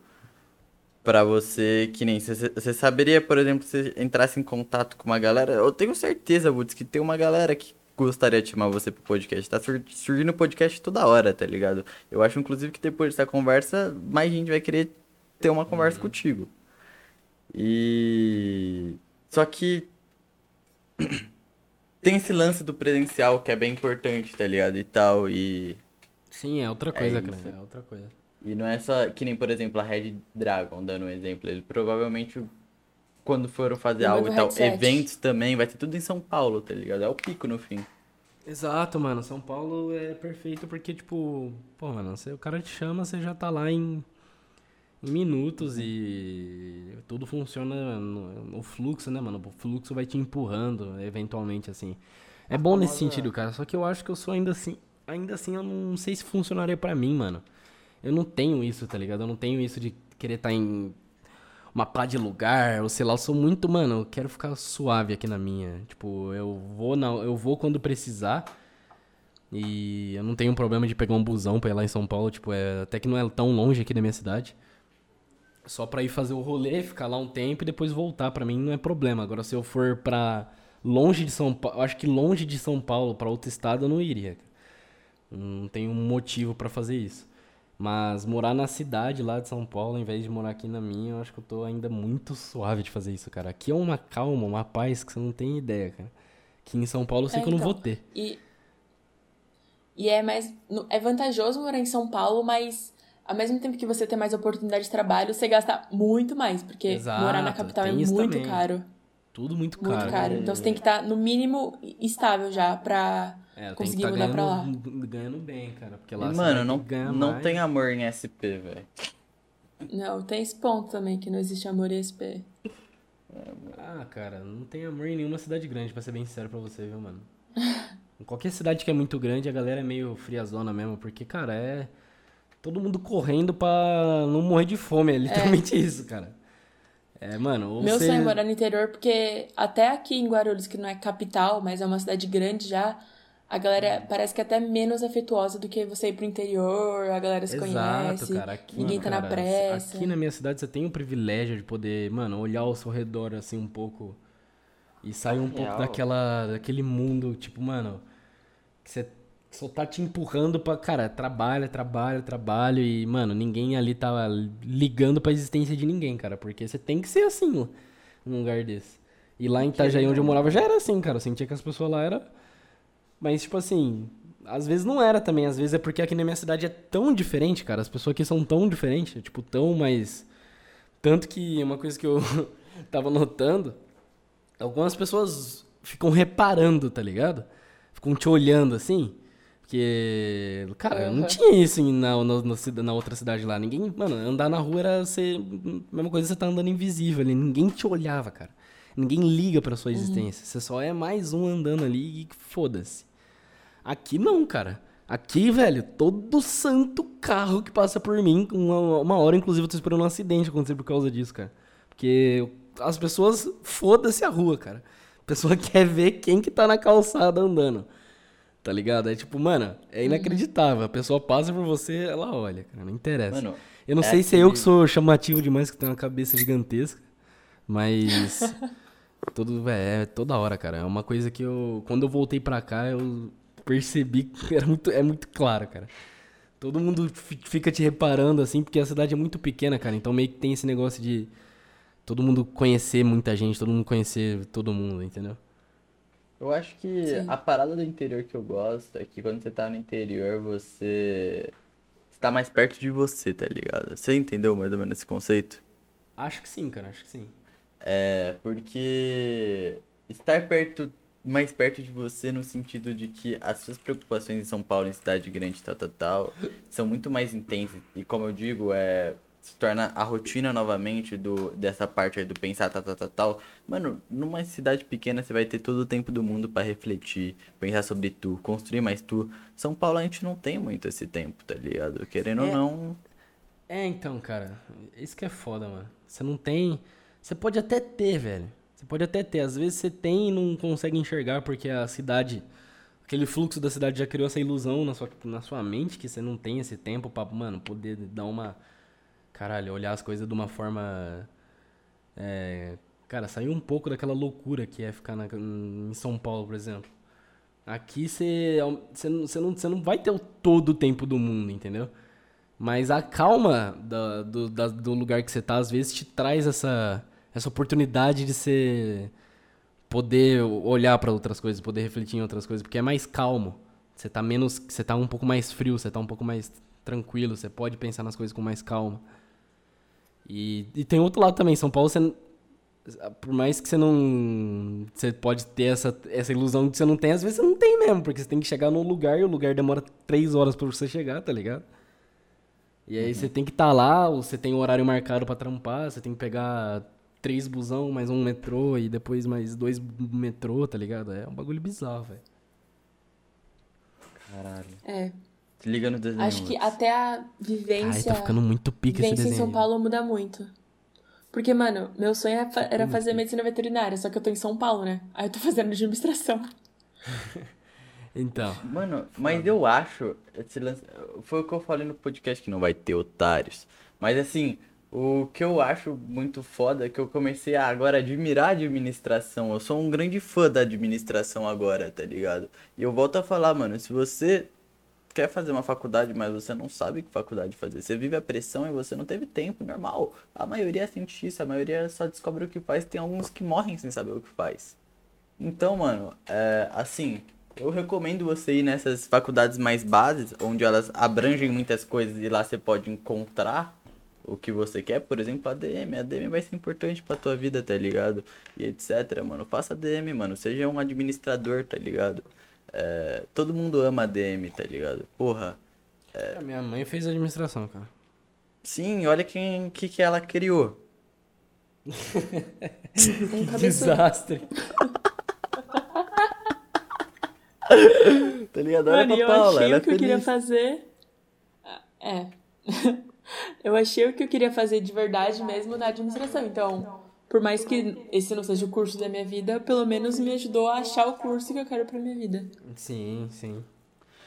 pra você, que nem. Você saberia, por exemplo, se você entrasse em contato com uma galera. Eu tenho certeza, Woods, que tem uma galera que gostaria de chamar você pro podcast. Tá sur- surgindo podcast toda hora, tá ligado? Eu acho, inclusive, que depois dessa conversa, mais gente vai querer ter uma conversa contigo. E. Só que. (clears throat) Tem esse lance do presencial que é bem importante, tá ligado? E tal. E. Sim, é outra coisa, isso. cara. É outra coisa. E não é só. Que nem, por exemplo, a Red Dragon, dando um exemplo. Ele provavelmente. Quando foram fazer No algo e tal, headset. eventos também, vai ter tudo em São Paulo, tá ligado? É o pico no fim. Exato, mano. São Paulo é perfeito porque, tipo, pô, mano, você, o cara te chama, você já tá lá em, em minutos e tudo funciona no, no fluxo, né, mano? O fluxo vai te empurrando, eventualmente, assim. É bom nesse sentido, cara. Só que eu acho que eu sou ainda assim. Ainda assim, eu não sei se funcionaria pra mim, mano. Eu não tenho isso, tá ligado? Eu não tenho isso de querer estar em uma pá de lugar, ou sei lá, eu sou muito, mano, eu quero ficar suave aqui na minha. Tipo, eu vou na, eu vou quando precisar. E eu não tenho problema de pegar um busão pra ir lá em São Paulo, tipo, é, até que não é tão longe aqui da minha cidade. Só pra ir fazer o rolê, ficar lá um tempo e depois voltar, pra mim não é problema. Agora se eu for pra longe de São Paulo, acho que longe de São Paulo pra outro estado eu não iria. Não tenho motivo pra fazer isso. Mas morar na cidade lá de São Paulo, ao invés de morar aqui na minha, eu acho que eu tô ainda muito suave de fazer isso, cara. Aqui é uma calma, uma paz que você não tem ideia, cara. Que em São Paulo eu sei É, que eu não então. vou ter. E, e é mais. É vantajoso morar em São Paulo, mas ao mesmo tempo que você tem mais oportunidade de trabalho, você gasta muito mais. Porque Exato, morar na capital é muito também. caro. Tudo muito Muito caro. caro. Então você tem que estar, no mínimo, estável já pra É, eu tenho que conseguir tá mudar pra lá. ganhando, ganhando bem, cara. Porque lá E, mano, não, não mais. tem amor em SP, velho. Não, tem esse ponto também, que não existe amor em SP. Ah, cara, não tem amor em nenhuma cidade grande, pra ser bem sincero pra você, viu, mano? (laughs) em qualquer cidade que é muito grande, a galera é meio friazona mesmo, porque, cara, é. Todo mundo correndo pra não morrer de fome, é literalmente (laughs) isso, cara. É, mano, ou Meu você... sonho é morar no interior, porque até aqui em Guarulhos, que não é capital, mas é uma cidade grande já, a galera parece que é até menos afetuosa do que você ir pro interior, a galera se Exato, conhece, cara. Aqui, ninguém tá na cara, pressa. Aqui na minha cidade você tem o privilégio de poder, mano, olhar ao seu redor assim um pouco e sair um pouco daquela, daquele mundo, tipo, mano, que você só tá te empurrando pra, cara, trabalha, trabalha, trabalho e, mano, ninguém ali tá ligando pra existência de ninguém, cara, porque você tem que ser assim, num lugar desse. E lá em Itajaí, onde eu morava, já era assim, cara, eu sentia que as pessoas lá eram mas, tipo assim, às vezes não era também. Às vezes é porque aqui na minha cidade é tão diferente, cara. As pessoas aqui são tão diferentes, tipo, tão mais. Tanto que uma coisa que eu (laughs) tava notando, algumas pessoas ficam reparando, tá ligado? Ficam te olhando assim. Porque, cara, não Aham. tinha isso na, na, na na outra cidade lá. Ninguém, mano, andar na rua era ser. Mesma coisa você tá andando invisível ali. Ninguém te olhava, cara. Ninguém liga pra sua existência. Você só é mais um andando ali e foda-se. Aqui não, cara. Aqui, velho, todo santo carro que passa por mim, uma, uma hora, inclusive, eu tô esperando um acidente acontecer por causa disso, cara. Porque as pessoas, foda-se a rua, cara. A pessoa (laughs) quer ver quem que tá na calçada andando. Tá ligado? É tipo, mano, é inacreditável. A pessoa passa por você, ela olha, cara, não interessa. Mano, eu não é sei se é eu que aquele- sou chamativo demais, que tenho uma cabeça gigantesca, mas. (laughs) Todo, é, toda hora, cara. É uma coisa que eu. Quando eu voltei pra cá, eu percebi que (laughs) era muito, é muito claro, cara. Todo mundo fi- fica te reparando, assim, porque a cidade é muito pequena, cara. Então meio que tem esse negócio de todo mundo conhecer muita gente, todo mundo conhecer todo mundo, entendeu? Eu acho que Sim. a parada do interior que eu gosto é que quando você tá no interior, você está mais perto de você, tá ligado? Você entendeu mais ou menos esse conceito? Acho que sim, cara, acho que sim. É, porque estar perto, mais perto de você no sentido de que as suas preocupações em São Paulo, em cidade grande, tal, tal, tal, são muito mais intensas. E como eu digo, é, se torna a rotina novamente do, dessa parte aí do pensar, tal, tal, tal, tal. Mano, numa cidade pequena você vai ter todo o tempo do mundo pra refletir, pensar sobre tu, construir mais tu. São Paulo a gente não tem muito esse tempo, tá ligado? Querendo ou É. não. É, então, cara, isso que é foda, mano. Você não tem. Você pode até ter, velho. Você pode até ter. Às vezes você tem e não consegue enxergar porque a cidade. Aquele fluxo da cidade já criou essa ilusão na sua, na sua mente que você não tem esse tempo pra, mano, poder dar uma. Caralho, olhar as coisas de uma forma. É, cara, sair um pouco daquela loucura que é ficar na- em São Paulo, por exemplo. Aqui você, você, não, você, não, você não vai ter o todo o tempo do mundo, entendeu? Mas a calma da- do, da- do lugar que você tá, às vezes, te traz essa, essa oportunidade de você poder olhar pra outras coisas, poder refletir em outras coisas, porque é mais calmo. Você tá menos. Você tá um pouco mais frio, você tá um pouco mais tranquilo, você pode pensar nas coisas com mais calma. E, e tem outro lado também, São Paulo, você, por mais que você não. Você pode ter essa, essa ilusão que você não tem, às vezes você não tem mesmo, porque você tem que chegar num lugar e o lugar demora três horas pra você chegar, tá ligado? E aí você tem que estar lá, ou você tem um horário marcado pra trampar, você tem que pegar três busão, mais um metrô e depois mais dois metrô, tá ligado? É um bagulho bizarro, velho. Caralho. É. Se liga no desenho. Acho que até a Ai, vivência. tá ficando muito pique esse vivência em desenho. São Paulo muda muito. Porque, mano, meu sonho era fa- era fazer medicina veterinária, só que eu tô em São Paulo, né? Aí eu tô fazendo administração. (laughs) Então, Mano, mas eu acho. Esse lance, foi o que eu falei no podcast que não vai ter otários. Mas assim, o que eu acho muito foda é que eu comecei a agora admirar a administração. Eu sou um grande fã da administração agora, tá ligado? E eu volto a falar, mano, se você quer fazer uma faculdade, mas você não sabe que faculdade fazer, você vive a pressão e você não teve tempo, normal. A maioria sente isso, a maioria só descobre o que faz, tem alguns que morrem sem saber o que faz. Então, mano, é, assim, eu recomendo você ir nessas faculdades mais bases, onde elas abrangem muitas coisas e lá você pode encontrar o que você quer. Por exemplo, a DM. A DM vai ser importante pra tua vida, tá ligado? E etc, mano. Faça DM, mano. Seja um administrador, tá ligado? É, todo mundo ama a DM, tá ligado? Porra. a minha mãe fez administração, cara. Sim, olha quem que, que ela criou. (laughs) Cabeçudo. Desastre. (laughs) Tá ligado? Olha Mano, pra eu Paula, achei ela o que é eu queria fazer. É. (laughs) eu achei o que eu queria fazer de verdade mesmo na administração. Então, por mais que esse não seja o curso da minha vida, pelo menos me ajudou a achar o curso que eu quero pra minha vida. Sim, sim.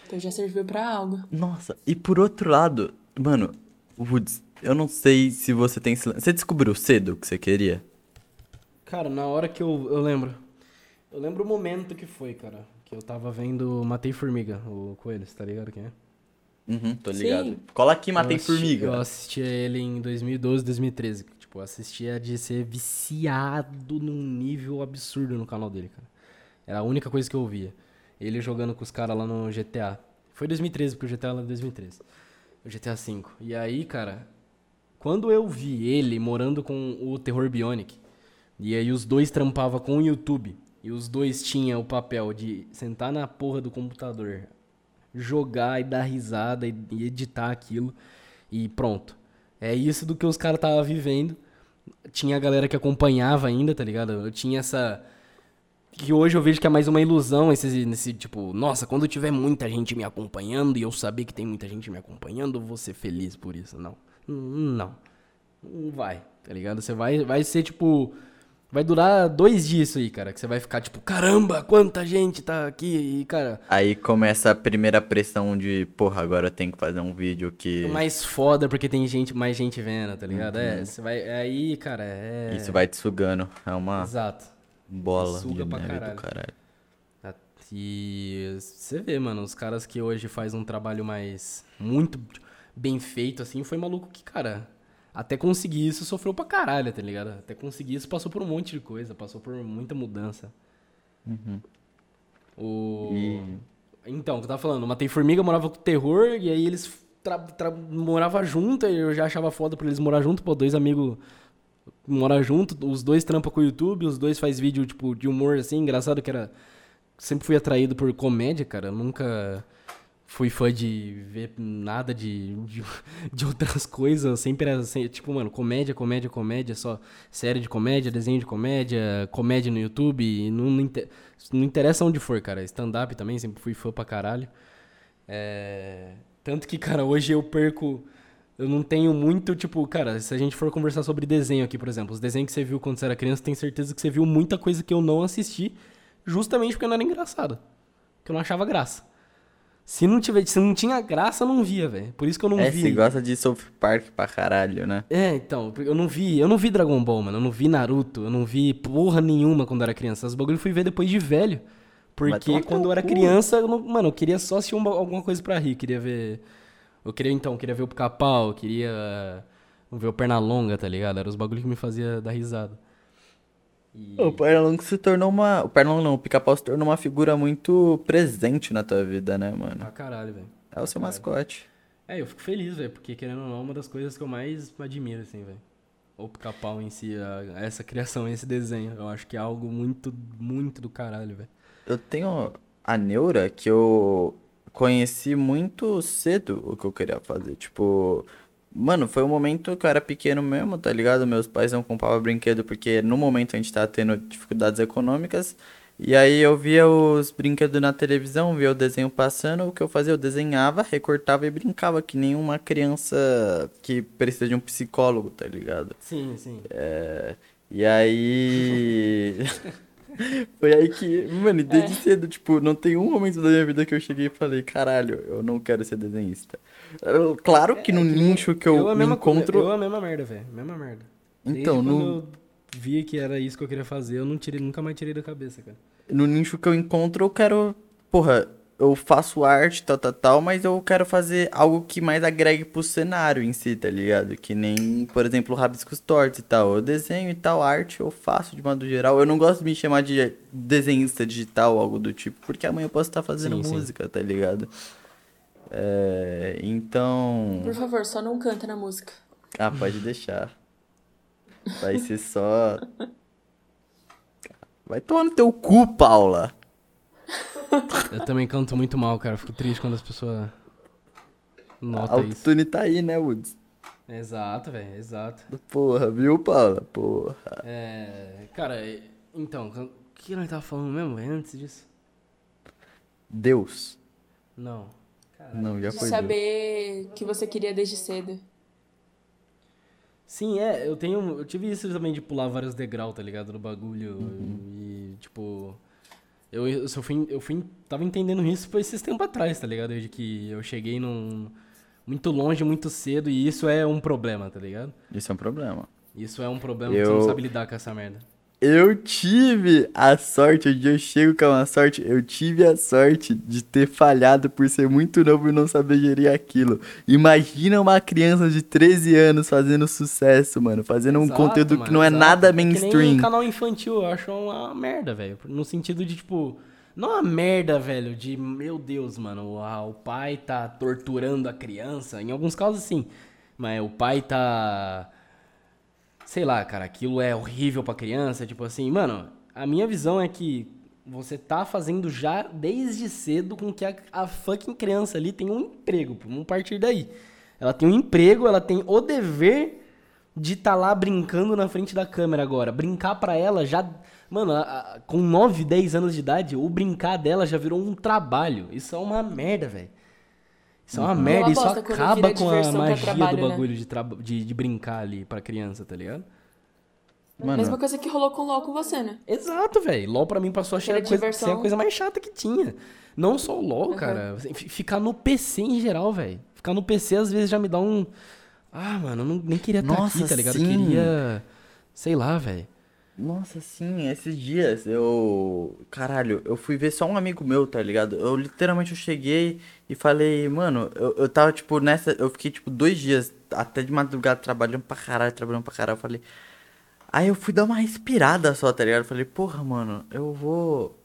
Então já serviu pra algo. Nossa, e por outro lado, mano, Woods, eu não sei se você tem. Você descobriu cedo o que você queria? Cara, na hora que eu, eu lembro. Eu lembro o momento que foi, cara. Que eu tava vendo Matei Formiga, o Coelho, você tá ligado quem é? Uhum, tô Sim. ligado. Cola aqui, matei Eu assisti- formiga. Eu assistia ele em 2012, 2013. Tipo, eu assistia de ser viciado num nível absurdo no canal dele, cara. Era a única coisa que eu ouvia. Ele jogando com os caras lá no GTA. Foi 2013, porque o GTA é 2013. O GTA V. E aí, cara, quando eu vi ele morando com o Terror Bionic, e aí os dois trampavam com o YouTube, e os dois tinham o papel de sentar na porra do computador, jogar e dar risada e, e editar aquilo. E pronto. É isso do que os caras estavam vivendo. Tinha a galera que acompanhava ainda, tá ligado? Eu tinha essa. Que hoje eu vejo que é mais uma ilusão, esse, nesse tipo, nossa, quando tiver muita gente me acompanhando e eu saber que tem muita gente me acompanhando, eu vou ser feliz por isso. Não. Não. Não vai, tá ligado? Você vai, vai ser tipo Vai durar dois dias isso aí, cara. Que você vai ficar tipo, caramba, quanta gente tá aqui. E, cara. Aí começa a primeira pressão de, porra, agora eu tenho que fazer um vídeo que. Mais foda porque tem gente, mais gente vendo, tá ligado? É, uhum. É, você vai. Aí, cara, é. Isso vai te sugando. É uma. Exato. Bola. Suga pra caralho. caralho. E você vê, mano, os caras que hoje faz um trabalho mais. Muito bem feito, assim, foi maluco que, cara até conseguir isso, sofreu pra caralho, tá ligado? Até conseguir isso, passou por um monte de coisa, passou por muita mudança. Uhum. O... E... Então, que eu tava falando, Matei Formiga morava com terror, e aí eles moravam junto, e eu já achava foda pra eles morar junto, pô, dois amigos morar junto, os dois trampam com o YouTube, os dois faz vídeo, tipo, de humor, assim, engraçado que era... Sempre fui atraído por comédia, cara, nunca fui fã de ver nada de, de, de outras coisas. Sempre era assim, tipo, mano, comédia, comédia, comédia, só série de comédia, desenho de comédia, comédia no YouTube. Não, não, não interessa onde for, cara. Stand-up também, sempre fui fã pra caralho. É... Tanto que, cara, hoje eu perco. Eu não tenho muito, tipo, cara, se a gente for conversar sobre desenho aqui, por exemplo, os desenhos que você viu quando você era criança, tenho certeza que você viu muita coisa que eu não assisti, justamente porque não era engraçado. Que eu não achava graça. Se não, tiver, se não tinha graça, eu não via, velho. Por isso que eu não é, vi. É, você gosta de South Park pra caralho, né? É, então, eu não vi, eu não vi Dragon Ball, mano. Eu não vi Naruto, eu não vi porra nenhuma quando eu era criança. Os bagulho eu fui ver depois de velho. Porque quando eu era criança, eu não, mano, eu queria só assistir uma, alguma coisa pra rir. Eu queria ver. Eu queria, então, eu queria ver o pica-pau, eu queria ver o Pernalonga, tá ligado? Era os bagulhos que me fazia dar risada. E... O Pernalonga se tornou uma. O Pernalonga não, o pica-pau se tornou uma figura muito presente na tua vida, né, mano? Ah, caralho, velho. É o seu caralho. mascote. É, eu fico feliz, velho, porque querendo ou não, é uma das coisas que eu mais admiro, assim, velho. O pica-pau em si, a, essa criação, esse desenho. Eu acho que é algo muito, muito do caralho, velho. Eu tenho a neura que eu conheci muito cedo o que eu queria fazer. Tipo, Mano, foi um momento que eu era pequeno mesmo, tá ligado? Meus pais não compravam brinquedo porque no momento a gente tava tendo dificuldades econômicas. E aí eu via os brinquedos na televisão, via o desenho passando, o que eu fazia? Eu desenhava, recortava e brincava, que nem uma criança que precisa de um psicólogo, tá ligado? Sim, sim. É... E aí. (laughs) (laughs) Foi aí que, mano, desde é. cedo, tipo, não tem um momento da minha vida que eu cheguei e falei, caralho, eu não quero ser desenhista. Claro que no é, nicho que eu, eu me encontro. Eu a mesma merda, velho. Mesma merda. Então, no. eu vi que era isso que eu queria fazer, eu não tirei, nunca mais tirei da cabeça, cara. No nicho que eu encontro, eu quero. Porra, eu faço arte, tal, tal, tal, mas eu quero fazer algo que mais agregue pro cenário em si, tá ligado? Que nem, por exemplo, rabiscos tortos e tal. Eu desenho e tal, arte eu faço de modo geral. Eu não gosto de me chamar de desenhista digital ou algo do tipo, porque amanhã eu posso estar fazendo sim, música, sim. tá ligado? É, então. Por favor, só não canta na música. Ah, pode deixar. Vai ser só. (laughs) Vai tomar no teu cu, Paula. Eu também canto muito mal, cara. Fico triste quando as pessoas notam isso. A autotune tá aí, né, Woods? Exato, velho, exato. Porra, viu, Paula? Porra. É. Cara, então, o que nós tava falando mesmo, véio, antes disso? Deus. Não. Caralho. Não, já foi. Saber que você queria desde cedo. Sim, é, eu tenho. Eu tive isso também de pular vários degraus, tá ligado? No bagulho. Uhum. E, tipo. Eu, eu, eu, fui, eu fui. Tava entendendo isso foi esses tempos atrás, tá ligado? De que eu cheguei num. Muito longe, muito cedo, e isso é um problema, tá ligado? Isso é um problema. Isso é um problema, eu... você não sabe lidar com essa merda. Eu tive a sorte, hoje eu chego com uma sorte, eu tive a sorte de ter falhado por ser muito novo e não saber gerir aquilo. Imagina uma criança de 13 anos fazendo sucesso, mano, fazendo um conteúdo mano, que não é exato. nada mainstream. É que nem canal infantil, eu acho uma merda, velho. No sentido de, tipo, não uma merda, velho, de, meu Deus, mano, o pai tá torturando a criança. Em alguns casos, sim. Mas o pai tá sei lá, cara, aquilo é horrível pra criança, tipo assim, mano, a minha visão é que você tá fazendo já desde cedo com que a, a fucking criança ali tenha um emprego. Vamos partir daí. Ela tem um emprego, ela tem o dever de estar lá brincando na frente da câmera agora. Brincar pra ela já. Mano, a- a- com 9, 10 anos de idade, o brincar dela já virou um trabalho. Isso é uma merda, velho. Isso é uma merda, Eu isso acaba com a magia trabalho, do né? bagulho de, traba- de, de brincar ali pra criança, tá ligado? Mano, Mesma coisa que rolou com o LOL com você, né? Exato, velho. LOL pra mim passou a ser a, coisa, a coisa mais chata que tinha. Não só o LOL, Uhum. cara. Assim, fi- Ficar no PC em geral, velho. Ficar no PC às vezes já me dá um. Ah, mano, eu não, nem queria estar Nossa, aqui, tá ligado? Eu sim. queria. Sei lá, velho. Nossa, sim, esses dias eu. Caralho, eu fui ver só um amigo meu, tá ligado? Eu literalmente eu cheguei e falei, mano, eu, eu tava tipo nessa. Eu fiquei tipo dois dias, até de madrugada, trabalhando pra caralho, trabalhando pra caralho. Eu falei. Aí eu fui dar uma respirada só, tá ligado? Eu falei, porra, mano, eu vou.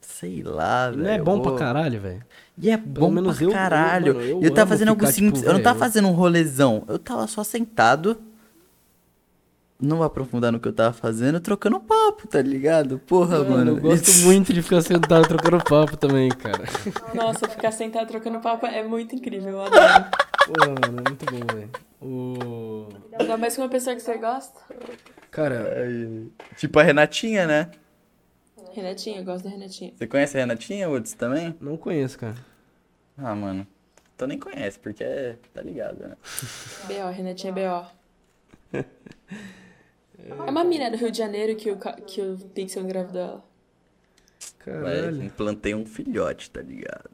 Sei lá, velho. não é eu bom vou... pra caralho, velho. E é bom menos pra eu- eu, caralho. mano, eu E eu, tava fazendo algo ficar, tipo, simples. eu não tava eu- fazendo um rolezão. Eu tava só sentado. Não vou aprofundar no que eu tava fazendo, trocando papo, tá ligado? Porra, mano. eu gosto (laughs) muito de ficar sentado trocando papo também, cara. Nossa, ficar sentado trocando papo é muito incrível, eu adoro. Pô, mano, é muito bom, velho. O... Ainda mais com uma pessoa que você gosta. Cara, Tipo a Renatinha, né? Renatinha, eu gosto da Renatinha. Você conhece a Renatinha, Woods, também? não conheço, cara. Ah, mano. Então nem conhece, porque é... tá ligado, né? B.O., Renatinha B.O. (laughs) É uma mina do Rio de Janeiro que o, que o Pixel engravidou ela. Caralho. implantei um filhote, tá ligado?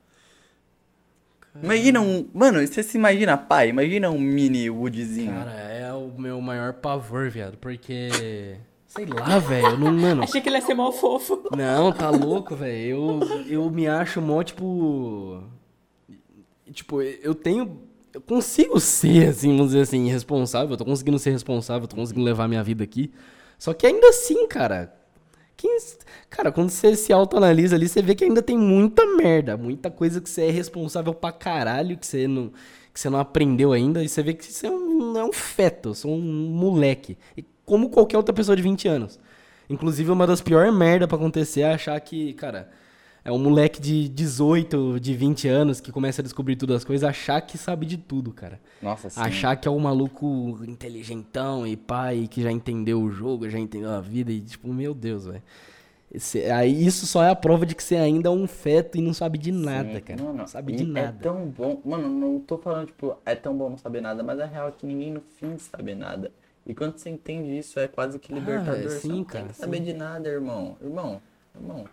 Imagina um. Mano, você se imagina pai? Imagina um mini Woodzinho. Cara, é o meu maior pavor, viado, porque. Sei lá, velho, eu não. Mano. Achei que ele ia ser mal fofo. Não, tá louco, velho. Eu, eu me acho mó, tipo. Tipo, eu tenho. Eu consigo ser, assim, vamos dizer assim, responsável. Eu tô conseguindo ser responsável, tô conseguindo levar minha vida aqui. Só que ainda assim, cara. Quem, cara, quando você se autoanalisa ali, você vê que ainda tem muita merda, muita coisa que você é responsável pra caralho, que você não, que você não aprendeu ainda, e você vê que você é um, é um feto, eu sou um moleque. E como qualquer outra pessoa de 20 anos. Inclusive, uma das piores merda pra acontecer é achar que, cara, é um moleque de 18, de 20 anos que começa a descobrir todas as coisas, achar que sabe de tudo, cara. Nossa, sim. Achar que é um maluco inteligentão e pai que já entendeu o jogo, já entendeu a vida e tipo, meu Deus, velho. Aí isso só é a prova de que você ainda é um feto e não sabe de nada, Sim, cara. Não, Não, sabe de É nada. tão bom. Mano, não tô falando, tipo, é tão bom não saber nada, mas a real é que ninguém no fim sabe nada. E quando você entende isso, é quase que Ah, libertador. é, você sim, não cara, tem que saber sim. de nada, irmão. Irmão, irmão.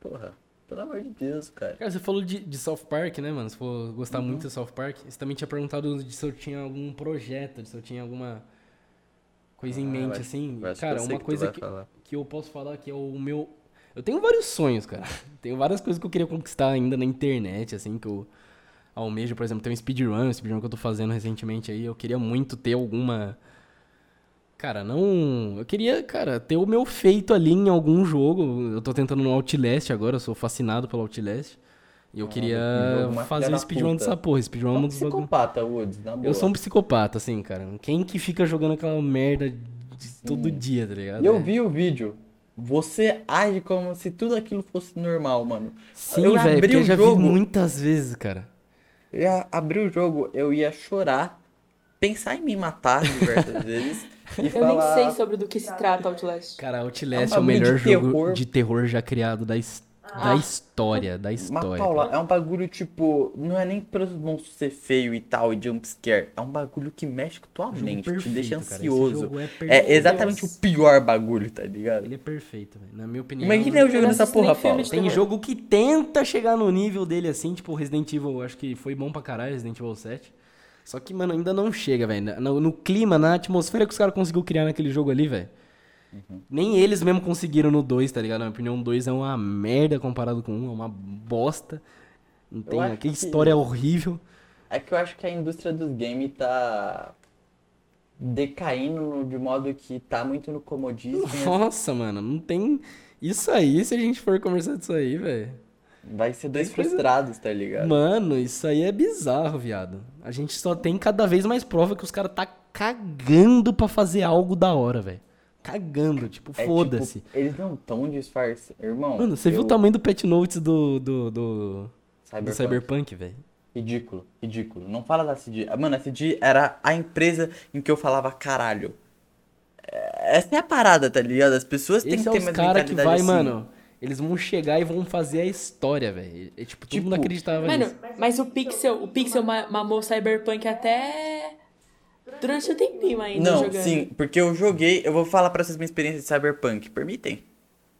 Porra, pelo amor de Deus, cara. Cara, você falou de, de South Park, né, mano? Se for gostar Uhum. muito de South Park, você também tinha perguntado de se eu tinha algum projeto, de se eu tinha alguma coisa em Ah, mente, vai- assim. Cara, uma que coisa que, falar. que eu posso falar que é o meu. Eu tenho vários sonhos, cara. (laughs) Tenho várias coisas que eu queria conquistar ainda na internet, assim, que eu almejo, por exemplo, tem um speedrun, um speedrun que eu tô fazendo recentemente aí. Eu queria muito ter alguma. Cara, não. Eu queria, cara, ter o meu feito ali em algum jogo. Eu tô tentando no Outlast agora, eu sou fascinado pelo Outlast. E eu Ah, queria fazer da speedrun dessa porra. Speedrun é um um dos psicopata, Woods, na boa. Eu sou um psicopata, assim, cara. Quem que fica jogando aquela merda todo dia, tá ligado? Eu É. vi o vídeo. Você age como se tudo aquilo fosse normal, mano. Sim, eu velho, abri porque eu o já jogo. vi muitas vezes, cara. Eu ia abrir o jogo, eu ia chorar, pensar em me matar diversas (laughs) vezes e Eu falar. nem sei sobre do que se trata Outlast. Cara, Outlast É é, um o bagulho melhor de jogo terror. de terror já criado da, his- da Ah. história, da Mas, história. Paula, cara. é um bagulho tipo. Não é nem pelos monstros ser feio e tal e jumpscare. É um bagulho que mexe com tua Jogo mente, te perfeito, deixa cara. Esse ansioso. jogo é. É exatamente Deus. o pior bagulho, tá ligado? Ele é perfeito, velho. Na minha opinião. Imagina eu não jogando essa assisto nem porra, Paula. Tem terror. jogo que tenta chegar no nível dele assim, tipo Resident Evil, eu acho que foi bom pra caralho, Resident Evil 7. Só que, mano, ainda não chega, velho. No, no clima, na atmosfera que os caras conseguiram criar naquele jogo ali, velho. Uhum. Nem eles mesmo conseguiram no 2, tá ligado? Na minha opinião, o 2 é uma merda comparado com o 1, é uma bosta. Não tem, que- história horrível. É que eu acho que a indústria dos games tá decaindo de modo que tá muito no comodismo. e Nossa, mano, não tem. Isso aí, se a gente for conversar disso aí, velho. Vai ser dois Tem coisa- frustrados, tá ligado? Mano, isso aí é bizarro, viado. A gente só tem cada vez mais prova que os caras tá cagando pra fazer algo da hora, velho. cagando, tipo, É, foda-se. tipo, eles não tão disfarçados. Irmão. Mano, você viu eu- o tamanho do pet notes do, do, do, do Cyberpunk. Cyberpunk, velho? Ridículo, ridículo. Não fala da CD. Mano, a CD era a empresa em que eu falava caralho. É- Essa é a parada, tá ligado? As pessoas têm Esse que é ter os mais caras que vai, assim. mano. Eles vão chegar e vão fazer a história, velho. É, tipo, todo Tipo, mundo acreditava Mano, nisso. mas o Pixel, o Pixel ma- mamou Cyberpunk até durante o tempinho ainda Não, jogando. sim, porque eu joguei. Eu vou falar pra vocês minha experiência de Cyberpunk. Permitem?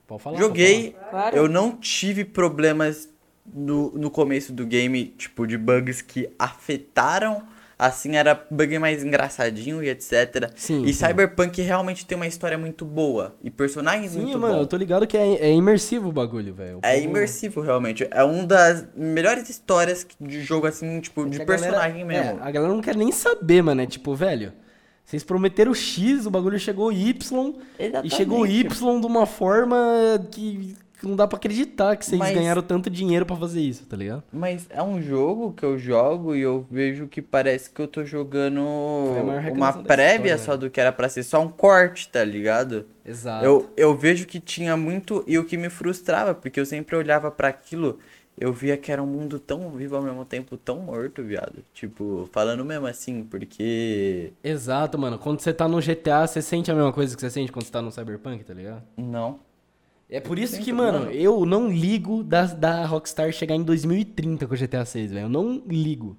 Pode falar. Joguei, pode Claro. eu não tive problemas no, no começo do game, tipo, de bugs que afetaram. Assim, era bug mais engraçadinho e etc. Sim, e sim. Cyberpunk realmente tem uma história muito boa. E personagens Sim, muito mano, eu bons. tô ligado que é, é imersivo o bagulho, velho. É povo- imersivo, realmente. É uma das melhores histórias de jogo, assim, tipo, de que a galera- personagem mesmo. É, a galera não quer nem saber, mano. É tipo, velho, vocês prometeram X, o bagulho chegou Y. E Exatamente. chegou Y de uma forma que não dá pra acreditar que vocês Mas- ganharam tanto dinheiro pra fazer isso, tá ligado? Mas é um jogo que eu jogo e eu vejo que parece que eu tô jogando uma prévia história, só né? do que era pra ser só um corte, tá ligado? Exato. Eu, eu vejo que tinha muito. E o que me frustrava, porque eu sempre olhava pra aquilo, eu via que era um mundo tão vivo ao mesmo tempo, tão morto, viado. Tipo, falando mesmo assim, porque. Exato, mano. Quando você tá no GTA, você sente a mesma coisa que você sente quando você tá no Cyberpunk, tá ligado? Não. É por isso que, mano, eu não ligo da, da Rockstar chegar em 2030 com o GTA 6, velho. Eu não ligo.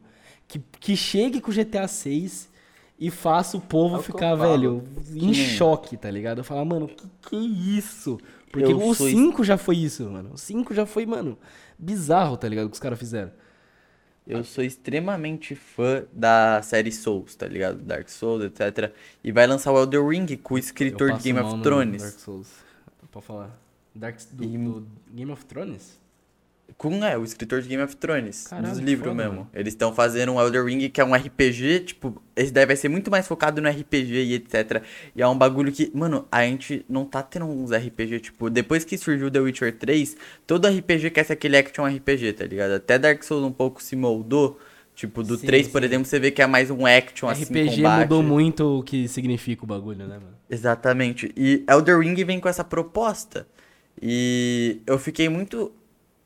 Que, que chegue com o GTA 6 e faça o povo É ficar, velho, em Que- choque, tá ligado? Eu falar, mano, que que é isso? Porque Eu o sou 5 já foi isso, mano. O 5 já foi, mano, bizarro, tá ligado? O que os caras fizeram. Eu sou extremamente fã da série Souls, tá ligado? Dark Souls, etc. E vai lançar o Elder Ring com o escritor de Game of Thrones. Dark Souls. Pode falar. Dark, do, E- do Game of Thrones? Com, é, o escritor de Game of Thrones. Caralho, dos livros foda, mesmo. mano. Eles estão fazendo um Elder Ring que é um RPG, tipo, esse daí vai ser muito mais focado no RPG e etc. E é um bagulho que, mano, a gente não tá tendo uns RPG, tipo, depois que surgiu The Witcher 3, todo RPG quer ser aquele action RPG, tá ligado? Até Dark Souls um pouco se moldou. Tipo, do Sim, 3, por sim. exemplo, você vê que é mais um action, assim, RPG combate. mudou muito o que significa o bagulho, né, mano? Exatamente. E Elder Ring vem com essa proposta. E eu fiquei muito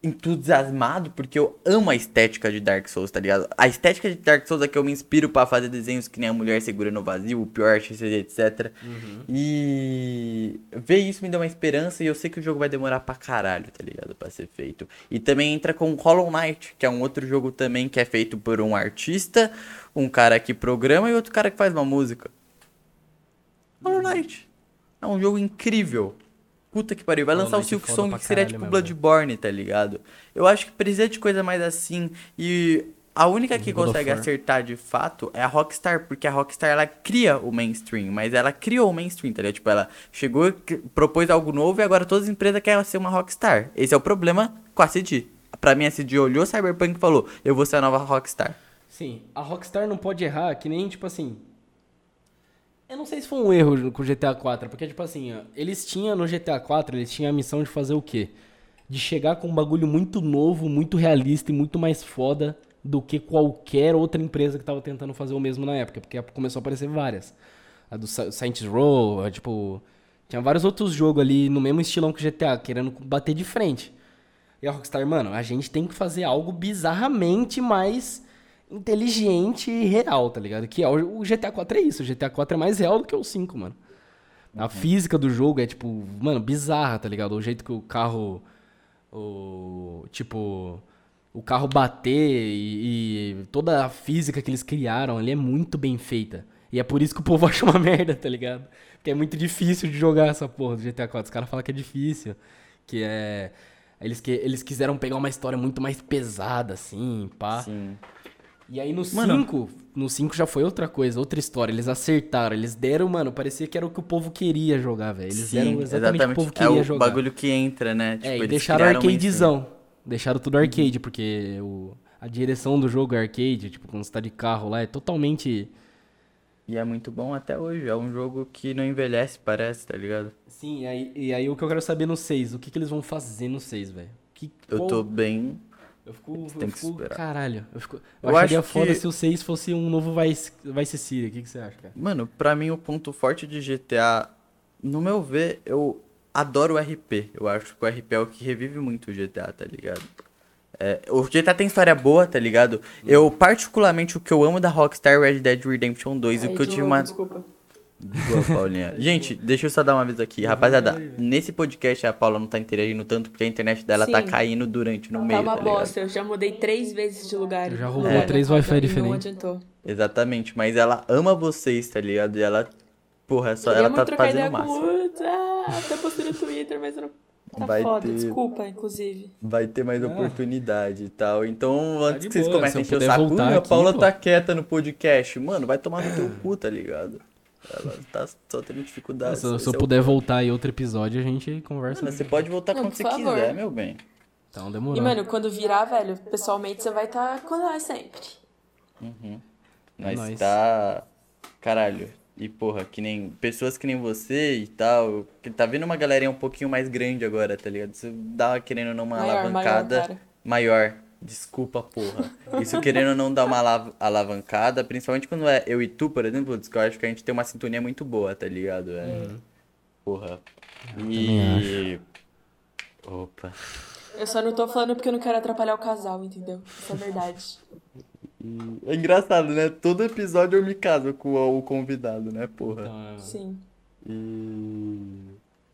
entusiasmado porque eu amo a estética de Dark Souls, tá ligado? A estética de Dark Souls é que eu me inspiro pra fazer desenhos que nem a mulher segurando o vazio, o pior etc. E ver isso me deu uma esperança e eu sei que o jogo vai demorar pra caralho, tá ligado? Pra ser feito. E também entra com Hollow Knight, que é um outro jogo também que é feito por um artista, um cara que programa e outro cara que faz uma música. Hollow Knight. É um jogo incrível. Puta que pariu. Vai lançar o é Silk Song que seria tipo Bloodborne, tá ligado? Eu acho que precisa de coisa mais assim. E a única que God consegue acertar de fato é a Rockstar, porque a Rockstar ela cria o mainstream, mas ela criou o mainstream, tá ligado? Tipo, ela chegou, propôs algo novo e agora todas as empresas querem ser uma Rockstar. Esse é o problema com a CD. Pra mim, a CD olhou Cyberpunk e falou: Eu vou ser a nova Rockstar. Sim, a Rockstar não pode errar, que nem, tipo assim. Eu não sei se foi um erro com o GTA 4, porque, tipo assim, ó, eles tinham no GTA 4, eles tinham a missão de fazer o quê? De chegar com um bagulho muito novo, muito realista e muito mais foda do que qualquer outra empresa que tava tentando fazer o mesmo na época, porque começou a aparecer várias. A do Sa- Saints Row, a, tipo. Tinha vários outros jogos ali no mesmo estilão que o GTA, querendo bater de frente. E a Rockstar, mano, a gente tem que fazer algo bizarramente mais inteligente e real, tá ligado? Que é o GTA 4 é isso, o GTA 4 é mais real do que o 5, mano. A física do jogo é, tipo, mano, bizarra, tá ligado? O jeito que o carro. O. Tipo. O carro bater e, e toda a física que eles criaram ali é muito bem feita. E é por isso que o povo (laughs) acha uma merda, tá ligado? Porque é muito difícil de jogar essa porra do GTA 4. Os caras falam que é difícil. Que é. Eles, que, eles quiseram pegar uma história muito mais pesada, assim, pá. Sim. E aí no Mano. 5, no 5 já foi outra coisa, outra história. Eles acertaram, eles deram, mano, parecia que era o que o povo queria jogar, velho. Eles Sim, deram exatamente, o que o povo é queria o jogar. bagulho que entra, né? é, e eles deixaram criaram um arcadezão. Deixaram tudo arcade, porque o, a direção do jogo é arcade, tipo, quando você tá de carro lá, é totalmente. E é muito bom até hoje. É um jogo que não envelhece, parece, tá ligado? Sim, e aí, e aí o que eu quero saber no 6, o que, que eles vão fazer no 6, velho? Eu tô bem. Eu fico. tem Eu que fico esperar. caralho. Eu, fico, eu, Eu acharia acho foda que- se o 6 fosse um novo Vice, Vice City. O que, que você acha, cara? Mano, pra mim o ponto forte de GTA no meu ver, eu adoro o RP. Eu acho que o RP é o que revive muito o GTA, tá ligado? É, o GTA tem história boa, tá ligado? Eu, particularmente, o que eu amo da Rockstar é Red Dead Redemption 2, o Aí, que eu tive uma... Desculpa. Boa, Paulinha. (laughs) Gente, deixa eu só dar uma aviso aqui. Rapaziada, nesse podcast a Paula não tá interagindo tanto porque a internet dela tá Sim. caindo durante, no Tá meio, uma tá ligado? bosta. Eu já mudei três vezes de lugar. Eu já roubou da três Wi-Fi e Não diferentes. adiantou. Exatamente, mas ela ama vocês, tá ligado? E ela, porra, só, Queria ela tá fazendo o com máximo. Woods. Ah, até postei no Twitter, mas eu não... Tá Vai foda. ter- Desculpa, inclusive. Vai ter mais Ah. oportunidade e tal. Então, antes de que vocês comecem a encher o saco, voltar "Ui, a aqui, Paula pô." tá quieta no podcast. Mano, vai tomar no teu cu, tá ligado? Ela tá só tendo dificuldade. Se, eu- se eu é o puder voltar em outro episódio, a gente conversa. Mano, você pode voltar Não, quando você favor. quiser, meu bem. Então demorou. E, mano, quando virar, velho, pessoalmente você vai estar com nós sempre. Nós nóis. tá. Caralho. E porra, que nem. Pessoas que nem você e tal. Que tá vendo uma galerinha um pouquinho mais grande agora, tá ligado? Você dá querendo ou não uma Maior, alavancada. maior, maior. Desculpa, porra. Isso querendo ou não dar uma alav- alavancada, principalmente quando é eu e tu, por exemplo, que eu acho que a gente tem uma sintonia muito boa, tá ligado? É. Porra. E. Opa. Eu só não tô falando porque eu não quero atrapalhar o casal, entendeu? Isso é verdade. É engraçado, né? Todo episódio eu me caso com o o convidado, né, porra? Então, é- Sim. E.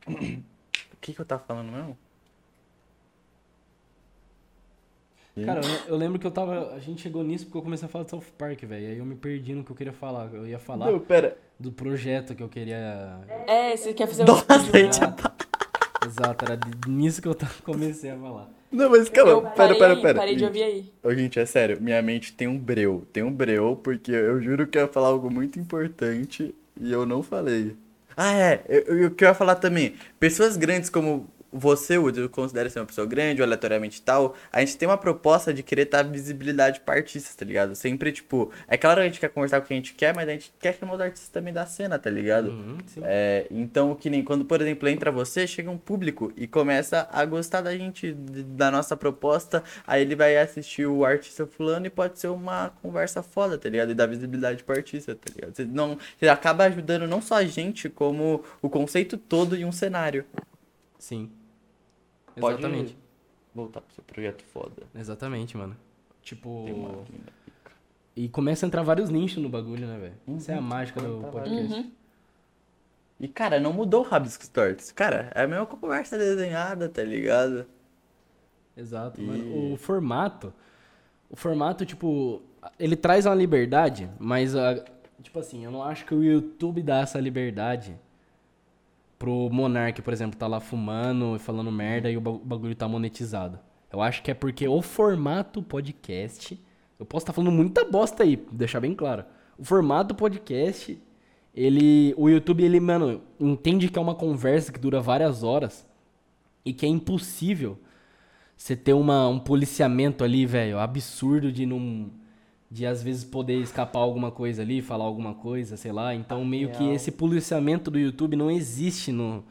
(clears throat) O que que eu tava falando mesmo? Cara, eu, eu lembro que eu tava. A gente chegou nisso porque eu comecei a falar de South Park, velho. Aí eu me perdi no que eu queria falar. Eu ia falar Não, pera. do projeto que eu queria. É, você quer fazer um Nossa, gente. Exato, era nisso que eu tava- comecei a falar. Não, mas Eu calma, pera, parei pera, aí, pera. parei de ouvir aí. Ô, gente, é sério, minha mente tem um breu. Tem um breu, porque eu juro que eu ia falar algo muito importante e eu não falei. Ah, é, eu- eu- o que eu ia falar também. Pessoas grandes como você, Woody, eu considero ser uma pessoa grande, ou aleatoriamente tal, a gente tem uma proposta de querer dar visibilidade pra artistas, tá ligado? Sempre, tipo, é claro que a gente quer conversar com quem a gente quer, mas a gente quer chamar os artistas também da cena, tá ligado? Uhum. É, então, que nem quando, por exemplo, entra você, chega um público e começa a gostar da gente, da nossa proposta, aí ele vai assistir o artista fulano e pode ser uma conversa foda, tá ligado? E dar visibilidade pro artista, tá ligado? Você, não, você acaba ajudando não só a gente, como o conceito todo e um cenário. Sim. Pode Exatamente. voltar pro seu projeto foda. Exatamente, mano. Tipo. Tem uma. E começa a entrar vários nichos no bagulho, né, velho? Essa é a mágica do podcast. Uhum. E, cara, não mudou o Rabisco Stories. Cara, é a mesma conversa desenhada, tá ligado? Exato, E- mano. O formato. O formato, tipo, ele traz uma liberdade, mas, a, tipo assim, eu não acho que o YouTube dá essa liberdade pro Monark, por exemplo, tá lá fumando e falando merda e o ba- o bagulho tá monetizado. Eu acho que é porque o formato podcast. Eu posso estar falando muita bosta aí, deixar bem claro. O formato podcast, ele. O YouTube, ele, mano, entende que é uma conversa que dura várias horas e que é impossível você ter uma, um policiamento ali, velho, absurdo de não. De às vezes poder escapar alguma coisa ali, falar alguma coisa, sei lá. Então, meio que esse policiamento do YouTube não existe no, no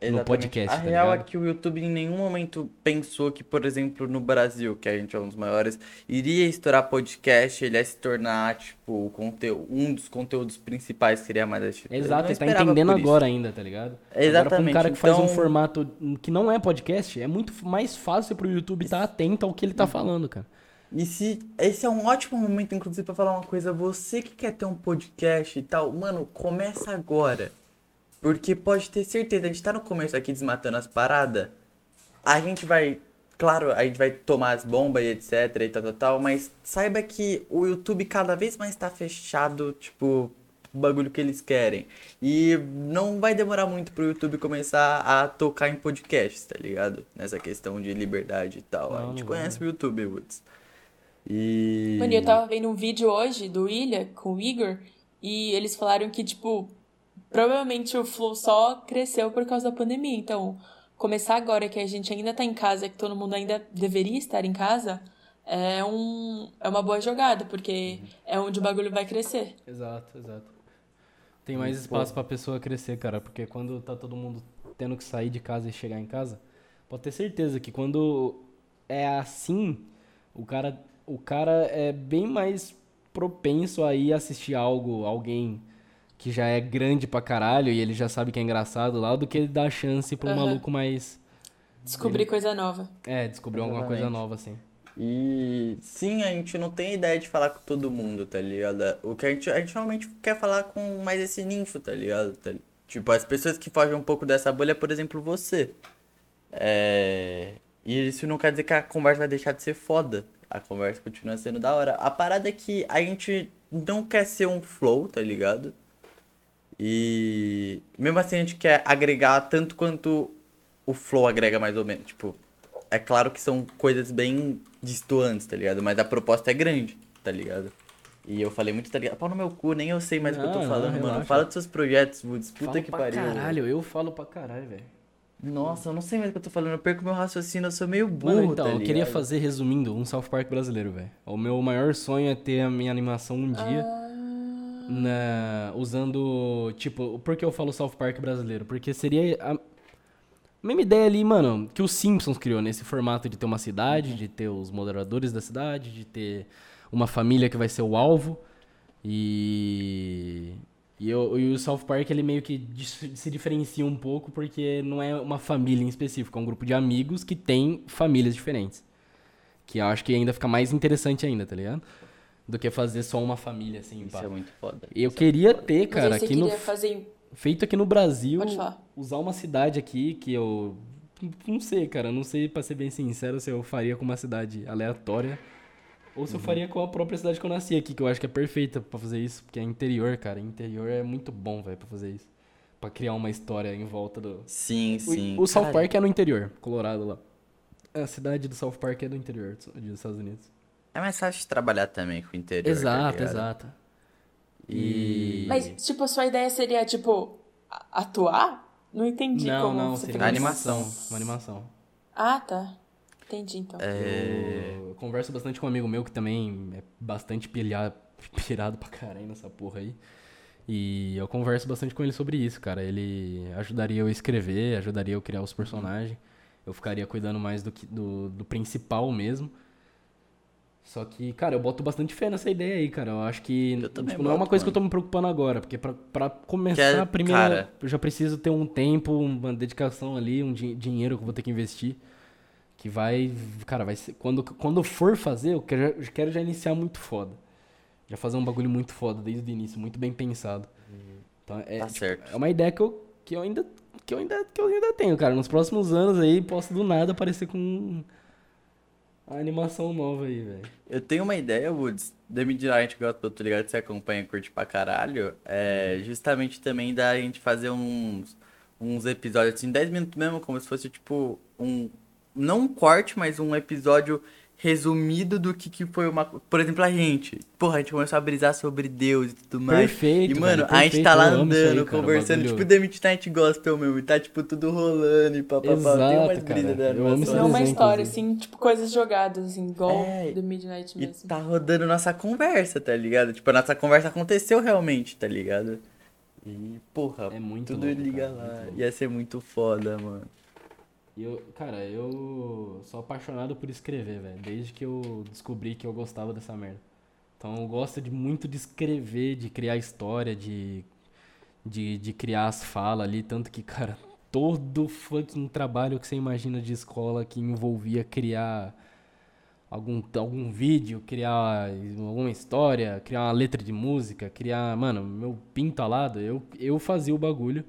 Exatamente. podcast. A tá real é ligado? que o YouTube em nenhum momento pensou que, por exemplo, no Brasil, que a gente é um dos maiores, iria estourar podcast, ele ia se tornar, tipo, o conteúdo, um dos conteúdos principais que seria mais assistido. Exato, ele tá entendendo agora ainda, tá ligado? Agora, pra um Exatamente, cara que faz um então- formato que não é podcast, é muito mais fácil pro YouTube estar atento ao que ele tá falando, cara. E se esse é um ótimo momento, inclusive, pra falar uma coisa, você que quer ter um podcast e tal, mano, começa agora. Porque pode ter certeza, a gente tá no começo aqui desmatando as paradas. A gente vai, claro, a gente vai tomar as bombas e etc e tal, tal, tal, mas saiba que o YouTube cada vez mais tá fechado, tipo, o bagulho que eles querem. E não vai demorar muito pro YouTube começar a tocar em podcasts, tá ligado? Nessa questão de liberdade e tal. a Não, gente não vai, conhece o YouTube, Woods. E. Mano, eu tava vendo um vídeo hoje do Ilha com o Igor e eles falaram que, tipo, provavelmente o Flow só cresceu por causa da pandemia. Então, começar agora que a gente ainda tá em casa, que todo mundo ainda deveria estar em casa, é, um, é uma boa jogada, porque é onde o bagulho vai crescer. Exato, exato. Tem mais espaço pra pessoa crescer, cara, porque quando tá todo mundo tendo que sair de casa e chegar em casa, pode ter certeza que quando é assim, o cara, o cara é bem mais propenso a ir assistir algo, alguém que já é grande pra caralho e ele já sabe que é engraçado lá, do que dar chance pra um Aham. maluco mais. Descobrir coisa nova. É, descobrir alguma coisa nova, assim. E sim, a gente não tem ideia de falar com todo mundo, tá ligado? O que a gente, a gente normalmente quer falar com mais esse ninfo, tá ligado? Tá Tipo, as pessoas que fogem um pouco dessa bolha, por exemplo, você. É... E isso não quer dizer que a conversa vai deixar de ser foda. A conversa continua sendo da hora. A parada é que a gente não quer ser um flow, tá ligado? E mesmo assim a gente quer agregar tanto quanto o flow agrega mais ou menos. Tipo, é claro que são coisas bem distantes, tá ligado? Mas a proposta é grande, tá ligado? E eu falei muito, tá ligado? Pau no meu cu, nem eu sei mais o que eu tô falando, não, mano. Fala dos seus projetos, Woods. Puta Falo que pra pariu. caralho, eu falo pra caralho, velho. Nossa, eu não sei mais o que eu tô falando. Eu perco meu raciocínio, eu sou meio burro, Mano, então, tá eu queria fazer, resumindo, um South Park brasileiro, velho. O meu maior sonho é ter a minha animação um dia. na- usando, tipo, por que eu falo South Park brasileiro? Porque seria a mesma ideia ali, mano, que o Simpsons criou nesse formato de ter uma cidade, de ter os moderadores da cidade, de ter uma família que vai ser o alvo. E e, eu- e o South Park ele meio que se diferencia um pouco porque não é uma família em específico, é um grupo de amigos que tem famílias diferentes. Que eu acho que ainda fica mais interessante ainda, tá ligado? Do que fazer só uma família assim, Isso pá. é muito foda. Eu queria ter, Mas cara, aqui no fazer. feito aqui no Brasil, Pode falar. usar uma cidade aqui que eu não sei, cara, não sei pra ser bem sincero se eu faria com uma cidade aleatória ou Uhum. se eu faria com a própria cidade que eu nasci aqui, que eu acho que é perfeita pra fazer isso, porque é interior, cara, interior é muito bom, velho, pra fazer isso. Pra criar uma história em volta do Sim, sim. O, o South Park é no interior, Colorado lá. A cidade do South Park é do interior dos dos Estados Unidos. É mais fácil de trabalhar também com o interior. tá Exato, ligado? exato. E. Mas, tipo, a sua ideia seria, tipo, atuar? Não entendi Não, como não, você seria uma animação, uma animação. Ah, tá. Entendi, então. É. Eu converso bastante com um amigo meu que também é bastante pilhado, pirado pra caralho nessa porra aí. E eu converso bastante com ele sobre isso, cara. Ele ajudaria eu a escrever, ajudaria eu a criar os personagens. Eu ficaria cuidando mais do, que, do, do principal mesmo. Só que, cara, eu boto bastante fé nessa ideia aí, cara. Eu acho que Eu tipo, não é uma coisa que eu mano. tô me preocupando agora, porque pra, pra começar é- a primeira, cara- eu já preciso ter um tempo, uma dedicação ali, um di- dinheiro que eu vou ter que investir. Que vai, cara, vai ser. Quando, quando eu for fazer, eu quero, eu quero já iniciar muito foda. Já fazer um bagulho muito foda desde o início, muito bem pensado. Então, é, Tá tipo, certo. é uma ideia que eu, que eu ainda. Que eu ainda, que eu ainda tenho, cara. Nos próximos anos aí, posso do nada aparecer com uma animação nova aí, velho. Eu tenho uma ideia, Woods. Da Midnight Gospel, tô ligado você acompanha e curte pra caralho. É justamente também da gente fazer uns, uns episódios assim, 10 minutos mesmo, como se fosse tipo um. Não um corte, mas um episódio resumido do que, que foi uma. Por exemplo, a gente. Porra, a gente começou a brisar sobre Deus e tudo mais. Perfeito, E, mano, velho, a gente perfeito, tá lá aí, andando, cara, o conversando, bagulho. tipo The Midnight Gospel mesmo. E tá, tipo, tudo rolando e papapá. Tem umas Exato, brisas da animação. é uma história, assim, tipo, coisas jogadas, assim, igual É, The Midnight E mesmo. tá rodando nossa conversa, tá ligado? Tipo, a nossa conversa aconteceu realmente, tá ligado? E, porra, É muito tudo louco, liga cara, lá. Ia ser muito foda, mano. Eu, cara, eu sou apaixonado por escrever, velho. Desde que eu descobri que eu gostava dessa merda. Então eu gosto de muito de escrever, de criar história, de, de, de criar as falas ali. Tanto que, cara, todo fucking trabalho que você imagina de escola que envolvia criar algum, algum vídeo, criar alguma história, criar uma letra de música, criar, mano, meu pinto alado, eu, eu fazia o bagulho.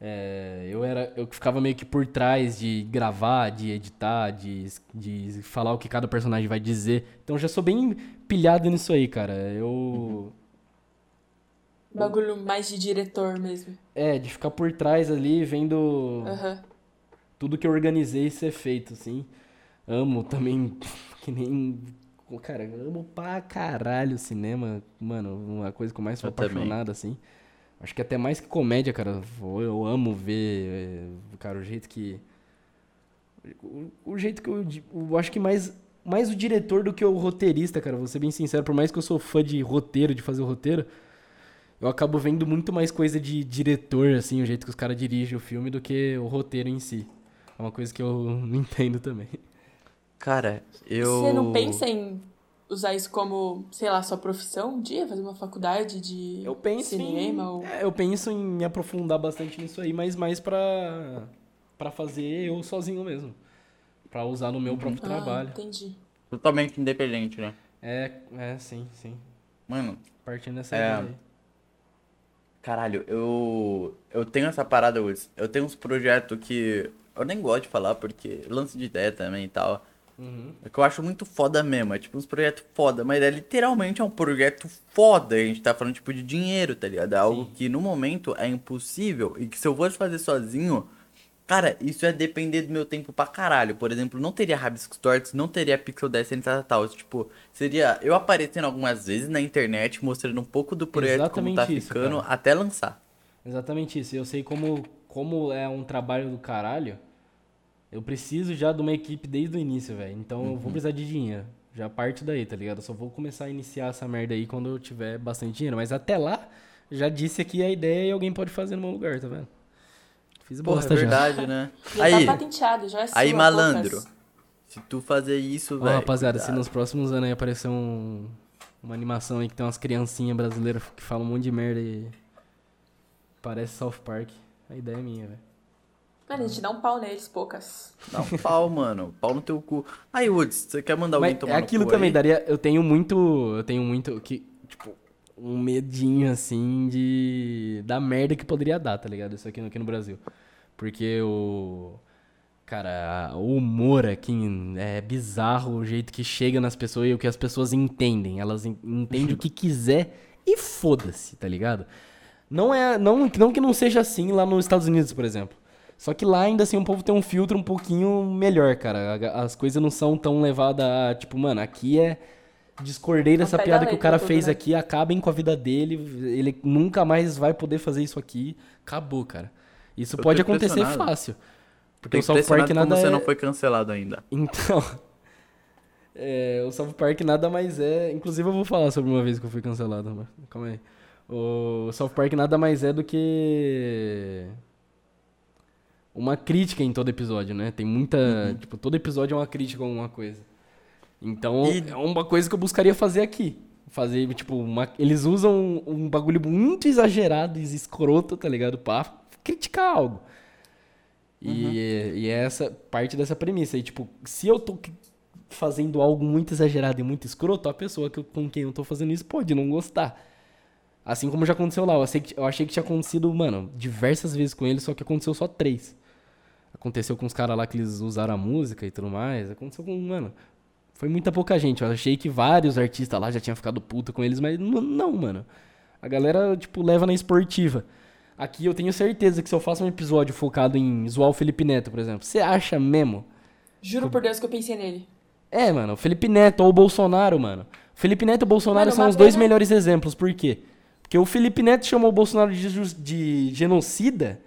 É, eu era, eu ficava meio que por trás de gravar, de editar, de, de falar o que cada personagem vai dizer. Então eu já sou bem pilhado nisso aí, cara. Eu Bagulho mais de diretor mesmo. é de ficar por trás ali vendo Aham. tudo que eu organizei ser feito, assim. Amo também (laughs) que nem cara, amo pra caralho cinema, mano, uma coisa que eu mais sou Eu também. apaixonado assim. Acho que até mais que comédia, cara. Eu amo ver, eh, cara, o jeito que. O, o jeito que eu, eu acho que mais, mais o diretor do que o roteirista, cara. Vou ser bem sincero, por mais que eu sou fã de roteiro, de fazer o roteiro, eu acabo vendo muito mais coisa de diretor, assim, o jeito que os caras dirigem o filme, do que o roteiro em si. É uma coisa que eu (laughs) não entendo também. Cara, eu. Você não pensa em usar isso como, sei lá, sua profissão um dia? Fazer uma faculdade de Eu penso cinema? em, Ou... é, eu penso em me aprofundar bastante nisso aí, mas mais pra, pra fazer eu sozinho mesmo. Pra usar no meu próprio Ah, trabalho. entendi. Totalmente independente, né? É, é, sim, sim. Mano, Partindo dessa É. ideia aí. Caralho, eu eu tenho essa parada, Woods. Eu tenho uns projetos que eu nem gosto de falar porque lance de ideia também e tal. Uhum. É que eu acho muito foda mesmo, é tipo uns projetos foda, mas é literalmente é um projeto foda. A gente tá falando tipo de dinheiro, tá ligado? É algo Sim. que no momento é impossível e que se eu fosse fazer sozinho, cara, isso ia depender do meu tempo pra caralho. Por exemplo, não teria Rabiscos Tortos, não teria Pixel Destiny e tal, tal. Tipo, seria eu aparecendo algumas vezes na internet mostrando um pouco do projeto como tá Exatamente isso, ficando cara. até lançar. Exatamente isso. Eu sei como, como é um trabalho do caralho. Eu preciso já de uma equipe desde o início, velho. Então eu vou precisar de dinheiro. Já parte daí, tá ligado? Eu só vou começar a iniciar essa merda aí quando eu tiver bastante dinheiro. Mas até lá, já disse aqui a ideia e alguém pode fazer no meu lugar, tá vendo? Fiz Porra, é bosta já. verdade, né? (laughs) Já Aí, tá patenteado, já é aí sua, malandro. poucas. Se tu fazer isso, Ó, velho. rapaziada, se cuidado. nos próximos anos aí aparecer um, uma animação aí que tem umas criancinhas brasileiras que falam um monte de merda e parece South Park, a ideia é minha, velho. Mano, a gente dá um pau neles, poucas. Dá um pau, mano. Pau no teu cu. Aí, Woods, você quer mandar alguém Mas tomar é no aquilo cu também, aí? daria. Eu tenho muito. Eu tenho muito. Que, tipo, um medinho assim de. Da merda que poderia dar, tá ligado? Isso aqui, no- aqui no Brasil. Porque o. Cara, o humor aqui é bizarro o jeito que chega nas pessoas e o que as pessoas entendem. Elas en- entendem o que quiser e foda-se, tá ligado? Não é. Não, não que não seja assim lá nos Estados Unidos, por exemplo. Só que lá ainda assim o povo tem um filtro um pouquinho melhor, cara. A- As coisas não são tão levadas a. Tipo, mano, aqui é. Discordei dessa da piada que o cara tudo, fez né? aqui, acabem com a vida dele. Ele nunca mais vai poder fazer isso aqui. Acabou, cara. Isso Eu pode acontecer fácil. Porque o South Park impressionado como nada você é... não foi cancelado ainda. Então. (laughs) é, o South Park nada mais é. Inclusive, eu vou falar sobre uma vez que eu fui cancelado. Mas calma aí. O South Park nada mais é do que. Uma crítica em todo episódio, né? Tem muita. Tipo, todo episódio é uma crítica a alguma coisa. Então, E- é uma coisa que eu buscaria fazer aqui. Fazer, tipo, uma... eles usam um bagulho muito exagerado e escroto, tá ligado? Pra criticar algo. E, e é essa parte dessa premissa. E, tipo, se eu tô fazendo algo muito exagerado e muito escroto, a pessoa que com quem eu tô fazendo isso pode não gostar. Assim como já aconteceu lá. Eu, que- eu achei que tinha acontecido, mano, diversas vezes com ele, só que aconteceu só três. Aconteceu com os caras lá que eles usaram a música e tudo mais. Aconteceu com, mano. Foi muita pouca gente. Eu achei que vários artistas lá já tinham ficado puto com eles, mas não, mano. A galera, tipo, leva na esportiva. Aqui eu tenho certeza que se eu faço um episódio focado em zoar o Felipe Neto, por exemplo, você acha mesmo? Juro por Deus que eu pensei nele. É, mano, o Felipe Neto ou o Bolsonaro, mano. O Felipe Neto e o Bolsonaro Mano, são os dois pena- melhores exemplos. Por quê? Porque o Felipe Neto chamou o Bolsonaro de, de genocida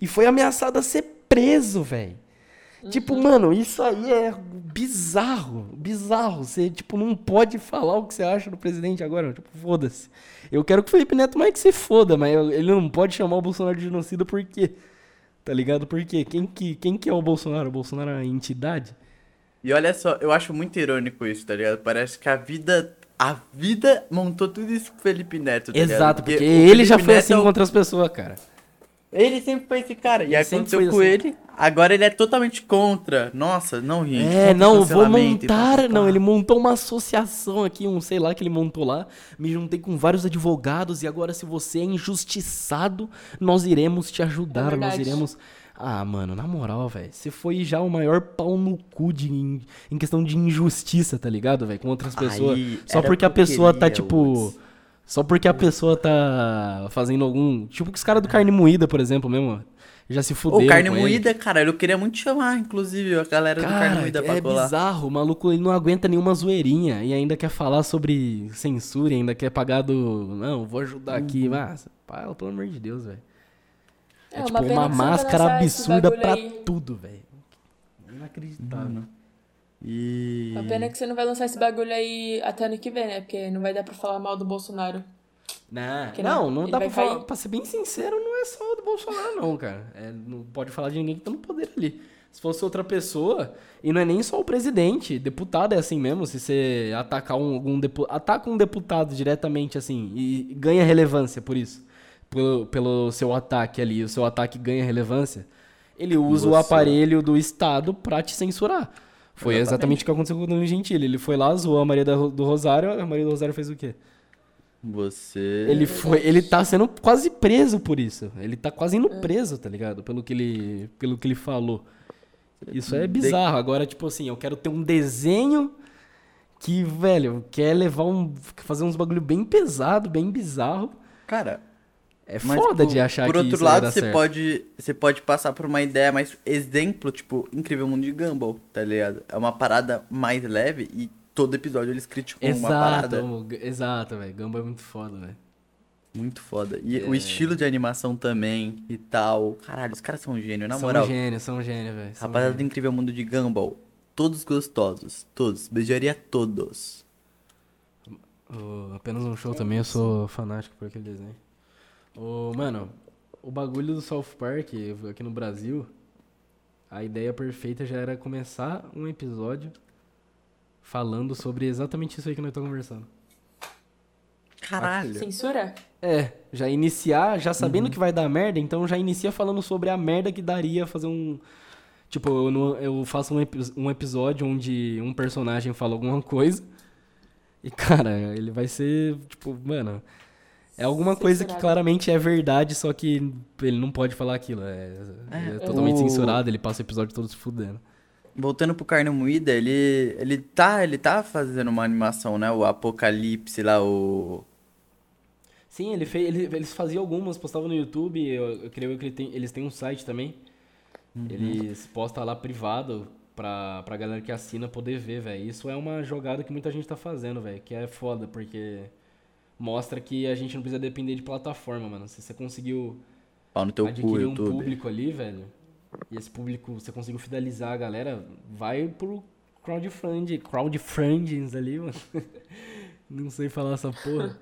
e foi ameaçado a ser preso, velho. Tipo, mano, isso aí é bizarro, bizarro. Você, tipo, não pode falar o que você acha do presidente agora. Tipo, foda-se. Eu quero que o Felipe Neto mais que se foda, mas ele não pode chamar o Bolsonaro de genocida por quê? Tá ligado? Por quê? Quem que, quem que é o Bolsonaro? O Bolsonaro é uma entidade? E olha só, eu acho muito irônico isso, tá ligado? Parece que a vida. A vida montou tudo isso pro Felipe Neto, tá? Exato, porque, o ele já foi Neto assim é o- com outras pessoas, cara. Ele sempre foi esse cara. E aconteceu com assim. ele. Agora ele é totalmente contra. Nossa, não, gente. É, não, vou montar. Não, ele montou uma associação aqui, um sei lá que ele montou lá. Me juntei com vários advogados e agora, se você é injustiçado, nós iremos te ajudar. É nós iremos. Ah, mano, na moral, velho. Você foi já o maior pau no cu de, em, em questão de injustiça, tá ligado, velho? Com outras pessoas. Aí, Só porque a pessoa tá, tipo. Woods. Só porque a pessoa tá fazendo algum. Tipo que os caras do carne moída, por exemplo, mesmo. Já se fuderam. Ô, carne com ele. moída, cara, eu queria muito chamar, inclusive, a galera do carne Cara, moída pra é colar. bizarro. O maluco ele não aguenta nenhuma zoeirinha e ainda quer falar sobre censura, ainda quer pagar do. Não, vou ajudar aqui. Uhum. Mas, pá, pelo amor de Deus, velho. É, É, tipo uma uma máscara absurda pra aí. tudo, velho. Inacreditável. E. A pena é que você não vai lançar esse bagulho aí até ano que vem, né? Porque não vai dar pra falar mal do Bolsonaro. Não, Que não, não, não dá pra falar. cair. Pra ser bem sincero, não é só do Bolsonaro, não, cara. É, não pode falar de ninguém que tá no poder ali. Se fosse outra pessoa, e não é nem só o presidente, deputado é assim mesmo, se você atacar um, algum depu ataca um deputado diretamente assim e ganha relevância por isso, pelo, pelo seu ataque ali, o seu ataque ganha relevância, ele usa o Você- aparelho do Estado pra te censurar. Foi exatamente, Exatamente. o que aconteceu com o Danilo Gentili. Ele foi lá, zoou a Maria do Rosário, a Maria do Rosário fez o quê? Você. Ele foi, ele tá sendo quase preso por isso. Ele tá quase indo preso, tá ligado? Pelo que ele, pelo que ele falou. Isso é bizarro. Agora, tipo assim, eu quero ter um desenho que, velho, quer levar um fazer uns bagulho bem pesado, bem bizarro. Cara, É mas foda por, de achar por que outro isso vai lado, você certo. pode, você pode passar por uma ideia mais exemplo, tipo, Incrível Mundo de Gumball, tá ligado? É uma parada mais leve e todo episódio eles criticam uma Exato, parada o- exato, velho. Gamba é muito foda, velho. muito foda. E É. o estilo de animação também e tal. Caralho, os caras são gênio, na São moral. gênios, são gênios, velho. são Rapaziada do. Incrível Mundo de Gumball, todos gostosos, todos. Beijaria todos. Apenas um show também, eu sou fanático por aquele desenho. O, mano, o bagulho do South Park aqui no Brasil, a ideia perfeita já era começar um episódio falando sobre exatamente isso aí que nós estamos conversando. Caralho. Censura? É, já iniciar, já sabendo que vai dar merda, então já inicia falando sobre a merda que daria fazer um. Tipo, eu, não- eu faço um, um episódio onde um personagem fala alguma coisa. E, cara, ele vai ser, tipo, mano. É alguma coisa que Censurado. claramente é verdade, só que ele não pode falar aquilo. É, é totalmente O- censurado, ele passa o episódio todo se fudendo. Voltando pro Carne Moída, ele, ele, tá, ele tá fazendo uma animação, né? O Apocalipse lá, o... Sim, ele fez, ele- eles faziam algumas, postavam no YouTube, eu, eu creio que ele tem- eles têm um site também. Eles postam lá privado pra, pra galera que assina poder ver, velho. Isso é uma jogada que muita gente tá fazendo, velho, que é foda, porque mostra que a gente não precisa depender de plataforma, mano. Se você conseguiu Pau no teu cu, adquirir um YouTube. público ali, velho, e esse público, você conseguiu fidelizar a galera, vai pro crowdfunding, crowdfundings ali, mano. (laughs) Não sei falar essa porra.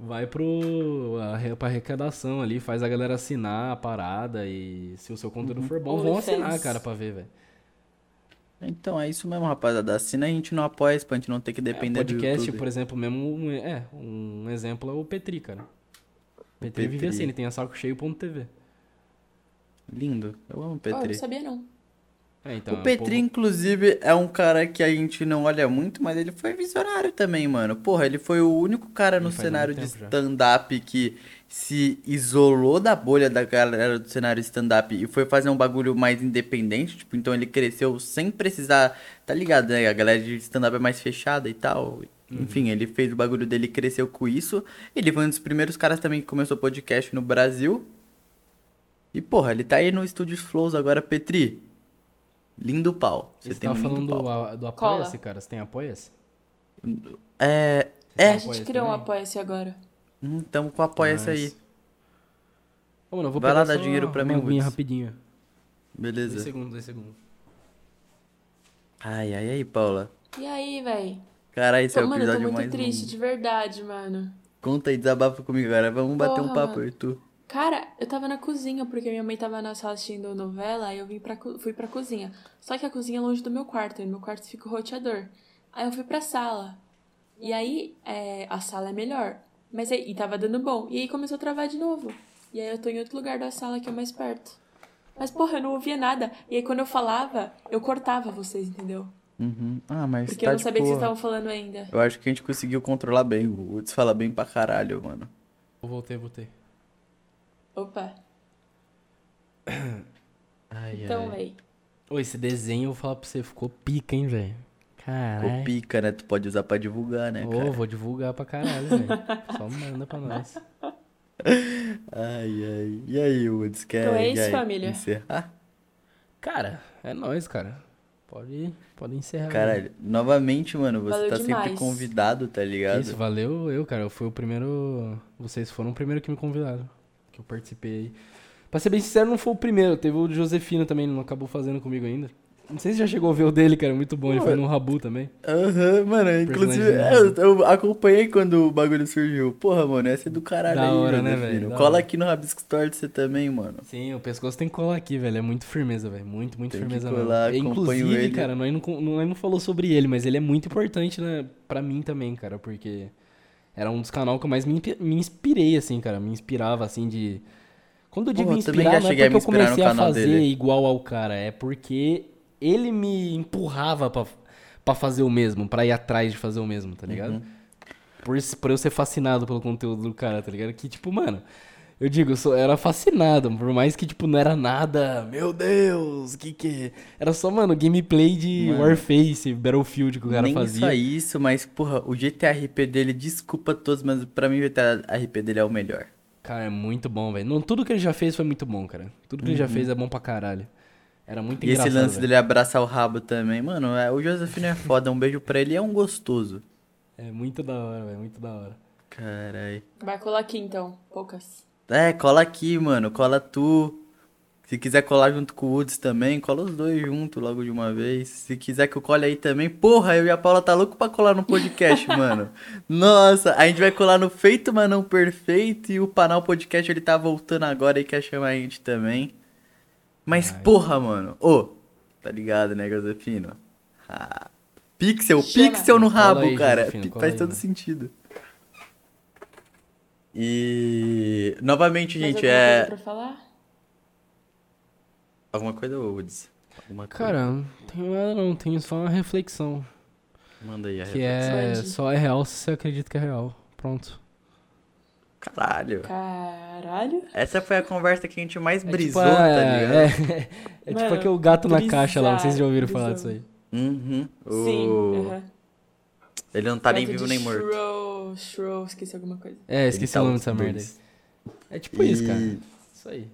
Vai pro arre- pra arrecadação ali, faz a galera assinar a parada e se o seu conteúdo for bom, vão OnlyFans. assinar, cara, pra ver, velho. Então, é isso mesmo, rapaziada. Assina a gente não apoia pra gente não ter que É, depender do podcast, por exemplo, mesmo, um- é, um exemplo é o Petri, cara. O Petri, vive Petri. assim, ele tem a saco cheio.tv. Lindo. Eu amo o Oh, eu Petri. não sabia não. É, então, o Petri, povo- inclusive, é um cara que a gente não olha muito, mas ele foi visionário também, mano. Porra, ele foi o único cara no Ele cenário de stand-up que se isolou da bolha da galera do cenário stand-up e foi fazer um bagulho mais independente. Tipo, então ele cresceu sem precisar. Tá ligado, né? A galera de stand-up é mais fechada e tal. Uhum. Enfim, ele fez o bagulho dele cresceu com isso. Ele foi um dos primeiros caras também que começou podcast no Brasil. E, porra, ele tá aí no Estúdios Flows agora, Petri. Lindo pau. Você Você tem tá um lindo falando pau. do, a- do. Apoia-se, cara? Você tem Apoia-se? É. É. A tem gente Apoia-se criou um apoia-se agora. Hum, tamo com apoia essa aí. Ô, mano, eu vou Vai lá dar dinheiro pra uma mim, Woods. rapidinho. Dois Beleza. segundos, dois segundos. Ai, ai, ai, Paula. E aí, véi? Caralho, esse é o Mano, eu tô episódio muito mais triste, longo. de verdade, mano. Conta aí, desabafa comigo agora. Vamos bater um Porra, papo, mano. Arthur. Cara, eu tava na cozinha, porque minha mãe tava na sala assistindo novela, aí eu vim pra, fui pra cozinha. Só que a cozinha é longe do meu quarto, e no meu quarto fica o roteador. Aí eu fui pra sala. E aí, é, a sala é melhor. Mas aí, e tava dando bom. E aí começou a travar de novo. E aí eu tô em outro lugar da sala que é mais perto. Mas, porra, eu não ouvia nada. E aí quando eu falava, eu cortava vocês, entendeu? Uhum. Ah, mas Porque tá eu não sabia que vocês estavam falando ainda. Eu acho que a gente conseguiu controlar bem. O Woods fala bem pra caralho, mano. Eu voltei, voltei. Opa. (coughs) Ai, Então, ai. véi. Ô, esse desenho, eu vou falar pra você, ficou pica, hein, velho? Ficou Caralho. pica, né? Tu pode usar pra divulgar, né, Ô, cara? vou divulgar pra caralho, velho. Só manda pra nós. (laughs) Ai, ai. E aí, Woods? Quer, Então é isso, quer família. encerrar? Cara, é nóis, cara. Pode, pode encerrar. Caralho, novamente, mano, você Valeu tá sempre demais. convidado, tá ligado? Isso, valeu eu, cara. Eu fui o primeiro. Vocês foram o primeiro que me convidaram. Que eu participei. Pra ser bem sincero, não foi o primeiro. Teve o Josefino também, não acabou fazendo comigo ainda. Não sei se já chegou a ver o dele, cara. Muito bom. Ele foi no Rabu também. Aham, mano, inclusive, eu, eu acompanhei quando o bagulho surgiu. Porra, mano, essa é do caralho Da aí, hora, né, Josefino. velho? Cola hora. aqui no Rabisco Store você também, mano. Sim, o pescoço tem que colar aqui, velho. É muito firmeza, velho. Muito, muito Tem firmeza colar, mesmo. Inclusive, ele. cara, nós não, nós não falou sobre ele, mas ele é muito importante, né? Pra mim também, cara, porque era um dos canais que eu mais me, me inspirei, assim, cara. Me inspirava, assim, de. Quando eu digo eu também inspirar, não é porque eu comecei a fazer dele. igual ao cara, é porque ele me empurrava pra, pra fazer o mesmo, pra ir atrás de fazer o mesmo, tá ligado? Uhum. Por, por eu ser fascinado pelo conteúdo do cara, tá ligado? Que, tipo, mano, eu digo, eu sou, era fascinado, por mais que, tipo, não era nada, meu Deus, que que... Era só, mano, gameplay de Mano. Warface, Battlefield que o cara Nem fazia. só isso, mas, porra, o GTRP dele, desculpa todos, mas pra mim o GTRP dele é o melhor. Cara, é muito bom, velho. Não, Tudo que ele já fez foi muito bom, cara. Tudo que ele já Uhum. fez é bom pra caralho. Era muito E esse engraçado, lance velho. dele abraçar o rabo também, mano, é, o Josefino é foda, um beijo pra ele, é um gostoso. É muito da hora, velho, muito da hora. Carai. Vai colar aqui então, poucas. É, cola aqui, mano, cola tu. Se quiser colar junto com o Woods também, cola os dois junto logo de uma vez. Se quiser que eu cole aí também, porra, eu e a Paula tá louco pra colar no podcast, (laughs) mano. Nossa, a gente vai colar no Feito, mas não perfeito. E o Panal Podcast, ele tá voltando agora e quer chamar a gente também. Mas, Ai. porra, mano. Ô, tá ligado, né, Josefino? Ah, pixel, Chama. pixel no rabo, aí, cara. Faz aí, todo mano. sentido. E novamente, Mais gente, é. coisa pra falar? Alguma coisa, Woods? Alguma coisa? Cara, não tenho nada não, tenho só uma reflexão. Manda aí a Que reflexão. é, só é real se você acredita que é real. Pronto. Caralho. Caralho. Essa foi a conversa que a gente mais É brisou, tipo, tá é, ligado? É, (laughs) é tipo Mano, aquele gato na caixa lá, não sei se já ouviram falar brisando. disso aí. Uhum. Sim. O- aham. Ele não tá nem vivo nem morto. Shrow, Shrow, esqueci alguma coisa. É, esqueci o tá nome dessa merda aí. dois. É tipo isso, cara. E- Isso aí.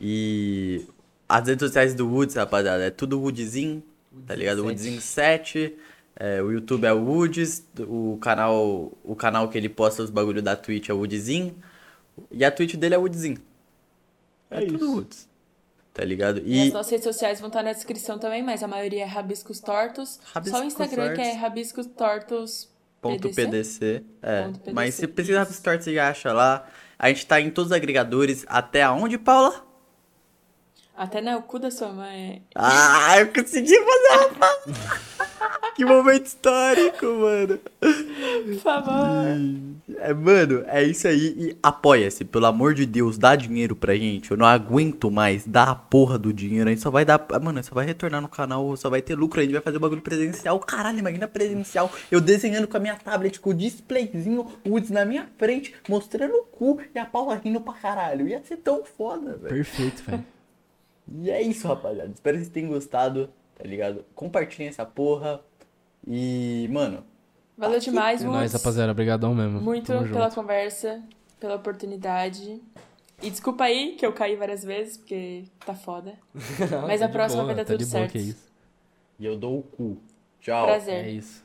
E as redes sociais do Woods, rapaziada, é tudo Woodzinho, tá ligado? Woodzinho 7. é, o YouTube é o Woods, o canal, o canal que ele posta os bagulho da Twitch é o Woodzinho. E a Twitch dele é Woodzinho. É, É tudo isso. Woods. Tá ligado? E as E nossas redes sociais vão estar na descrição também, mas a maioria é Rabiscos Tortos. Rabiscos Só o Instagram que é Tortos. Rabiscos Tortos Ponto PDC? PDC. É. Ponto PDC, Mas se precisar isso. dos tortos, você acha lá. A gente tá em todos os agregadores. Até aonde, Paula? Até no cu da sua mãe. Ah, eu consegui fazer uma... (laughs) Que momento histórico, mano. Por favor. É, mano, é isso aí. E apoia-se, pelo amor de Deus, dá dinheiro pra gente. Eu não aguento mais. Dá a porra do dinheiro. A gente só vai dar. Mano, só vai retornar no canal, só vai ter lucro. A gente vai fazer o bagulho presencial. Caralho, imagina presencial. Eu desenhando com a minha tablet, com o displayzinho, o Woods na minha frente, mostrando o cu e a Paula rindo pra caralho. Ia ser tão foda, velho. Perfeito, velho. E é isso, rapaziada. Espero que vocês tenham gostado, tá ligado? Compartilhem essa porra. E, mano, Valeu demais, É Woods. nóis, rapaziada. Obrigadão mesmo. Muito Tamo pela junto. conversa, pela oportunidade. E desculpa aí que eu caí várias vezes, porque tá foda. (laughs) Não, Mas tá a próxima boa, vai dar tá tudo de boa, certo. que isso. e eu dou o cu. Tchau. Prazer. É isso.